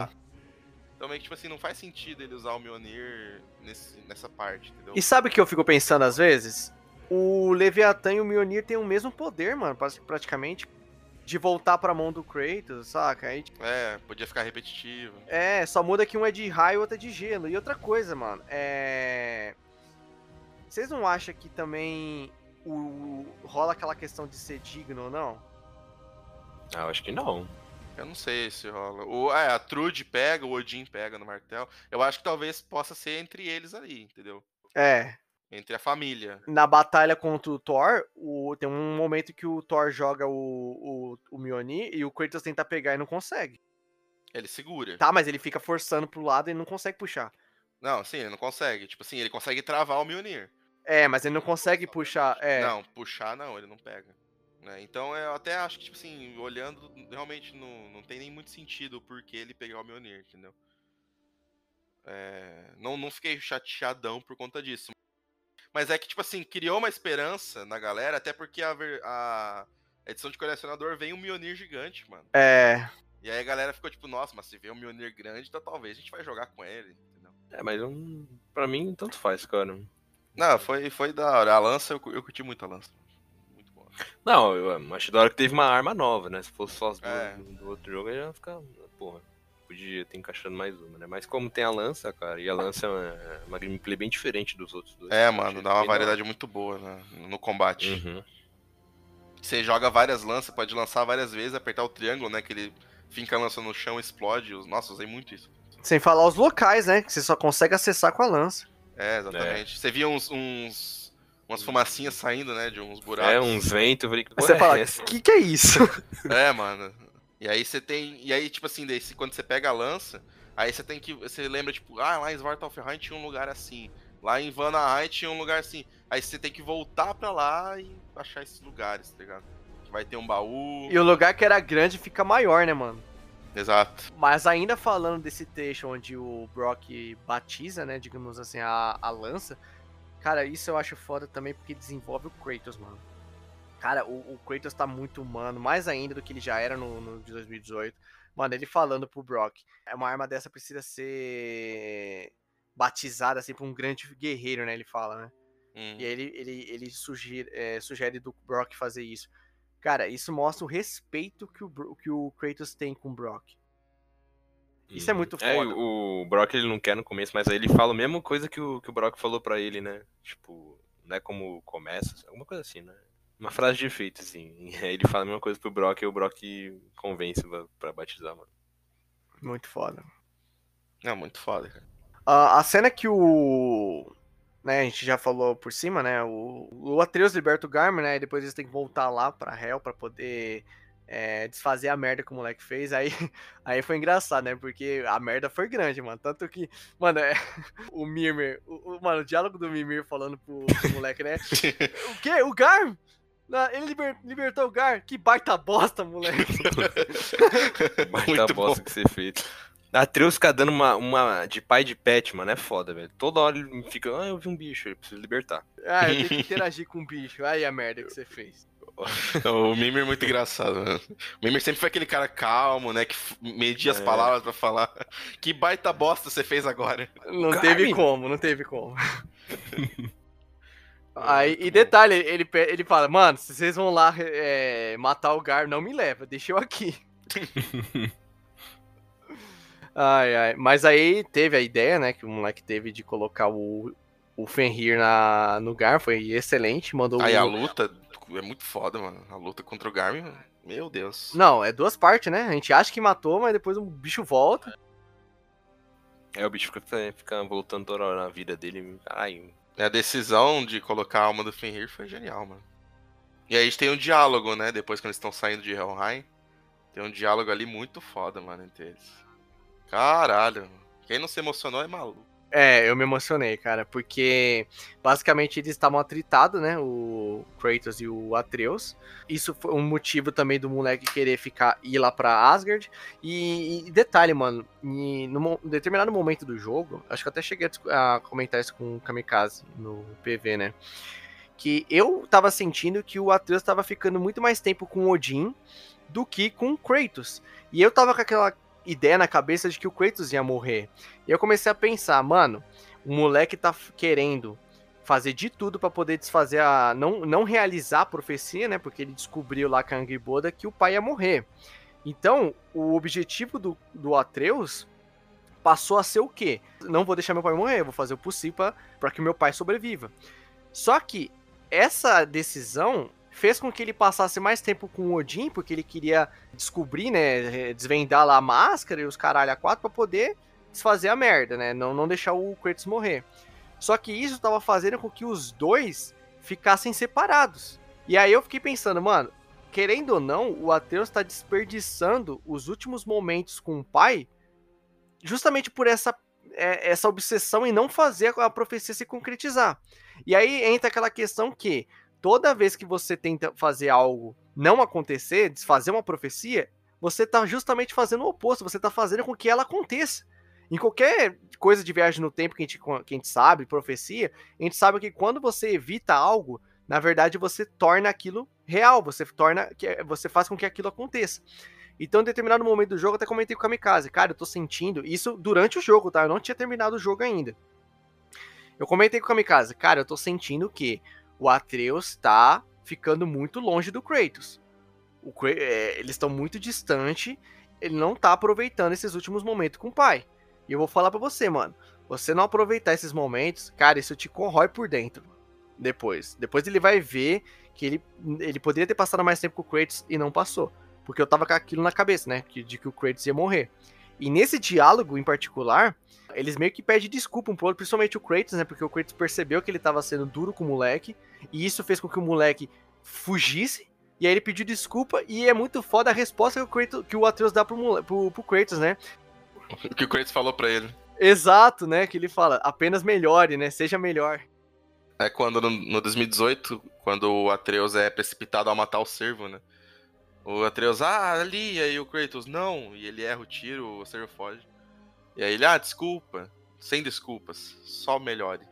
Então meio que, tipo assim, não faz sentido ele usar o Mjolnir nesse, nessa parte, entendeu? E sabe o que eu fico pensando às vezes? O Leviatã e o Mjolnir têm o mesmo poder, mano, pra- praticamente. De voltar pra mão do Kratos, saca? Aí, tipo, É, podia ficar repetitivo. é, só muda que um é de raio e outro é de gelo. E outra coisa, mano, é. Vocês não acham que também o... rola aquela questão de ser digno ou não? Ah, eu acho que não. Eu não sei se rola. O, é, a Trude pega, o Odin pega no martelo. Eu acho que talvez possa ser entre eles ali, entendeu? É, Entre a família. na batalha contra o Thor, o- tem um momento que o Thor joga o, o, o Mjolnir e o Kratos tenta pegar e não consegue. Ele segura. Tá, mas ele fica forçando pro lado e não consegue puxar. Não, sim, ele não consegue. Tipo assim, ele consegue travar o Mjolnir. É, mas ele não consegue puxar. É, Não, puxar não, ele não pega. né? Então eu até acho que, tipo assim, olhando, realmente não, não tem nem muito sentido o porquê ele pegar o Mjolnir, entendeu? É, não, não fiquei chateadão por conta disso. Mas é que, tipo assim, criou uma esperança na galera, até porque a, a edição de colecionador vem um Mjolnir gigante, mano. é. E aí a galera ficou tipo, nossa, mas se vê um Mjolnir grande, então talvez a gente vai jogar com ele, entendeu? É, mas um, pra mim, tanto faz, cara. Não, foi, foi da hora. A lança, eu, eu curti muito a lança. Muito boa. Não, eu acho da hora que teve uma arma nova, né? Se fosse só as duas É. do, do outro jogo, aí já fica. Porra, podia ter encaixando mais uma, né? Mas como tem a lança, cara, e a lança é uma, uma gameplay bem diferente dos outros dois. É, mano, dá uma variedade muito boa né, no combate. Uhum. Você joga várias lanças, pode lançar várias vezes, apertar o triângulo, né? Que ele finca a lança no chão e explode. Os- Nossa, usei muito isso. Sem falar os locais, né? Que você só consegue acessar com a lança. É, exatamente. Você via uns, uns- umas fumacinhas saindo, né? De uns buracos. É, uns ventos, falei você é fala, essa? que que é isso? É, mano. E aí você tem. E aí, tipo assim, daí, se- quando você pega a lança, aí você tem que. Você lembra, tipo, ah, lá em Svartalfheim tinha um lugar assim. Lá em Vanaheim tinha um lugar assim. Aí você tem que voltar pra lá e achar esses lugares, tá ligado? Que vai ter um baú. E o lugar que era grande fica maior, né, mano? Exato. Mas ainda falando desse trecho onde o Brock batiza, né, digamos assim, a, a lança, cara, isso eu acho foda também porque desenvolve o Kratos, mano. Cara, o, o Kratos tá muito humano, mais ainda do que ele já era no, no de 2018. Mano, ele falando pro Brock, é uma arma dessa precisa ser batizada assim por um grande guerreiro, né, ele fala, né? Hum. E aí ele, ele, ele sugere, é, sugere do Brock fazer isso. Cara, isso mostra o respeito que o, que o Kratos tem com o Brock. Isso é muito É, foda. o Brock ele não quer no começo, mas aí ele fala a mesma coisa que o, que o Brock falou pra ele, né? Tipo, não é como começa, alguma coisa assim, né? Uma frase de efeito, assim. Ele fala a mesma coisa pro Brock e o Brock convence pra, pra batizar, mano. Muito foda. Não, muito foda, cara. A, a cena que o. Né, a gente já falou por cima, né? O, o Atreus liberta o Garmin, né? E depois eles têm que voltar lá pra Hell pra poder é, desfazer a merda que o moleque fez. Aí, aí foi engraçado, né? Porque a merda foi grande, mano. Tanto que, mano, é, o Mimir, o, o- mano, o diálogo do Mimir falando pro, pro moleque, né? O quê? O Gar? Não, Ele liber- libertou o Gar? Que baita bosta, moleque. Baita Muito bosta que ser feito. Atreus ficar dando uma, uma de pai de pet, mano, é foda, velho. Toda hora ele fica, ah, eu vi um bicho, eu preciso libertar. Ah, eu tenho que interagir com o bicho. Aí a merda que você fez. O Mimir é muito engraçado, mano. O Mimir sempre foi aquele cara calmo, né? Que media as É. palavras pra falar. Que baita bosta você fez agora. Não Garmin. teve como, não teve como. Aí, e detalhe, ele, ele fala, mano, se vocês vão lá é, matar o Gar, não me leva, deixa eu aqui. ai, ai. Mas aí teve a ideia, né, que o moleque teve de colocar o, o Fenrir na, no Gar, foi excelente, mandou Aí o- a luta é muito foda, mano. A luta contra o Garmin, mano. meu Deus. Não, é duas partes, né? A gente acha que matou, mas depois o bicho volta. É, o bicho fica, fica voltando toda hora na vida dele. Ai, A decisão de colocar a alma do Fenrir foi genial, mano. E aí a gente tem um diálogo, né? Depois que eles estão saindo de Helheim. Tem um diálogo ali muito foda, mano, entre eles. Caralho. Quem não se emocionou é maluco. É, eu me emocionei, cara, porque basicamente eles estavam atritados, né? O Kratos e o Atreus. Isso foi um motivo também do moleque querer ficar ir lá pra Asgard. E, e detalhe, mano, em num determinado momento do jogo, acho que eu até cheguei a, a comentar isso com o Kamikaze no PV, né? Que eu tava sentindo que o Atreus tava ficando muito mais tempo com o Odin do que com o Kratos. E eu tava com aquela ideia na cabeça de que o Kratos ia morrer. E eu comecei a pensar, mano, o moleque tá querendo fazer de tudo pra poder desfazer a. Não, não realizar a profecia, né? Porque ele descobriu lá com a Angrboda que o pai ia morrer. Então, o objetivo do, do Atreus passou a ser o quê? Não vou deixar meu pai morrer, vou fazer o possível pra que meu pai sobreviva. Só que essa decisão fez com que ele passasse mais tempo com o Odin, porque ele queria descobrir, né, desvendar lá a máscara e os caralho a quatro pra poder desfazer a merda, né, não, não deixar o Kratos morrer. Só que isso tava fazendo com que os dois ficassem separados. E aí eu fiquei pensando, mano, querendo ou não, o Atreus tá desperdiçando os últimos momentos com o pai justamente por essa é, essa obsessão em não fazer a profecia se concretizar. E aí entra aquela questão que toda vez que você tenta fazer algo não acontecer, desfazer uma profecia, você tá justamente fazendo o oposto, você tá fazendo com que ela aconteça. Em qualquer coisa de viagem no tempo que a gente, que a gente sabe, profecia, a gente sabe que quando você evita algo, na verdade você torna aquilo real, você torna você faz com que aquilo aconteça. Então, em determinado momento do jogo, até comentei com o Kamikaze, cara, eu tô sentindo isso durante o jogo, tá? Eu não tinha terminado o jogo ainda. Eu comentei com o Kamikaze, cara, eu tô sentindo que o Atreus tá ficando muito longe do Kratos. O Kra é, eles estão muito distante, ele não tá aproveitando esses últimos momentos com o pai. E eu vou falar pra você, mano, você não aproveitar esses momentos, cara, isso te corrói por dentro. Depois. Depois ele vai ver que ele, ele poderia ter passado mais tempo com o Kratos e não passou. Porque eu tava com aquilo na cabeça, né? De que o Kratos ia morrer. E nesse diálogo em particular, eles meio que pedem desculpa um pro outro, principalmente o Kratos, né? Porque o Kratos percebeu que ele tava sendo duro com o moleque. E isso fez com que o moleque fugisse. E aí ele pediu desculpa. E é muito foda a resposta que o, Kratos, que o Atreus dá pro, pro, pro Kratos, né? O que o Kratos falou pra ele. Exato, né? Que ele fala, apenas melhore, né? Seja melhor. É quando no, no 2018, quando o Atreus é precipitado a matar o servo, né? O Atreus, ah, ali, e aí o Kratos, não, e ele erra o tiro, o servo foge. E aí ele, ah, desculpa, sem desculpas, só melhore.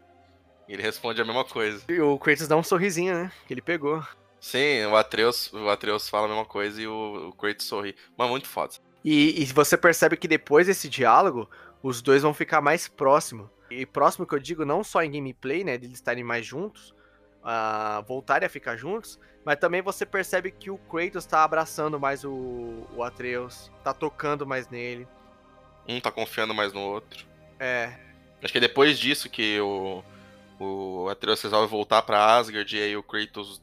E ele responde a mesma coisa. E o Kratos dá um sorrisinho, né? Que ele pegou. Sim, o Atreus, o Atreus fala a mesma coisa e o, o Kratos sorri. Mas muito foda. E, e você percebe que depois desse diálogo, os dois vão ficar mais próximos. E próximo que eu digo não só em gameplay, né, de eles estarem mais juntos, uh, voltarem a ficar juntos, mas também você percebe que o Kratos tá abraçando mais o, o Atreus, tá tocando mais nele. Um tá confiando mais no outro. É. Acho que é depois disso que o, o Atreus resolve voltar pra Asgard e aí o Kratos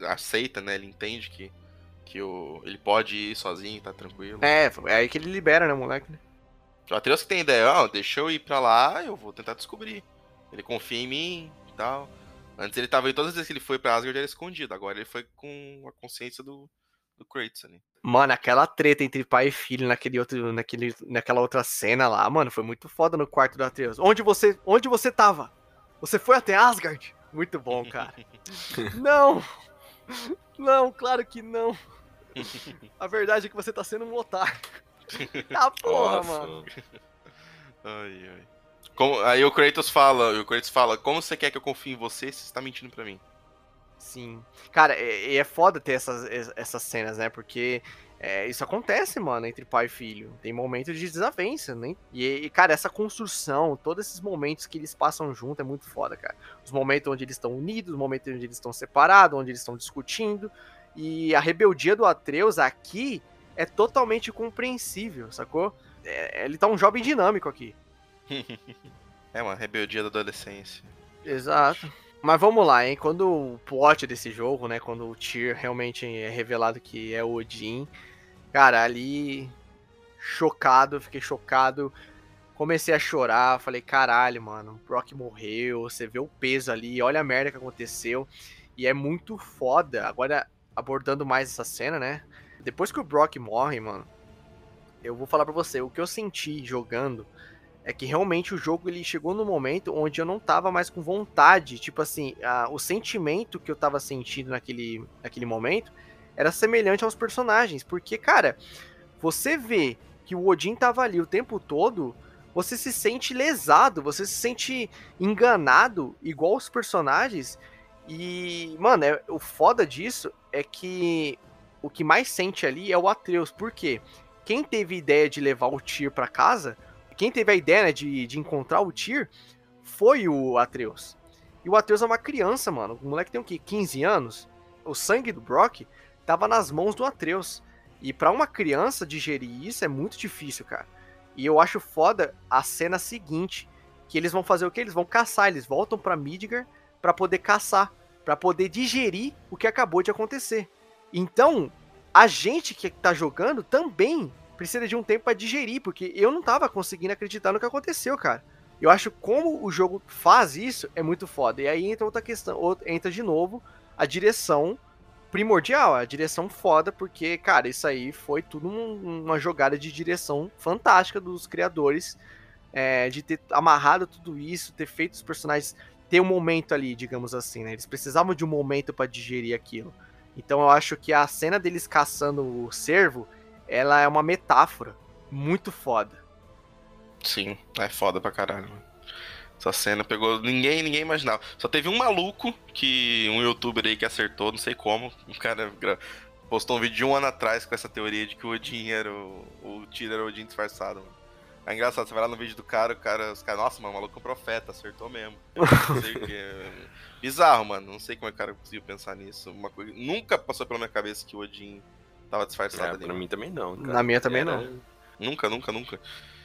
aceita, né? Ele entende que, que o, ele pode ir sozinho, tá tranquilo. É, é aí que ele libera, né, moleque? O Atreus que tem ideia, ó, oh, deixa eu ir pra lá, eu vou tentar descobrir. Ele confia em mim e tal. Antes ele tava, todas as vezes que ele foi pra Asgard, era escondido. Agora ele foi com a consciência do, do Kratos ali. Mano, aquela treta entre pai e filho naquele outro, naquele, naquela outra cena lá, mano, foi muito foda no quarto do Atreus. Onde você, onde você tava? Você foi até Asgard? Muito bom, cara. não! Não, claro que não. A verdade é que você tá sendo um otário. Ah, porra, Nossa. mano. Ai, ai. Como, aí o Kratos fala, o Kratos fala, como você quer que eu confie em você se você tá mentindo pra mim? Sim. Cara, e é, é, foda ter essas, essas cenas, né? Porque é, isso acontece, mano, entre pai e filho. Tem momentos de desavença, né? E, e, cara, essa construção, todos esses momentos que eles passam junto é muito foda, cara. Os momentos onde eles estão unidos, os momentos onde eles estão separados, onde eles estão discutindo. E a rebeldia do Atreus aqui é totalmente compreensível, sacou? É, ele tá um jovem dinâmico aqui. é uma rebeldia da adolescência. Exato. Mas vamos lá, hein? Quando o plot desse jogo, né? Quando o Tyr realmente é revelado que é o Odin, cara, ali chocado, fiquei chocado. Comecei a chorar, falei, caralho, mano, o Brock morreu, você vê o peso ali, olha a merda que aconteceu. E é muito foda. Agora, abordando mais essa cena, né? Depois que o Brock morre, mano, eu vou falar pra você, o que eu senti jogando é que realmente o jogo ele chegou no momento onde eu não tava mais com vontade, tipo assim, a, o sentimento que eu tava sentindo naquele, naquele momento era semelhante aos personagens, porque cara, você vê que o Odin tava ali o tempo todo, você se sente lesado, você se sente enganado igual os personagens. E, mano, é, o foda disso é que o que mais sente ali é o Atreus, porque quem teve ideia de levar o Tyr para casa quem teve a ideia né, de, de encontrar o Tyr foi o Atreus. E o Atreus é uma criança, mano. O moleque tem o quê? 15 anos? O sangue do Brock tava nas mãos do Atreus. E para uma criança digerir isso é muito difícil, cara. E eu acho foda a cena seguinte, que eles vão fazer o quê? Eles vão caçar, eles voltam para Midgar para poder caçar, para poder digerir o que acabou de acontecer. Então, a gente que tá jogando também precisa de um tempo para digerir, porque eu não tava conseguindo acreditar no que aconteceu, cara. Eu acho como o jogo faz isso é muito foda. E aí entra outra questão, entra de novo a direção primordial, a direção foda, porque, cara, isso aí foi tudo uma jogada de direção fantástica dos criadores, é, de ter amarrado tudo isso, ter feito os personagens ter um momento ali, digamos assim, né? Eles precisavam de um momento para digerir aquilo. Então eu acho que a cena deles caçando o cervo ela é uma metáfora muito foda. Sim, é foda pra caralho. Essa cena pegou. Ninguém, ninguém imaginava. Só teve um maluco que. Um youtuber aí que acertou, não sei como. Um cara postou um vídeo de um ano atrás com essa teoria de que o Odin era o. O Tiro era o Odin disfarçado. Mano. É engraçado, você vai lá no vídeo do cara, o cara, os caras, nossa, mano, o maluco é um profeta, acertou mesmo. Não sei o que. Bizarro, mano. Não sei como é que o cara conseguiu pensar nisso. Uma coisa... Nunca passou pela minha cabeça que o Odin Tava disfarçado é, ali. Pra mim também não. Cara. Na minha também Era... não. Nunca, nunca, nunca.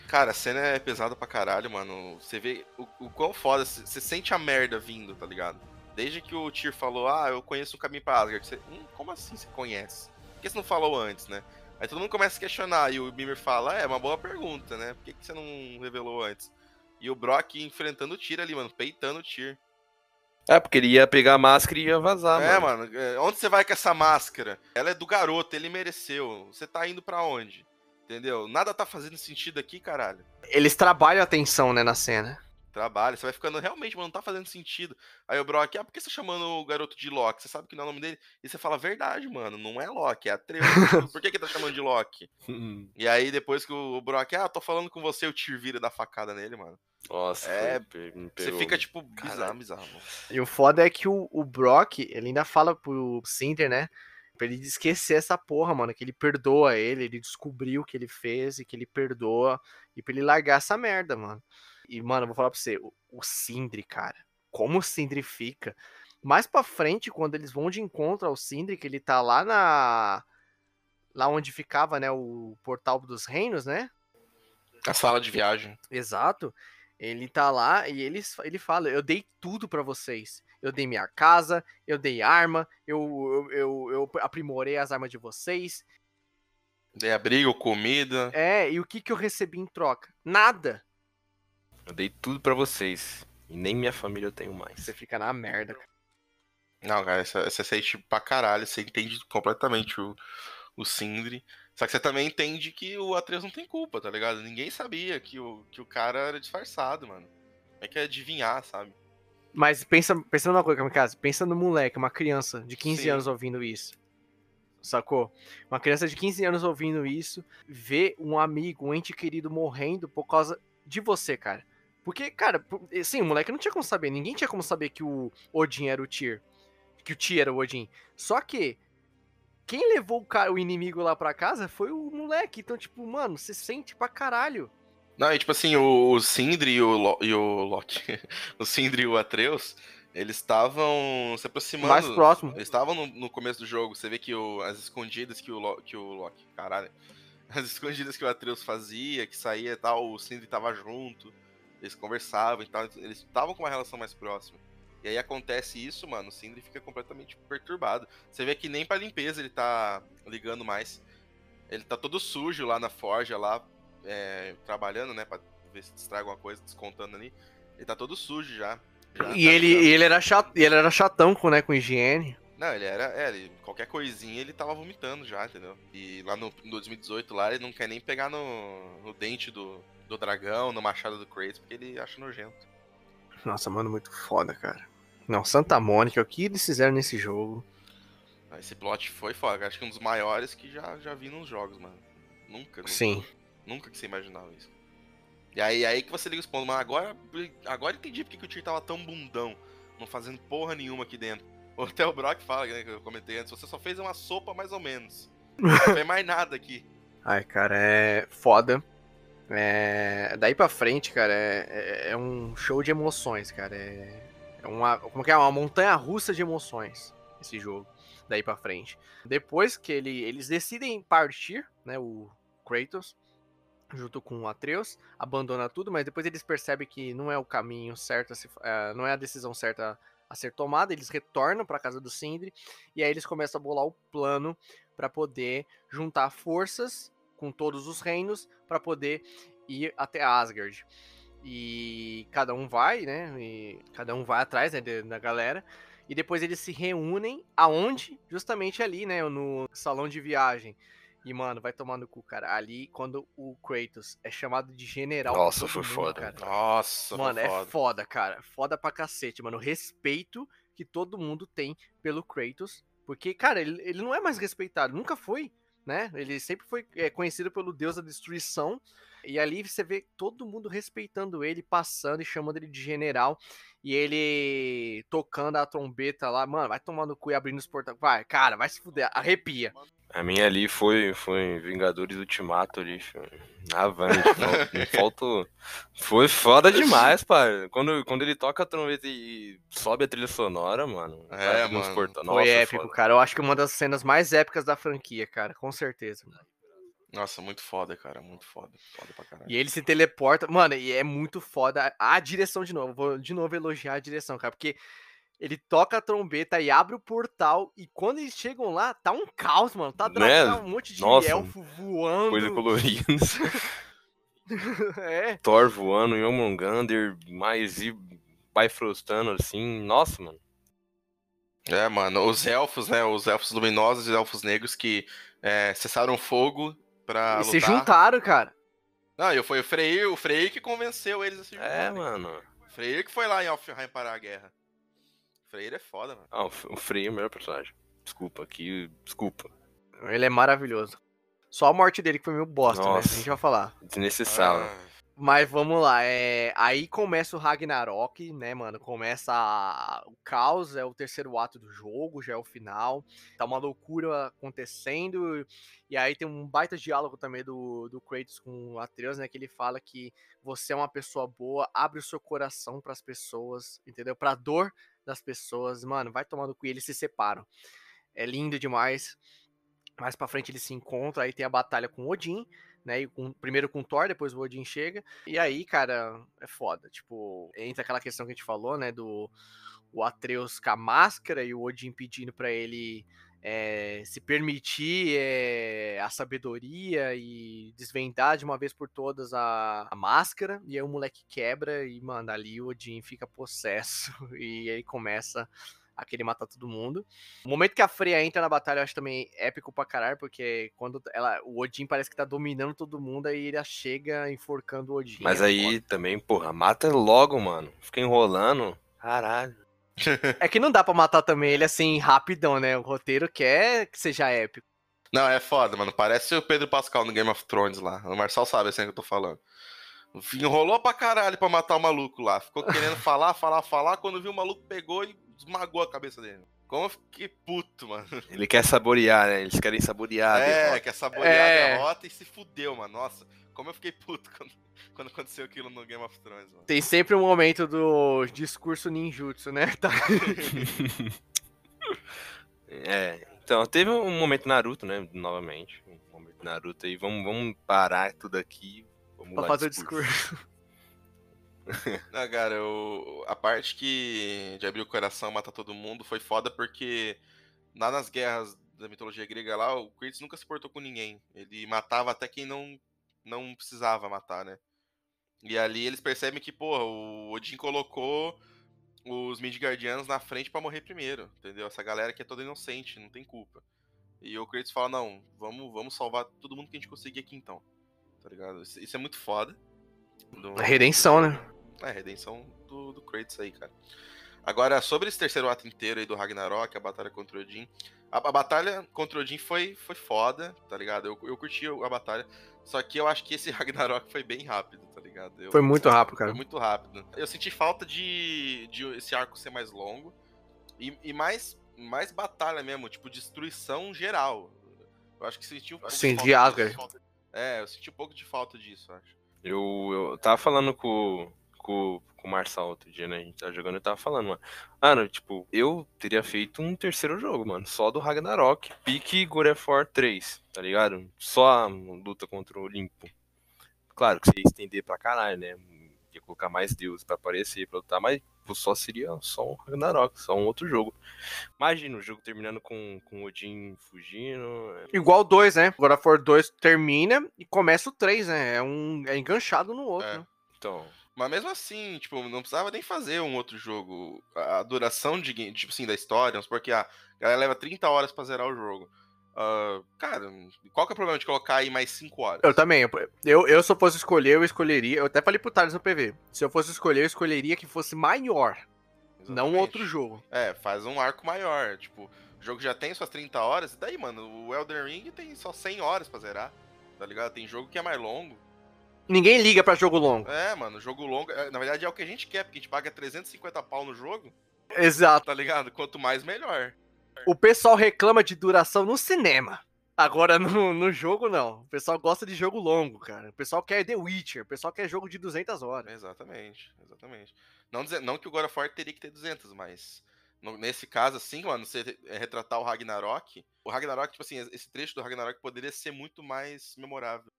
Cara, a cena é pesada pra caralho, mano. Você vê o, o quão foda. Você sente a merda vindo, tá ligado? Desde que o Tyr falou, ah, eu conheço o caminho pra Asgard. Você, hum, como assim você conhece? Por que você não falou antes, né? Aí todo mundo começa a questionar. E o Mimir fala, é, é uma boa pergunta, né? Por que, que você não revelou antes? E o Brock enfrentando o Tyr ali, mano, peitando o Tyr. É, porque ele ia pegar a máscara e ia vazar, é, mano. mano. É, onde você vai com essa máscara? Ela é do garoto, ele mereceu. Você tá indo para onde? Entendeu? Nada tá fazendo sentido aqui, caralho. Eles trabalham a atenção, né, na cena. Trabalha, você vai ficando realmente, mano, não tá fazendo sentido. Aí o Brock, ah, por que você tá chamando o garoto de Loki? Você sabe que não é o nome dele? E você fala, verdade, mano, não é Loki, é Atreus. por que que tá chamando de Loki? e aí depois que o Brock, ah, tô falando com você, o Tyr vira da facada nele, mano. Nossa, é, você fica tipo bizarro, bizarro. E o foda é que o, o Brock, ele ainda fala pro Cinder, né? Pra ele esquecer essa porra, mano. Que ele perdoa ele, ele descobriu o que ele fez e que ele perdoa. E pra ele largar essa merda, mano. E, mano, eu vou falar pra você, o, o Sindri, cara, como o Sindri fica. Mais pra frente, quando eles vão de encontro ao Sindri, que ele tá lá na. Lá onde ficava, né, o Portal dos Reinos, né? A sala de viagem. Exato. Ele tá lá e ele, ele fala: Eu dei tudo para vocês. Eu dei minha casa, eu dei arma, eu, eu, eu, eu aprimorei as armas de vocês. Dei abrigo, comida. É, e o que, que eu recebi em troca? Nada. Eu dei tudo para vocês. E nem minha família eu tenho mais. Você fica na merda. Não, cara, você, você sente pra caralho, você entende completamente o, o Sindri. Só que você também entende que o Atreus não tem culpa, tá ligado? Ninguém sabia que o, que o cara era disfarçado, mano. É que é adivinhar, sabe? Mas pensa, pensa numa coisa, Kamikaze. Pensa no moleque, uma criança de 15 Sim. anos ouvindo isso. Sacou? Uma criança de 15 anos ouvindo isso, vê um amigo, um ente querido morrendo por causa de você, cara. Porque, cara, sim, o moleque não tinha como saber. Ninguém tinha como saber que o Odin era o Tyr. Que o Tyr era o Odin. Só que quem levou o, cara, o inimigo lá pra casa foi o moleque. Então, tipo, mano, você sente pra caralho. Não, e tipo assim, o, o Sindri e o, Lo, e o Loki, o Sindri e o Atreus, eles estavam se aproximando. Mais próximo. Eles estavam no, no, começo do jogo. Você vê que o, as escondidas que o, Lo, que o Loki, caralho, as escondidas que o Atreus fazia, que saía e tal, o Sindri tava junto. Eles conversavam e tal, eles estavam com uma relação mais próxima. E aí acontece isso, mano, o Sindri fica completamente perturbado. Você vê que nem pra limpeza ele tá ligando mais. Ele tá todo sujo lá na forja, lá, é, trabalhando, né, pra ver se distrai alguma coisa, descontando ali. Ele tá todo sujo já. já e tá ele, ele, era chat, ele era chatão com, né, com higiene. Não, ele era. É, ele, qualquer coisinha ele tava vomitando já, entendeu? E lá no, no 2018 lá ele não quer nem pegar no, no dente do, do dragão, no machado do Kratos, porque ele acha nojento. Nossa, mano, muito foda, cara. Não, Santa Mônica, o que eles fizeram nesse jogo? Ah, esse plot foi foda, acho que um dos maiores que já, já vi nos jogos, mano. Nunca, nunca. Sim. Nunca que você imaginava isso. E aí, aí que você liga os pontos, mas agora, agora entendi porque que o Tyr tava tão bundão, não fazendo porra nenhuma aqui dentro. Até o Brock fala, né, que eu comentei antes, você só fez uma sopa mais ou menos. Não fez mais nada aqui. Ai, cara, é foda. É... Daí pra frente, cara, é... é, é um show de emoções, cara. É, é uma, como que é? Uma montanha russa de emoções esse jogo. Daí pra frente. Depois que ele, eles decidem partir, né? O Kratos, junto com o Atreus, abandona tudo, mas depois eles percebem que não é o caminho certo, se, uh, não é a decisão certa a ser tomada. Eles retornam para casa do Sindri e aí eles começam a bolar o plano para poder juntar forças com todos os reinos para poder ir até Asgard. E cada um vai, né? E cada um vai atrás né, da galera. E depois eles se reúnem aonde? Justamente ali, né? No salão de viagem. E, mano, vai tomar no cu, cara. Ali, quando o Kratos é chamado de general. Nossa, foi mundo, foda. Cara. Nossa, Mano, é foda. foda, cara. Foda pra cacete, mano. O respeito que todo mundo tem pelo Kratos. Porque, cara, ele, ele não é mais respeitado. Nunca foi, né? Ele sempre foi é, conhecido pelo deus da destruição. E ali você vê todo mundo respeitando ele, passando e chamando ele de general. E ele tocando a trombeta lá, mano, vai tomando cu e abrindo os portões. Vai, cara, vai se fuder, arrepia. A minha ali foi, foi Vingadores Ultimato ali, avante. faltou. Foi foda demais, pai. Quando, quando ele toca a trombeta e sobe a trilha sonora, mano. É, mano. Nossa, foi épico, foda. cara. Eu acho que uma das cenas mais épicas da franquia, cara. Com certeza, mano. Nossa, muito foda, cara. Muito foda. Foda pra caralho. E ele se teleporta. Mano, e é muito foda. A direção de novo. Vou de novo elogiar a direção, cara. Porque ele toca a trombeta e abre o portal. E quando eles chegam lá, tá um caos, mano. Tá, né? tá um monte de Nossa, elfo voando. Coisa colorida. é. Thor voando, Yomongander, mais e Bifrostando, assim. Nossa, mano. É, mano, os elfos, né? Os elfos luminosos e os elfos negros que é, cessaram fogo pra. E lutar. se juntaram, cara. Não, eu foi o Freyr, o Freyr que convenceu eles a se juntar. É, mano. O Freyr que foi lá em Alfheim parar a guerra. O Freyr é foda, mano. Ah, o Freyr é o melhor personagem. Desculpa, aqui. Desculpa. Ele é maravilhoso. Só a morte dele que foi meio bosta, Nossa, né? A gente vai falar. Desnecessário. Ah. Mas vamos lá, é... aí começa o Ragnarok, né, mano? Começa a... o caos, é o terceiro ato do jogo, já é o final. Tá uma loucura acontecendo. E aí tem um baita diálogo também do, do Kratos com o Atreus, né? Que ele fala que você é uma pessoa boa, abre o seu coração para as pessoas, entendeu? Pra dor das pessoas. Mano, vai tomando cu e eles se separam. É lindo demais. Mais pra frente eles se encontram, aí tem a batalha com Odin, né? E com, primeiro com Thor, depois o Odin chega. E aí, cara, é foda. Tipo, entra aquela questão que a gente falou, né? Do o Atreus com a máscara e o Odin pedindo para ele é, se permitir é, a sabedoria e desvendar de uma vez por todas a, a, máscara. E aí o moleque quebra e, mano, ali o Odin fica possesso. E aí começa a querer matar todo mundo. O momento que a Freya entra na batalha eu acho também épico pra caralho, porque quando ela, o Odin parece que tá dominando todo mundo, aí ele chega enforcando o Odin. Mas é aí também, porra, mata logo, mano. Fica enrolando. Caralho. É que não dá pra matar também ele assim, rapidão, né? O roteiro quer que seja épico. Não, é foda, mano. Parece o Pedro Pascal no Game of Thrones lá. O Marçal sabe assim que eu tô falando. Enrolou pra caralho pra matar o maluco lá. Ficou querendo falar, falar, falar. Quando viu o maluco pegou e esmagou a cabeça dele. Como eu fiquei puto, mano. Ele quer saborear, né? Eles querem saborear. É, quer saborear é. a derrota e se fudeu, mano. Nossa, como eu fiquei puto quando, quando aconteceu aquilo no Game of Thrones, mano. Tem sempre um momento do discurso ninjutsu, né? Tá. é, então, teve um momento Naruto, né? Novamente. Um momento Naruto aí. Vamos, vamos parar tudo aqui. Pra fazer discurso. o discurso. Não, cara, eu, a parte que de abrir o coração matar todo mundo foi foda porque lá nas guerras da mitologia grega lá, o Kratos nunca se portou com ninguém. Ele matava até quem não, não precisava matar, né? E ali eles percebem que, porra, o Odin colocou os Midgardianos na frente para morrer primeiro, entendeu? Essa galera que é toda inocente, não tem culpa. E o Kratos fala, não, vamos, vamos salvar todo mundo que a gente conseguir aqui então. Tá ligado? Isso, é muito foda. Do, a redenção, né? É, a redenção do, do Kratos aí, cara. Agora, sobre esse terceiro ato inteiro aí do Ragnarok, a batalha contra o Odin. A, a batalha contra o Odin foi, foi foda, tá ligado? Eu, eu curti a batalha. Só que eu acho que esse Ragnarok foi bem rápido, tá ligado? Eu, foi muito rápido, cara. Foi muito rápido. Eu senti falta de, de esse arco ser mais longo. E, e mais, mais batalha mesmo, tipo, destruição geral. Eu acho que senti um pouco Sim, de, de Asgard. É, eu senti um pouco de falta disso, acho. Eu, eu tava falando com, com, com o Marçal outro dia, né? A gente tava jogando e tava falando, mano. Mano, tipo, eu teria feito um terceiro jogo, mano. Só do Ragnarok. Pique War 3, tá ligado? Só a luta contra o Olimpo. Claro que você ia estender pra caralho, né? Ia colocar mais deuses pra aparecer, pra lutar, mas só seria só um Ragnarok, só um outro jogo. Imagina o jogo terminando com, com Odin fugindo. Igual o 2, né? God of War 2 termina e começa o 3, né? É, um, é enganchado no outro. É. Né? Então, mas mesmo assim, tipo, não precisava nem fazer um outro jogo. A duração de tipo assim, da história, porque a galera leva 30 horas pra zerar o jogo. Uh, cara, qual que é o problema de colocar aí mais 5 horas? Eu também. Eu, eu, se eu fosse escolher, eu escolheria. Eu até falei pro Thales no PV. Se eu fosse escolher, eu escolheria que fosse maior. Exatamente. Não outro jogo. É, faz um arco maior. Tipo, o jogo já tem suas 30 horas. E daí, mano, o Elden Ring tem só 100 horas pra zerar. Tá ligado? Tem jogo que é mais longo. Ninguém liga pra jogo longo. É, mano, jogo longo. É, na verdade é o que a gente quer, porque a gente paga 350 pau no jogo. Exato. Tá ligado? Quanto mais, melhor. O pessoal reclama de duração no cinema. Agora, no, no jogo, não. O pessoal gosta de jogo longo, cara. O pessoal quer The Witcher. O pessoal quer jogo de 200 horas. Exatamente, exatamente. Não, não que o God of War teria que ter 200, mas no, nesse caso, assim, mano, você retratar o Ragnarok, o Ragnarok, tipo assim, esse trecho do Ragnarok poderia ser muito mais memorável.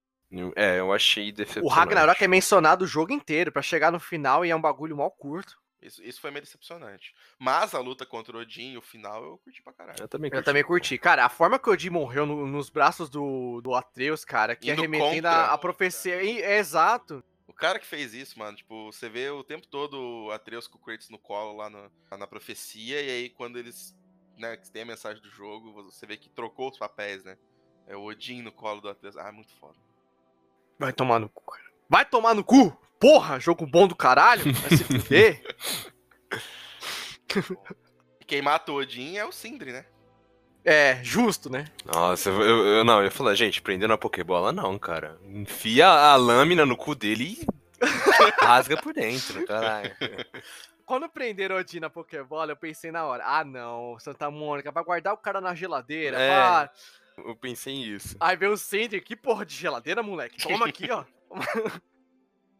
É, eu achei decepcionante. O Ragnarok é mencionado o jogo inteiro, para chegar no final e é um bagulho mal curto. Isso, isso foi meio decepcionante. Mas a luta contra o Odin, o final, eu curti pra caralho. Eu também curti. Eu também curti. Cara, a forma que o Odin morreu no, nos braços do, do Atreus, cara, que Indo arremetendo a, a profecia. É, exato. O cara que fez isso, mano, tipo, você vê o tempo todo o Atreus com o Kratos no colo lá no, na profecia, e aí quando eles, né, tem a mensagem do jogo, você vê que trocou os papéis, né? É o Odin no colo do Atreus. Ah, é muito foda. Vai tomar no cu, cara. Vai tomar no cu! Porra, jogo bom do caralho! Vai se fuder! Quem mata o Odin é o Sindri, né? É, justo, né? Nossa, eu, eu não, eu ia falar, gente, prendendo a Pokébola não, cara. Enfia a lâmina no cu dele e rasga por dentro, caralho. Quando prenderam o Odin na Pokébola, eu pensei na hora, ah não, Santa Mônica, vai guardar o cara na geladeira, é. Eu pensei nisso. Aí veio o Sandry, que porra de geladeira, moleque? Toma aqui, ó.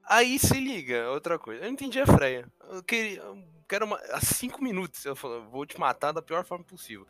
Aí se liga, outra coisa. Eu não entendi a Freya. Eu queria. Eu quero uma, há cinco minutos. Eu falo, vou te matar da pior forma possível.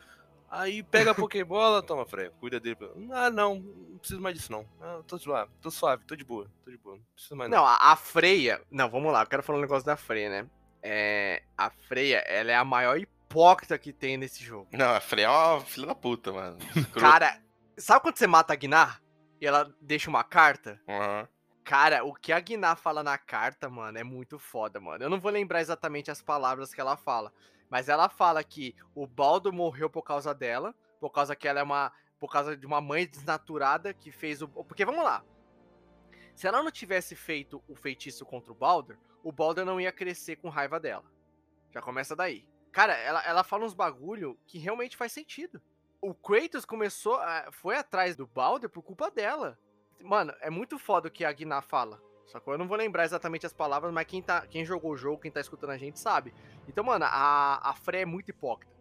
Aí pega a Pokébola, toma, Freya, cuida dele. Ah, não, não preciso mais disso, não. Ah, tô suave, tô suave, tô de boa, tô de boa. Não preciso mais Não, a, a Freya. Não, vamos lá, eu quero falar um negócio da Freya, né? É, a Freya, ela é a maior hipócrita que tem nesse jogo. Não, a Freya é uma filha da puta, mano. Cara, sabe quando você mata a Gnar e ela deixa uma carta? Aham. Cara, o que a Gnar fala na carta, mano, é muito foda, mano. Eu não vou lembrar exatamente as palavras que ela fala, mas ela fala que o Baldo morreu por causa dela, por causa que ela é uma, por causa de uma mãe desnaturada que fez o, porque vamos lá. Se ela não tivesse feito o feitiço contra o Baldur, o Baldur não ia crescer com raiva dela. Já começa daí. Cara, ela, ela fala uns bagulho que realmente faz sentido. O Kratos começou, a- foi atrás do Baldur por culpa dela. Mano, é muito foda o que a Gná fala. Só que eu não vou lembrar exatamente as palavras, mas quem, tá, quem jogou o jogo, quem tá escutando a gente sabe. Então, mano, a, a Freya é muito hipócrita.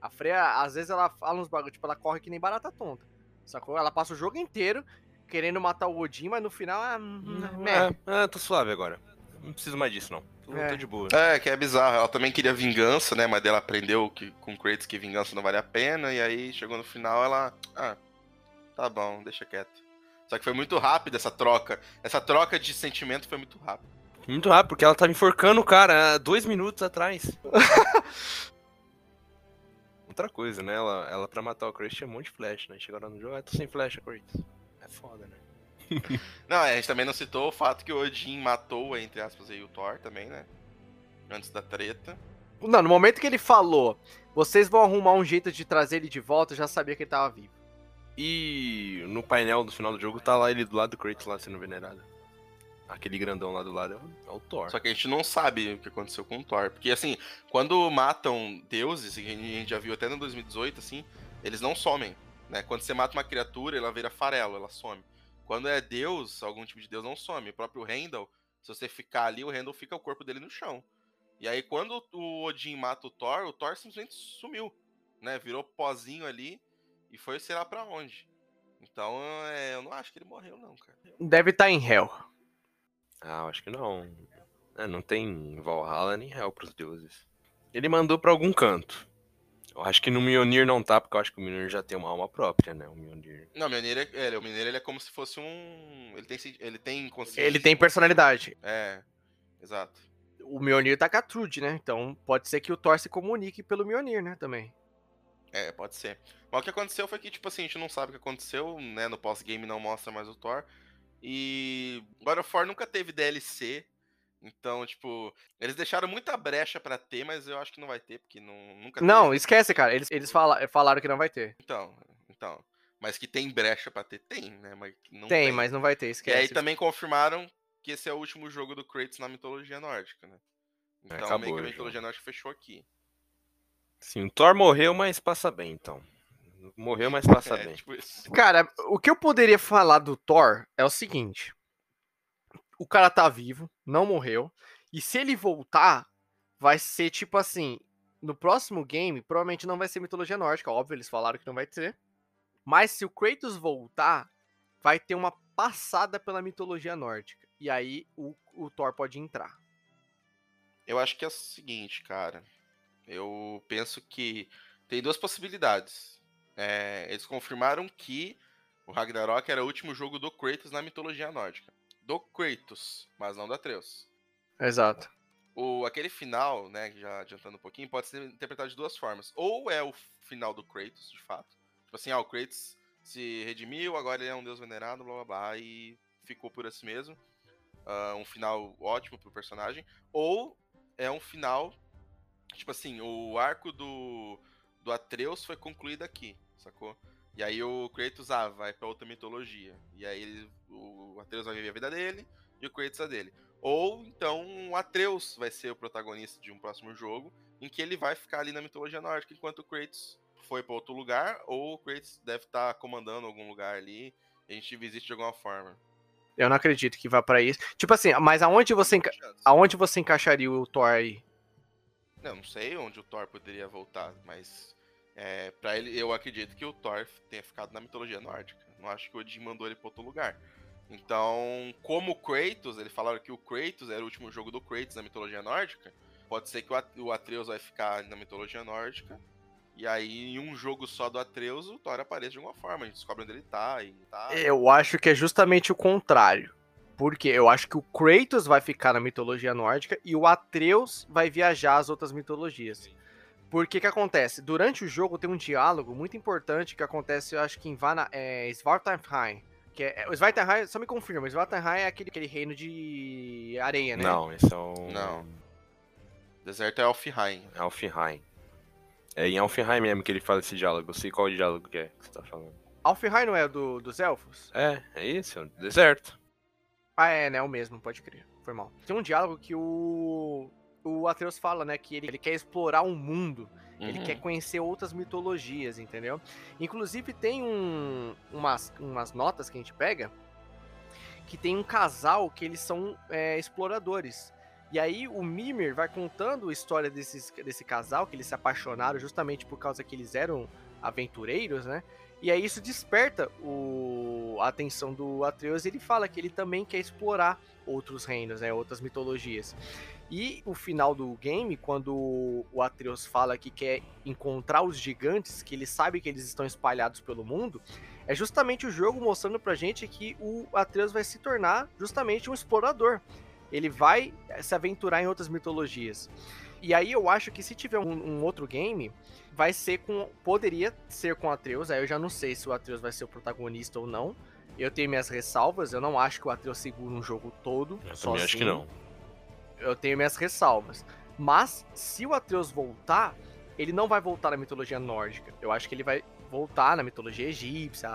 A Freya, às vezes, ela fala uns bagulho, tipo, ela corre que nem barata tonta. Sacou? Ela passa o jogo inteiro querendo matar o Odin, mas no final, ah, hum, meh. É, é, tô suave agora. Não preciso mais disso, não. Tô, É. tô de boa. É, que é bizarro. Ela também queria vingança, né? Mas daí ela aprendeu que, com Kratos que vingança não vale a pena. E aí chegou no final, ela. Ah, tá bom, deixa quieto. Só que foi muito rápido essa troca. Essa troca de sentimento foi muito rápida. Muito rápido, porque ela tava enforcando o cara há dois minutos atrás. Outra coisa, né? Ela, ela pra matar o Kratos tinha um monte de flash, né? Chegaram no jogo, ah, tô sem flash, Kratos. É foda, né? Não, a gente também não citou o fato que o Odin matou, entre aspas, aí, o Thor também, né? Antes da treta. Não, no momento que ele falou, vocês vão arrumar um jeito de trazer ele de volta, eu já sabia que ele tava vivo. E no painel do final do jogo tá lá ele do lado do Kratos lá sendo venerado. Aquele grandão lá do lado é o, é Thor. Só que a gente não sabe o que aconteceu com o Thor. Porque, assim, quando matam deuses, e a gente já viu até no 2018, assim, eles não somem. Né? Quando você mata uma criatura, ela vira farelo, ela some. Quando é deus, algum tipo de deus não some. O próprio Randall, se você ficar ali, o Randall fica o corpo dele no chão. E aí, quando o Odin mata o Thor, o Thor simplesmente sumiu. Né? Virou pozinho ali e foi sei lá pra onde. Então, é, eu não acho que ele morreu, não, cara. Deve estar em Hell. Ah, eu acho que não. É, não tem Valhalla nem Hell pros deuses. Ele mandou pra algum canto. Eu acho que no Mjolnir não tá, porque eu acho que o Mjolnir já tem uma alma própria, né? O Mjolnir. Não, o Mjolnir, é, é, o Mjolnir ele é como se fosse um. Ele tem, ele tem consciência. Ele tem personalidade. É, exato. O Mjolnir tá com a Trude, né? Então pode ser que o Thor se comunique pelo Mjolnir, né? Também. É, pode ser. Mas o que aconteceu foi que, tipo assim, a gente não sabe o que aconteceu, né? No pós-game não mostra mais o Thor. E God of War nunca teve DLC. Então, tipo, eles deixaram muita brecha pra ter, mas eu acho que não vai ter, porque não, nunca Não, teve. esquece, cara. Eles, eles fala- falaram que não vai ter. Então, então. Mas que tem brecha pra ter, tem, né? Mas não tem, mas não vai ter, E aí esquece. também confirmaram que esse é o último jogo do Kratos na mitologia nórdica, né? Então acabou meio que a mitologia nórdica fechou aqui. Sim, o Thor morreu, mas passa bem, então. Morreu, mas passa É, bem. tipo isso. Cara, o que eu poderia falar do Thor é o seguinte: o cara tá vivo, não morreu, e se ele voltar, vai ser tipo assim: no próximo game, provavelmente não vai ser mitologia nórdica, óbvio, eles falaram que não vai ter. Mas se o Kratos voltar, vai ter uma passada pela mitologia nórdica. E aí o, o Thor pode entrar. Eu acho que é o seguinte, cara. Eu penso que tem duas possibilidades. É, eles confirmaram que o Ragnarok era o último jogo do Kratos na mitologia nórdica. Do Kratos, mas não da Atreus. Exato. O, aquele final, né, já adiantando um pouquinho, pode ser interpretado de duas formas. Ou é o final do Kratos, de fato. Tipo assim, ah, o Kratos se redimiu, agora ele é um deus venerado, blá blá blá, e ficou por assim mesmo. Ah, um final ótimo pro personagem. Ou é um final, tipo assim, o arco do, do Atreus foi concluído aqui, sacou? E aí o Kratos, ah, vai pra outra mitologia. E aí ele- o Atreus vai viver a vida dele e o Kratos a dele. Ou então o Atreus vai ser o protagonista de um próximo jogo, em que ele vai ficar ali na mitologia nórdica, enquanto o Kratos foi pra outro lugar, ou o Kratos deve estar comandando algum lugar ali, e a gente visite de alguma forma. Eu não acredito que vá pra isso. Tipo assim, mas aonde você, enca- aonde você encaixaria o Thor aí? Não, não sei onde o Thor poderia voltar, mas é, para ele, eu acredito que o Thor tenha ficado na mitologia nórdica. Não acho que o Odin mandou ele pra outro lugar. Então, como Kratos, eles falaram que o Kratos era o último jogo do Kratos na mitologia nórdica. Pode ser que o Atreus vai ficar na mitologia nórdica. E aí, em um jogo só do Atreus, o Thor aparece de alguma forma. A gente descobre onde ele tá e tá. Eu acho que é justamente o contrário. Porque eu acho que o Kratos vai ficar na mitologia nórdica e o Atreus vai viajar às outras mitologias. Porque que acontece? Durante o jogo tem um diálogo muito importante que acontece, eu acho que em Vana, é, Svartalfheim. Que é, o Svartalfheim, só me confirma, Svartalfheim é aquele, aquele reino de areia, né? Não, esse é um... Não. Deserto é Alfheim. É Alfheim. É em Alfheim mesmo que ele fala esse diálogo. Eu sei qual diálogo que é que você tá falando. Alfheim não é do, dos elfos? É, é isso, é um deserto. Ah, é, né? O mesmo, pode crer. Foi mal. Tem um diálogo que o. O Atreus fala, né? Que ele, ele quer explorar um mundo. Uhum. Ele quer conhecer outras mitologias, entendeu? Inclusive tem um, umas, umas notas que a gente pega que tem um casal que eles são é, exploradores. E aí o Mimir vai contando a história desses, desse casal, que eles se apaixonaram justamente por causa que eles eram aventureiros, né? E aí isso desperta o, a atenção do Atreus e ele fala que ele também quer explorar outros reinos, né, outras mitologias. E o final do game, quando o Atreus fala que quer encontrar os gigantes, que ele sabe que eles estão espalhados pelo mundo, é justamente o jogo mostrando pra gente que o Atreus vai se tornar justamente um explorador. Ele vai se aventurar em outras mitologias. E aí eu acho que se tiver um, um outro game, vai ser com. Poderia ser com o Atreus. Aí eu já não sei se o Atreus vai ser o protagonista ou não. Eu tenho minhas ressalvas. Eu não acho que o Atreus segura um jogo todo. Eu também acho que não. Eu tenho minhas ressalvas. Mas, se o Atreus voltar, ele não vai voltar na mitologia nórdica. Eu acho que ele vai voltar na mitologia egípcia,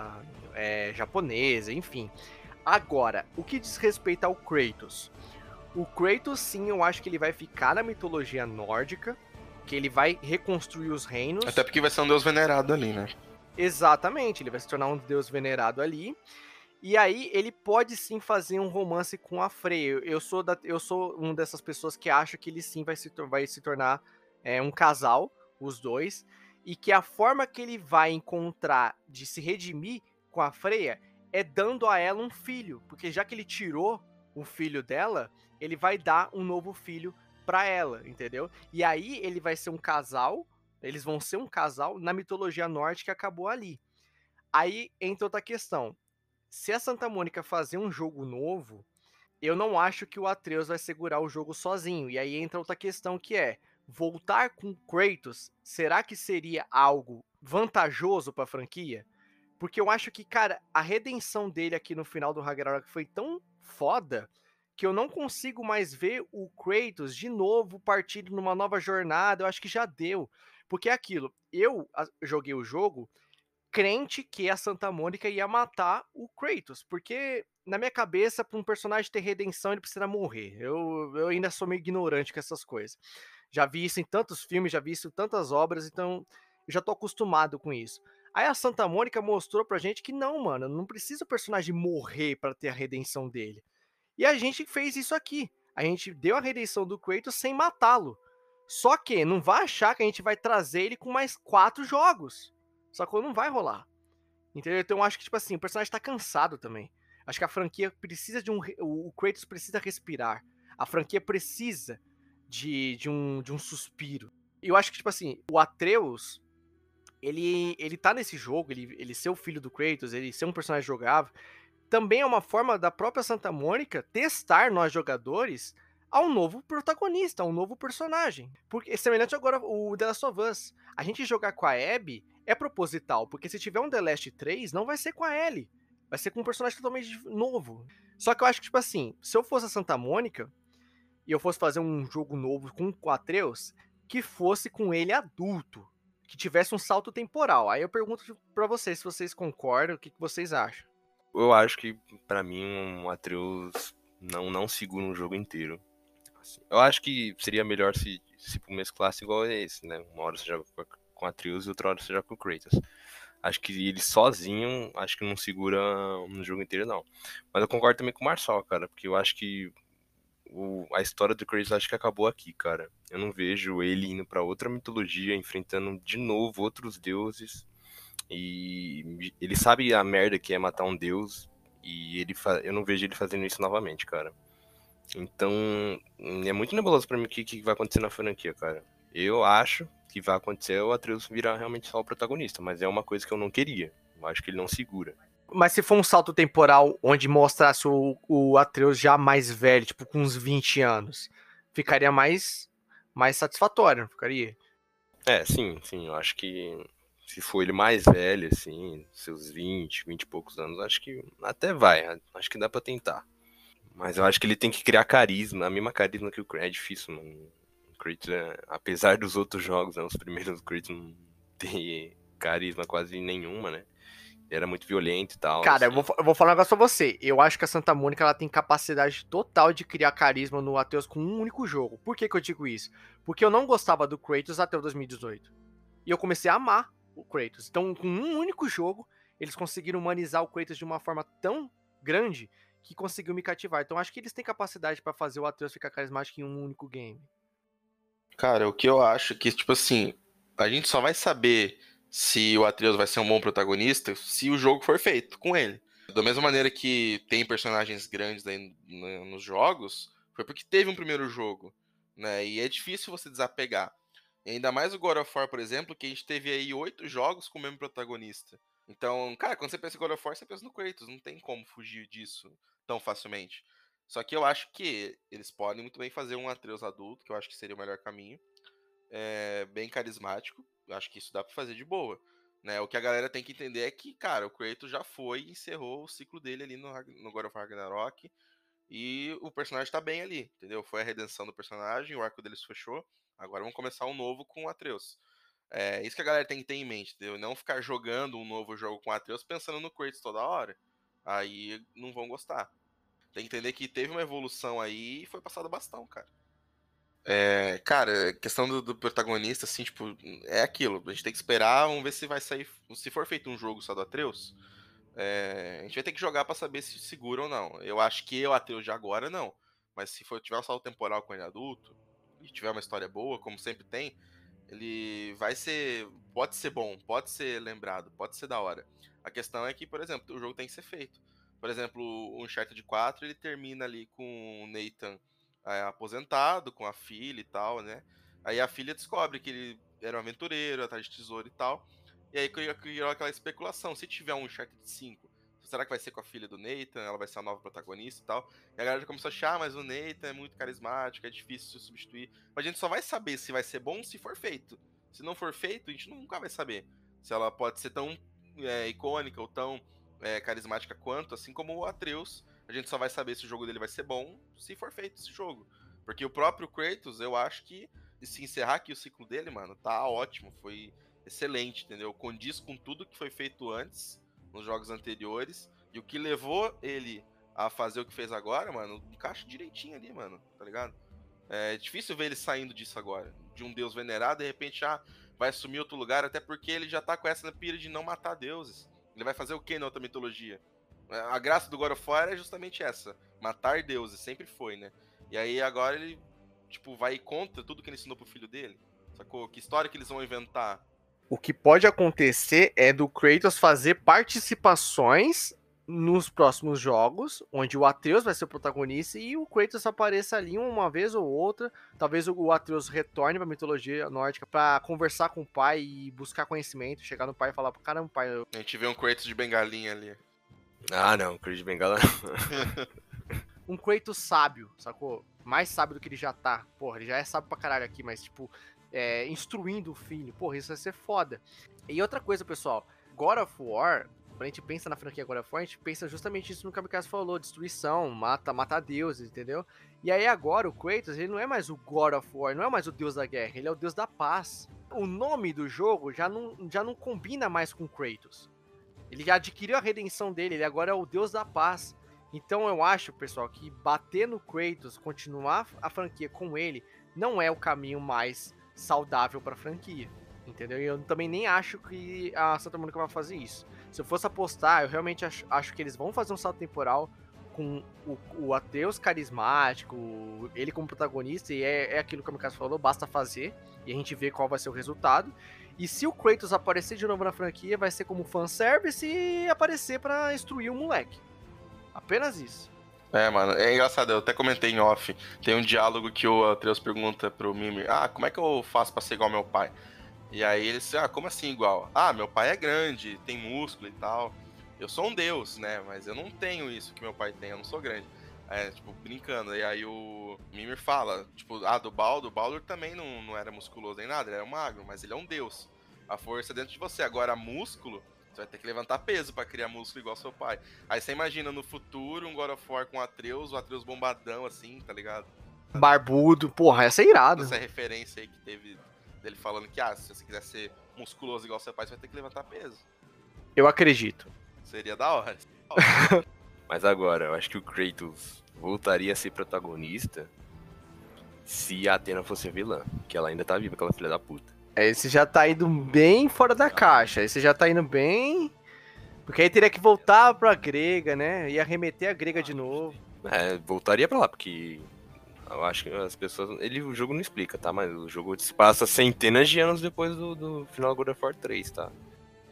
é, japonesa, enfim. Agora, o que diz respeito ao Kratos? O Kratos, sim, eu acho que ele vai ficar na mitologia nórdica, que ele vai reconstruir os reinos. Até porque vai ser um deus venerado ali, né? Exatamente, ele vai se tornar um deus venerado ali. E aí ele pode sim fazer um romance com a Freya. Eu sou, da, eu sou uma dessas pessoas que acha que ele sim vai se, vai se tornar é, um casal, os dois. E que a forma que ele vai encontrar de se redimir com a Freya é dando a ela um filho. Porque já que ele tirou o filho dela, ele vai dar um novo filho para ela, entendeu? E aí ele vai ser um casal, eles vão ser um casal na mitologia nórdica que acabou ali. Aí entra outra questão. Se a Santa Mônica fazer um jogo novo, eu não acho que o Atreus vai segurar o jogo sozinho. E aí entra outra questão que é: voltar com Kratos, será que seria algo vantajoso para a franquia? Porque eu acho que, cara, a redenção dele aqui no final do Ragnarok foi tão foda que eu não consigo mais ver o Kratos de novo partindo numa nova jornada. Eu acho que já deu. Porque é aquilo, eu joguei o jogo crente que a Santa Mônica ia matar o Kratos, porque na minha cabeça, para um personagem ter redenção, ele precisa morrer. Eu, eu ainda sou meio ignorante com essas coisas. Já vi isso em tantos filmes, já vi isso em tantas obras, então eu já tô acostumado com isso. Aí a Santa Mônica mostrou pra gente que não, mano, não precisa o personagem morrer para ter a redenção dele. E a gente fez isso aqui. A gente deu a redenção do Kratos sem matá-lo. Só que não vai achar que a gente vai trazer ele com mais quatro jogos. Só que não vai rolar. Entendeu? Então eu acho que, tipo assim, o personagem tá cansado também. Acho que a franquia precisa de um. O Kratos precisa respirar. A franquia precisa de, de, um, de um suspiro. E eu acho que, tipo assim, o Atreus. Ele, ele tá nesse jogo, ele, ele ser o filho do Kratos, ele ser um personagem jogável também é uma forma da própria Santa Mônica testar nós jogadores a um novo protagonista, a um novo personagem. Porque semelhante agora o The Last of Us. A gente jogar com a Abby é proposital, porque se tiver um The Last 3, não vai ser com a Ellie. Vai ser com um personagem totalmente novo. Só que eu acho que, tipo assim, se eu fosse a Santa Mônica e eu fosse fazer um jogo novo com o Atreus, que fosse com ele adulto. Que tivesse um salto temporal. Aí eu pergunto para vocês se vocês concordam, o que, que vocês acham eu acho que para mim um Atreus não não segura um jogo inteiro. Assim, eu acho que seria melhor se se mesclasse igual esse, né? Uma hora você joga com Atreus e outra hora você joga com Kratos. Acho que ele sozinho, acho que não segura um jogo inteiro não. Mas eu concordo também com o Marçal, cara, porque eu acho que o, a história do Kratos acho que acabou aqui, cara. Eu não vejo ele indo para outra mitologia, enfrentando de novo outros deuses e ele sabe a merda que é matar um deus. E ele fa... eu não vejo ele fazendo isso novamente, cara. Então, é muito nebuloso para mim o que, que vai acontecer na franquia, cara. Eu acho que vai acontecer o Atreus virar realmente só o protagonista, mas é uma coisa que eu não queria. Eu acho que ele não segura. Mas se for um salto temporal onde mostrasse o, o Atreus já mais velho, tipo com uns 20 anos, ficaria mais, mais satisfatório, não ficaria? É, sim, sim. Eu acho que se for ele mais velho, assim, seus 20, 20 e poucos anos, acho que até vai. Acho que dá pra tentar. Mas eu acho que ele tem que criar carisma, a mesma carisma que o Kratos. É difícil, mano. O Kratos, é, apesar dos outros jogos, né, os primeiros Kratos não tem carisma quase nenhuma, né? Ele era muito violento e tal. Cara, assim. eu, vou, eu vou falar um negócio pra você. Eu acho que a Santa Mônica ela tem capacidade total de criar carisma no Atreus com um único jogo. Por que, que eu digo isso? Porque eu não gostava do Kratos até o 2018. E eu comecei a amar o Kratos. Então, com um único jogo, eles conseguiram humanizar o Kratos de uma forma tão grande que conseguiu me cativar. Então, acho que eles têm capacidade para fazer o Atreus ficar carismático em um único game. Cara, o que eu acho que, tipo assim, a gente só vai saber se o Atreus vai ser um bom protagonista se o jogo for feito com ele. Da mesma maneira que tem personagens grandes aí nos jogos, foi porque teve um primeiro jogo, né? E é difícil você desapegar. Ainda mais o God of War, por exemplo, que a gente teve aí oito jogos com o mesmo protagonista. Então, cara, quando você pensa em God of War, você pensa no Kratos, não tem como fugir disso tão facilmente. Só que eu acho que eles podem muito bem fazer um Atreus adulto, que eu acho que seria o melhor caminho. É, bem carismático, eu acho que isso dá pra fazer de boa. Né? O que a galera tem que entender é que, cara, o Kratos já foi e encerrou o ciclo dele ali no, no God of War Ragnarok. E o personagem tá bem ali, entendeu? Foi a redenção do personagem, o arco deles fechou. Agora vamos começar um novo com o Atreus. É isso que a galera tem que ter em mente, entendeu? Não ficar jogando um novo jogo com o Atreus pensando no Kratos toda hora. Aí não vão gostar. Tem que entender que teve uma evolução aí e foi passado bastão, cara. É, cara, questão do, do, protagonista, assim, tipo, é aquilo. A gente tem que esperar, vamos ver se vai sair. Se for feito um jogo só do Atreus, é, a gente vai ter que jogar para saber se segura ou não. Eu acho que o Atreus já agora não. Mas se for tiver um salto temporal com ele adulto, e tiver uma história boa, como sempre tem, ele vai ser. Pode ser bom, pode ser lembrado, pode ser da hora. A questão é que, por exemplo, o jogo tem que ser feito. Por exemplo, o Uncharted 4 ele termina ali com o Nathan é, aposentado, com a filha e tal, né? Aí a filha descobre que ele era um aventureiro, atrás de tesouro e tal. E aí criou aquela especulação: se tiver um Uncharted 5, será que vai ser com a filha do Nathan? Ela vai ser a nova protagonista e tal. E a galera já começou a achar, ah, mas o Nathan é muito carismático, é difícil de substituir. Mas a gente só vai saber se vai ser bom se for feito. Se não for feito, a gente nunca vai saber se ela pode ser tão é, icônica ou tão é, carismática quanto, assim como o Atreus. A gente só vai saber se o jogo dele vai ser bom se for feito esse jogo. Porque o próprio Kratos, eu acho que se encerrar aqui o ciclo dele, mano, tá ótimo. Foi excelente, entendeu? Condiz com tudo que foi feito antes, nos jogos anteriores. E o que levou ele a fazer o que fez agora, mano, encaixa direitinho ali, mano, tá ligado? É difícil ver ele saindo disso agora. De um deus venerado, de repente, ah, vai assumir outro lugar, até porque ele já tá com essa pira de não matar deuses. Ele vai fazer o que na outra mitologia? A graça do God of War é justamente essa: matar deuses, sempre foi, né? E aí agora ele, tipo, vai contra tudo que ele ensinou pro filho dele. Sacou? Que história que eles vão inventar? O que pode acontecer é do Kratos fazer participações nos próximos jogos, onde o Atreus vai ser o protagonista e o Kratos apareça ali uma vez ou outra. Talvez o Atreus retorne pra mitologia nórdica para conversar com o pai e buscar conhecimento, chegar no pai e falar: caramba, pai. Eu... A gente vê um Kratos de bengalinha ali. Ah, não, Kratos de bengala um Kratos sábio, sacou? Mais sábio do que ele já tá. Porra, ele já é sábio pra caralho aqui, mas tipo, é, instruindo o filho. Porra, isso vai ser foda. E outra coisa, pessoal. God of War, quando a gente pensa na franquia agora forte, a gente pensa justamente isso no que o Kamikaze falou, destruição, mata, mata deuses, entendeu? E aí agora o Kratos, ele não é mais o God of War, não é mais o deus da guerra, ele é o deus da paz. O nome do jogo já não, já não combina mais com Kratos. Ele já adquiriu a redenção dele, ele agora é o deus da paz. Então eu acho, pessoal, que bater no Kratos, continuar a franquia com ele, não é o caminho mais saudável para a franquia. Entendeu? E eu também nem acho que a Santa Mônica vai fazer isso. Se eu fosse apostar, eu realmente acho, acho que eles vão fazer um salto temporal com o, o Ateus carismático, ele como protagonista, e é, é aquilo que o Mikasa falou, basta fazer, e a gente vê qual vai ser o resultado. E se o Kratos aparecer de novo na franquia, vai ser como fanservice e aparecer para instruir o moleque. Apenas isso. É, mano, é engraçado, eu até comentei em off. Tem um diálogo que o Atreus pergunta pro Mimir: Ah, como é que eu faço pra ser igual ao meu pai? E aí ele diz: Ah, como assim igual? Ah, meu pai é grande, tem músculo e tal. Eu sou um deus, né? Mas eu não tenho isso que meu pai tem, eu não sou grande. É, tipo, brincando. E aí o Mimir fala, tipo, ah, do Baldur, o Baldur também não, não era musculoso nem nada, ele era magro, mas ele é um deus. A força é dentro de você. Agora, músculo, vai ter que levantar peso para criar músculo igual seu pai. Aí você imagina no futuro um God of War com o Atreus, o Atreus bombadão assim, tá ligado? Barbudo, porra, essa é irada. Essa referência aí que teve dele falando que, ah, se você quiser ser musculoso igual seu pai, você vai ter que levantar peso. Eu acredito. Seria da hora. Mas agora, eu acho que o Kratos voltaria a ser protagonista se a Atena fosse vilã, que ela ainda tá viva, aquela filha da puta. É, esse já tá indo bem fora da caixa. Esse já tá indo bem. Porque aí teria que voltar pra grega, né? Ia remeter a grega de novo. É, voltaria pra lá, porque eu acho que as pessoas. Ele, o jogo não explica, tá? Mas o jogo se passa centenas de anos depois do, do final do God of War 3, tá?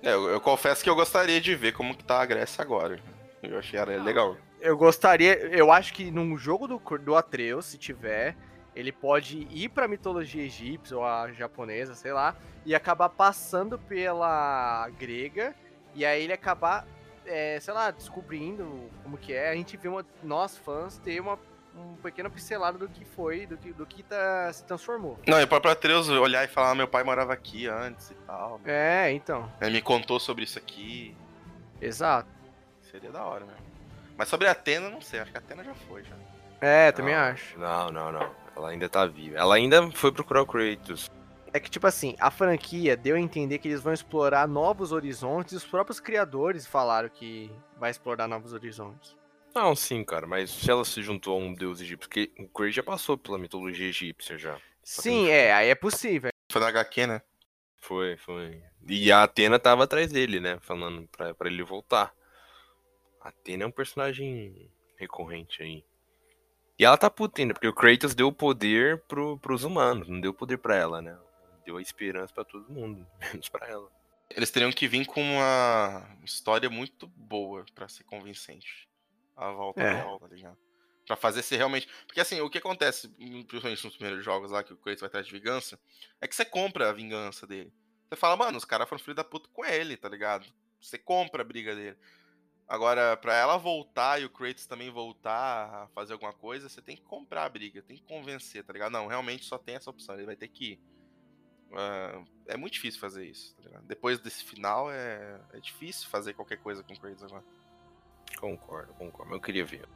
É, eu, eu confesso que eu gostaria de ver como que tá a Grécia agora. Eu achei ela legal. Eu gostaria. Eu acho que num jogo do, do Atreus, se tiver, ele pode ir pra mitologia egípcia ou a japonesa, sei lá, e acabar passando pela grega, e aí ele acabar, é, sei lá, descobrindo como que é. A gente vê uma, nós fãs ter uma um pequeno pincelado do que foi, do que, do que tá, se transformou. Não, e o próprio Atreus olhar e falar, ah, meu pai morava aqui antes e tal. É, então. Ele me contou sobre isso aqui. Exato. Seria da hora mesmo. Mas sobre a Atena, não sei, acho que a Atena já foi já. É, também acho. Não, não, não. Ela ainda tá viva. Ela ainda foi procurar o Kratos. É que, tipo assim, a franquia deu a entender que eles vão explorar novos horizontes e os próprios criadores falaram que vai explorar novos horizontes. Não, sim, cara, mas se ela se juntou a um deus egípcio, porque o Kratos já passou pela mitologia egípcia já. Sim, é, aí é possível. Foi na HQ, né? Foi, foi. E a Atena tava atrás dele, né? Falando pra, pra ele voltar. A Atena é um personagem recorrente aí. E ela tá puta ainda, porque o Kratos deu o poder pro, pros humanos, não deu poder pra ela, né? Deu a esperança pra todo mundo, menos pra ela. Eles teriam que vir com uma história muito boa pra ser convincente. A volta É. dela, tá ligado? Pra fazer ser realmente. Porque assim, o que acontece, principalmente nos primeiros jogos lá, que o Kratos vai atrás de vingança, é que você compra a vingança dele. Você fala, mano, os caras foram filho da puta com ele, tá ligado? Você compra a briga dele. Agora, pra ela voltar e o Kratos também voltar a fazer alguma coisa, você tem que comprar a briga, tem que convencer, tá ligado? Não, realmente só tem essa opção, ele vai ter que ir. Ah, é muito difícil fazer isso, tá ligado? Depois desse final, é, é difícil fazer qualquer coisa com o Kratos agora. Concordo, concordo. Eu queria ver.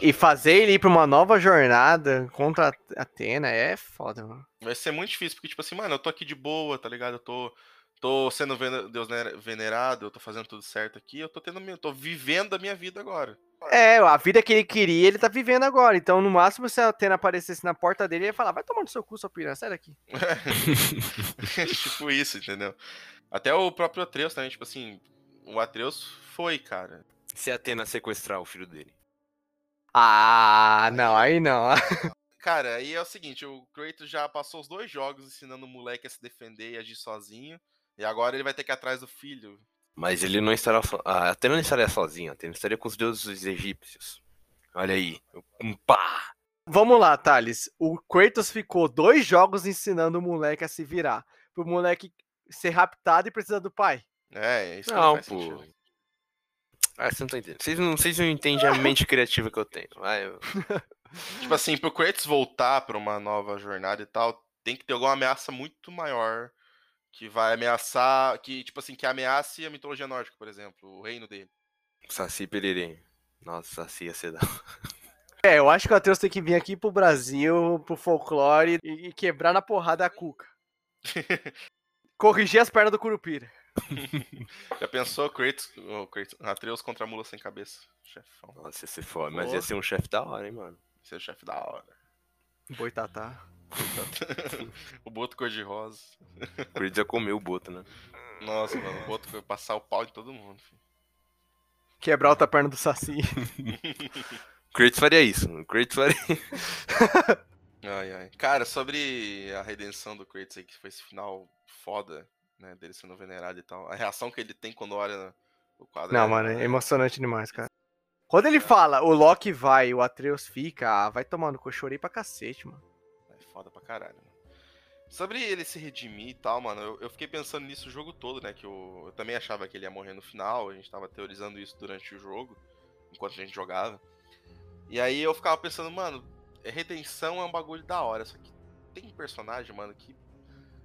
E fazer ele ir pra uma nova jornada contra a Atena é foda, mano. Vai ser muito difícil, porque, tipo assim, mano, eu tô aqui de boa, tá ligado? Eu tô, tô sendo Deus ner- venerado, eu tô fazendo tudo certo aqui, eu tô tendo, minha- tô vivendo a minha vida agora. É, a vida que ele queria, ele tá vivendo agora. Então, no máximo, se a Atena aparecesse na porta dele, ele ia falar: vai tomar no seu cu, sua piranha, sai daqui. tipo isso, entendeu? Até o próprio Atreus também, tipo assim, o Atreus foi, cara. Se a Atena sequestrar o filho dele. Ah, não, aí não. Cara, aí é o seguinte, o Kratos já passou os dois jogos ensinando o moleque a se defender e agir sozinho, e agora ele vai ter que ir atrás do filho. Mas ele não estará. So... A Atena não estaria sozinha, a Atena estaria com os deuses egípcios. Olha aí. Um pá! Vamos lá, Thales. O Kratos ficou dois jogos ensinando o moleque a se virar. Pro moleque ser raptado e precisar do pai. É, isso Não, faz pô. sentido. Ah, você não tá entendendo. Vocês não, vocês não entendem a mente criativa que eu tenho. Vai, eu- Tipo assim, pro Kratos voltar pra uma nova jornada e tal, tem que ter alguma ameaça muito maior que vai ameaçar, que tipo assim, que ameace a mitologia nórdica, por exemplo, o reino dele. Saci Pererê. Nossa, Saci ia ser da. É, eu acho que o Atreus tem que vir aqui pro Brasil, pro folclore e, e quebrar na porrada a cuca. Corrigir as pernas do Curupira. Já pensou Kratos, o Kratos, Atreus contra a mula sem cabeça? Chefão. Nossa, ia ser foda. Mas ia ser um chefe da hora, hein, mano. Esse é o chefe da hora. Boitatá. o Boto cor-de-rosa. O Kratos ia comer o boto, né? Nossa, mano, o Boto vai passar o pau em todo mundo. filho. Quebrar outra perna do Saci. O Kratos faria isso. O Kratos faria. Ai, ai. Cara, sobre a redenção do Kratos aí, que foi esse final foda, né, dele sendo venerado e tal. A reação que ele tem quando olha o quadro. Não, é- mano, é emocionante demais, cara. Quando ele fala, o Loki vai o Atreus fica, ah, vai tomando que eu chorei pra cacete, mano. É foda pra caralho, mano. Sobre ele se redimir e tal, mano, eu, eu fiquei pensando nisso o jogo todo, né? Que eu, eu também achava que ele ia morrer no final, a gente tava teorizando isso durante o jogo, enquanto a gente jogava. E aí eu ficava pensando, mano, redenção é um bagulho da hora, só que tem personagem, mano, que.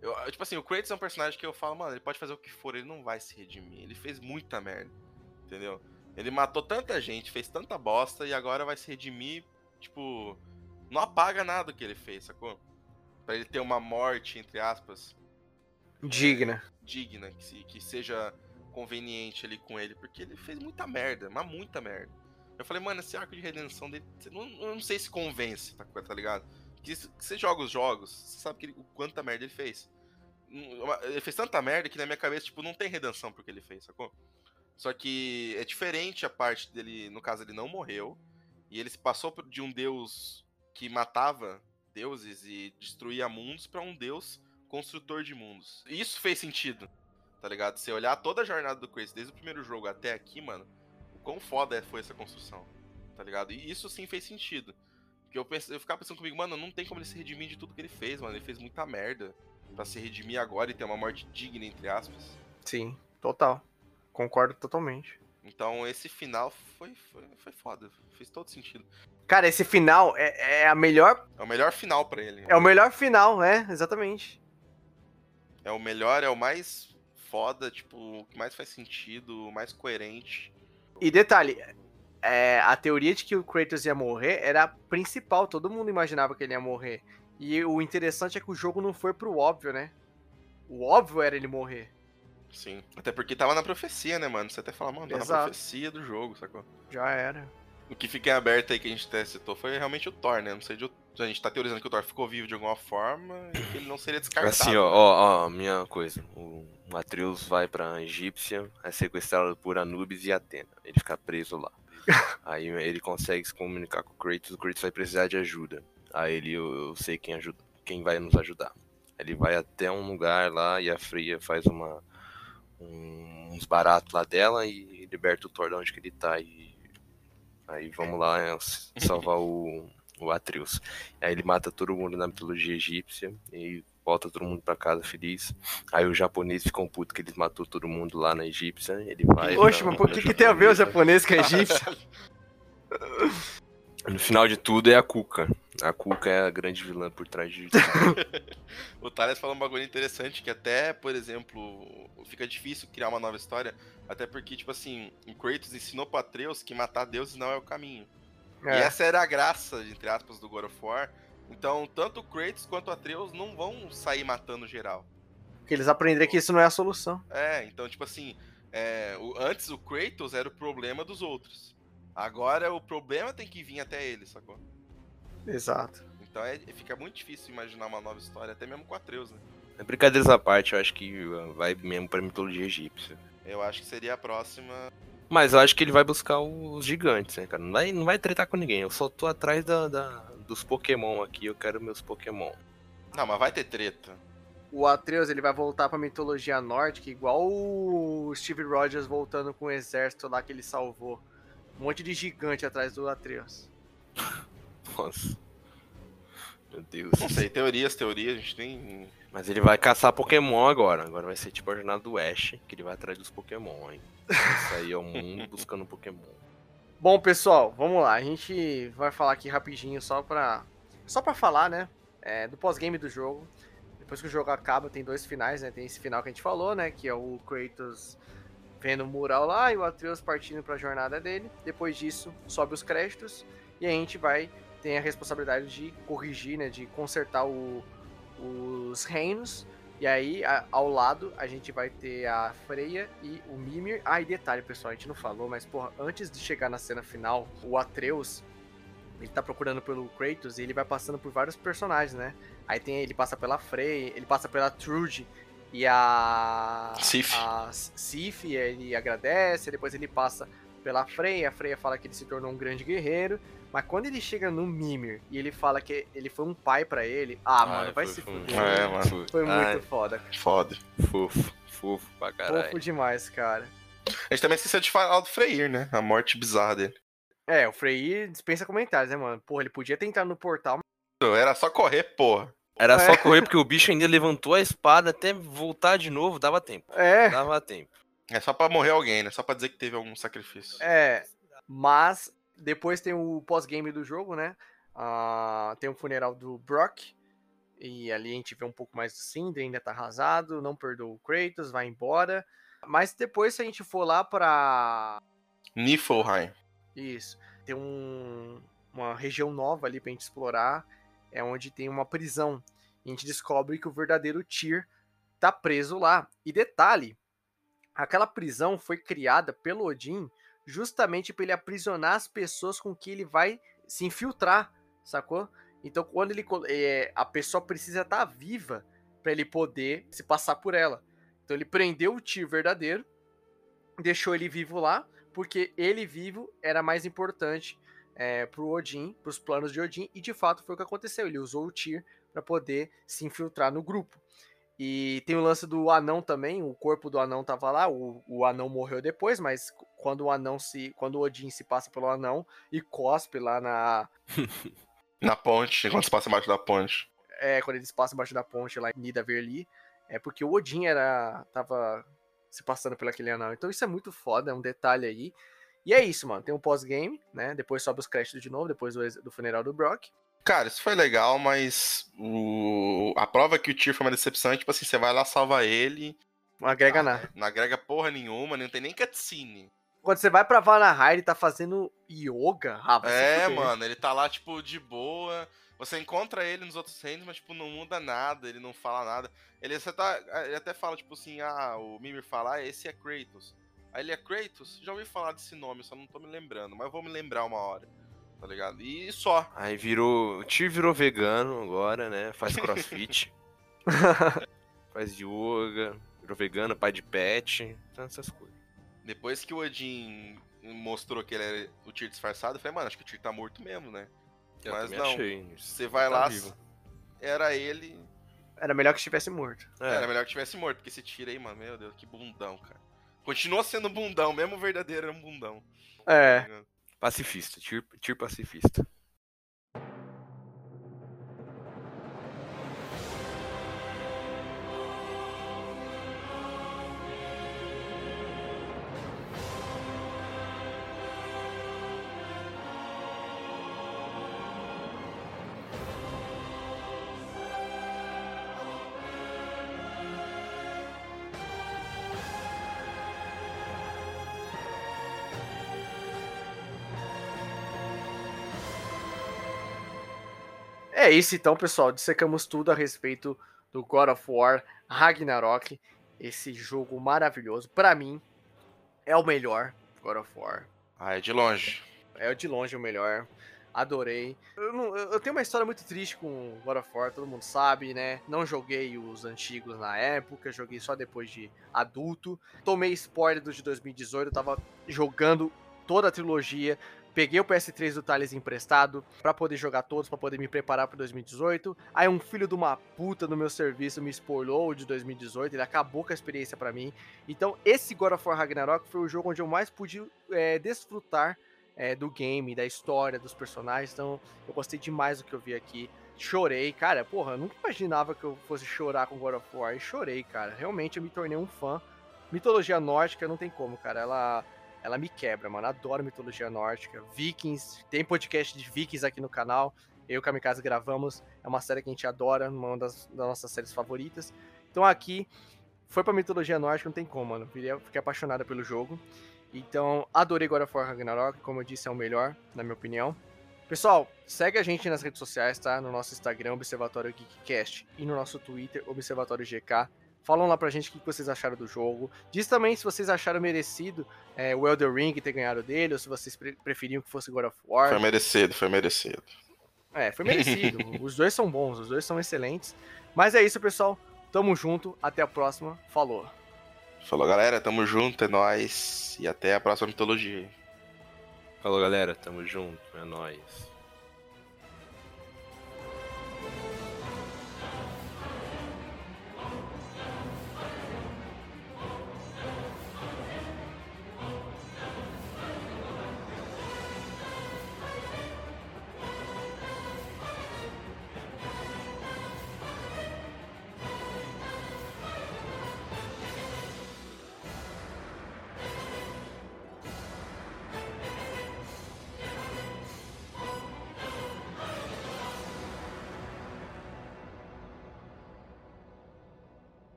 Eu, tipo assim, o Kratos é um personagem que eu falo, mano, ele pode fazer o que for, ele não vai se redimir. Ele fez muita merda, entendeu? Ele matou tanta gente, fez tanta bosta e agora vai se redimir, tipo, não apaga nada que ele fez, sacou? Pra ele ter uma morte, entre aspas, Digna. digna, que, se- que seja conveniente ali com ele, porque ele fez muita merda, mas muita merda. Eu falei, mano, esse arco de redenção dele, não, eu não sei se convence, tá, tá ligado? Que, se- que você joga os jogos, você sabe que ele- o quanta merda ele fez. Hum, Ele fez tanta merda que na minha cabeça, tipo, não tem redenção porque ele fez, sacou? Só que é diferente a parte dele, no caso, ele não morreu, e ele se passou de um deus que matava deuses e destruía mundos pra um deus construtor de mundos. E Isso fez sentido, tá ligado? Se olhar toda a jornada do Kratos, desde o primeiro jogo até aqui, mano, o quão foda foi essa construção, tá ligado? E isso sim fez sentido. Porque eu, pensei, eu ficava pensando comigo, mano, não tem como ele se redimir de tudo que ele fez, mano. Ele fez muita merda pra se redimir agora e ter uma morte digna, entre aspas. Sim, total. Concordo totalmente. Então esse final foi, foi, foi foda, fez todo sentido. Cara, esse final é, é a melhor. É o melhor final pra ele. É o melhor final, é, exatamente. É o melhor, é o mais foda, tipo, o que mais faz sentido, o mais coerente. E detalhe, é, a teoria de que o Kratos ia morrer era a principal, todo mundo imaginava que ele ia morrer. E o interessante é que o jogo não foi pro óbvio, né? O óbvio era ele morrer. Sim. Até porque tava na profecia, né, mano? Você até fala, mano, tá na Exato. profecia do jogo, sacou? Já era. O que fica em aberto aí que a gente até citou foi realmente o Thor, né? Não sei de o- a gente tá teorizando que o Thor ficou vivo de alguma forma e que ele não seria descartado. Assim, ó, ó, ó, minha coisa. O Atreus vai pra Egípcia, é sequestrado por Anubis e Atena. Ele fica preso lá. Aí ele consegue se comunicar com o Kratos, o Kratos vai precisar de ajuda. Aí ele, eu, eu sei quem, ajuda, quem vai nos ajudar. Ele vai até um lugar lá e a Freya faz uma um- uns baratos lá dela e liberta o Thor de onde que ele tá. E aí vamos lá é, salvar o, o Atreus. Aí ele mata todo mundo na mitologia egípcia e volta todo mundo pra casa feliz. Aí os japoneses ficam putos que ele matou todo mundo lá na egípcia. Ele vai. Oxe, mas por que, que tem a ver o japonês com a egípcio? No final de tudo é a Kuka. A Kuka é a grande vilã por trás de tudo. O Thales falou um bagulho interessante que até, por exemplo, fica difícil criar uma nova história, até porque, tipo assim, o Kratos ensinou pro Atreus que matar deuses não é o caminho. E É, essa era a graça, entre aspas, do God of War. Então, tanto o Kratos quanto o Atreus não vão sair matando geral. que eles aprenderam que isso não é a solução. É, então, tipo assim, é, o- antes o Kratos era o problema dos outros. Agora o problema tem que vir até ele, sacou? Exato. Então é, fica muito difícil imaginar uma nova história, até mesmo com o Atreus, né? Brincadeiras à parte, eu acho que uh, vai mesmo pra mitologia egípcia. Eu acho que seria a próxima. Mas eu acho que ele vai buscar os gigantes, né, cara? Não vai, não vai tretar com ninguém. Eu só tô atrás da, da- dos Pokémon aqui, eu quero meus Pokémon. Não, mas vai ter treta. O Atreus ele vai voltar pra mitologia nórdica, igual o Steve Rogers voltando com o exército lá que ele salvou. Um monte de gigante atrás do Atreus. Nossa. Meu Deus. Não sei, teorias, teorias, a gente tem. Mas ele vai caçar Pokémon agora. Agora vai ser tipo a jornada do Ash, que ele vai atrás dos Pokémon, hein? Isso aí é o mundo buscando Pokémon. Bom, pessoal, vamos lá. A gente vai falar aqui rapidinho só pra. Só pra falar, né? é, do pós-game do jogo. Depois que o jogo acaba, tem dois finais, né? Tem esse final que a gente falou, né? Que é o Kratos vendo o mural lá e o Atreus partindo pra jornada dele. Depois disso, sobe os créditos e a gente vai ter a responsabilidade de corrigir, né? De consertar o- os reinos. E aí, a- ao lado, a gente vai ter a Freya e o Mimir. Ah, e detalhe, pessoal, a gente não falou, mas, porra, antes de chegar na cena final, o Atreus, ele tá procurando pelo Kratos e ele vai passando por vários personagens, né? Aí tem, ele passa pela Freya, ele passa pela Trude e a... Sif. A Sif, ele agradece, depois ele passa pela Freya, a Freya fala que ele se tornou um grande guerreiro, mas quando ele chega no Mimir e ele fala que ele foi um pai pra ele, ah, mano, vai se fuder. É, mano. Foi muito Ai, foda. Foda. fofo, fofo pra caralho. Fofo demais, cara. A gente também esqueceu de falar do Freyr, né? A morte bizarra dele. É, o Frey dispensa comentários, né, mano? Porra, ele podia tentar no portal. Era só correr, porra. Era É. só correr porque o bicho ainda levantou a espada até voltar de novo, dava tempo. É, Dava tempo. É só pra morrer alguém, né? Só pra dizer que teve algum sacrifício. é. Mas depois tem o pós-game do jogo, né? Ah, tem o funeral do Brock. E ali a gente vê um pouco mais do Cinder, ainda tá arrasado, não perdoa o Kratos, vai embora. Mas depois, se a gente for lá pra. Niflheim. Isso. Tem um- uma região nova ali pra gente explorar. É onde tem uma prisão. A gente descobre que o verdadeiro Tyr tá preso lá. E detalhe: aquela prisão foi criada pelo Odin justamente para ele aprisionar as pessoas com que ele vai se infiltrar, sacou? Então, quando ele é, a pessoa precisa estar viva para ele poder se passar por ela. Então, ele prendeu o Tyr verdadeiro, deixou ele vivo lá, porque ele vivo era mais importante é, pro Odin, pros planos de Odin, e de fato foi o que aconteceu. Ele usou o Tyr para poder se infiltrar no grupo. E tem o lance do anão também, o corpo do anão tava lá, o, o anão morreu depois, mas quando o anão se. Quando o Odin se passa pelo anão e cospe lá na. Na ponte, quando você passa embaixo da ponte. É, quando eles passam embaixo da ponte lá em Nidavellir, é porque o Odin era. tava se passando pelo aquele anão. Então isso é muito foda, é um detalhe aí. E é isso, mano. Tem um pós-game, né? Depois sobe os créditos de novo, depois do, do funeral do Brock. Cara, isso foi legal, mas o... a prova que o Tyr foi uma decepção é tipo assim, você vai lá, salva ele, Não agrega nada. não agrega porra nenhuma, não tem nem cutscene. Quando você vai pra Valhalla, ele tá fazendo yoga, ah, se É, mano, ele tá lá, tipo, de boa. Você encontra ele nos outros reinos, mas, tipo, não muda nada, ele não fala nada. Ele, você tá, ele até fala, tipo assim, ah, o Mimir fala, ah, esse é Kratos. Aí ele é Kratos? Já ouvi falar desse nome, só não tô me lembrando, mas vou me lembrar uma hora, tá ligado? E só. Aí virou. O tio virou vegano agora, né? Faz crossfit. faz yoga, virou vegano, pai de pet, então essas coisas. Depois que o Odin mostrou que ele era o Tyr disfarçado, eu falei, mano, acho que o Tyr tá morto mesmo, né? Eu Mas não, achei. Você vai Tá lá, vivo. era ele, Era melhor que estivesse morto. É, Era melhor que tivesse morto, porque esse tiro aí, mano, meu Deus, que bundão, cara. Continua sendo bundão, mesmo verdadeiro é um bundão. É. pacifista, tir, tir pacifista. É isso então, pessoal. Dissecamos tudo a respeito do God of War Ragnarok. Esse jogo maravilhoso. Pra mim, é o melhor God of War. Ah, é de longe. É de longe o melhor. Adorei. Eu, não- eu- eu tenho uma história muito triste com God of War, todo mundo sabe, né? Não joguei os antigos na época, joguei só depois de adulto. Tomei spoiler dos de 2018, eu tava jogando toda a trilogia. Peguei o PS3 do Thales emprestado pra poder jogar todos, pra poder me preparar pro 2018. Aí um filho de uma puta no meu serviço me spoilou de 2018, ele acabou com a experiência pra mim. Então esse God of War Ragnarok foi o jogo onde eu mais pude é, desfrutar é, do game, da história, dos personagens. Então, eu gostei demais do que eu vi aqui. Chorei, cara. Porra, eu nunca imaginava que eu fosse chorar com God of War. E chorei, cara. Realmente eu me tornei um fã. Mitologia nórdica não tem como, cara. Ela, ela me quebra, mano. Adoro mitologia nórdica. Vikings. Tem podcast de Vikings aqui no canal. Eu e o Kamikaze gravamos. É uma série que a gente adora, uma das, das nossas séries favoritas. Então aqui, foi pra mitologia nórdica, não tem como, mano. Virei- Fiquei apaixonada pelo jogo. Então, adorei God of War Ragnarok, como eu disse, é o melhor, na minha opinião. Pessoal, segue a gente nas redes sociais, tá? No nosso Instagram, Observatório Geekcast, e no nosso Twitter, Observatório GK. Falam lá pra gente o que vocês acharam do jogo. Diz também se vocês acharam merecido é, o Elder Ring ter ganhado dele, ou se vocês pre- preferiam que fosse God of War. Foi merecido, foi merecido. É, foi merecido. os dois são bons, os dois são excelentes. Mas é isso, pessoal. Tamo junto, até a próxima. Falou. Falou, galera, tamo junto, é nóis. E até a próxima mitologia. Falou, galera. Tamo junto. É nóis.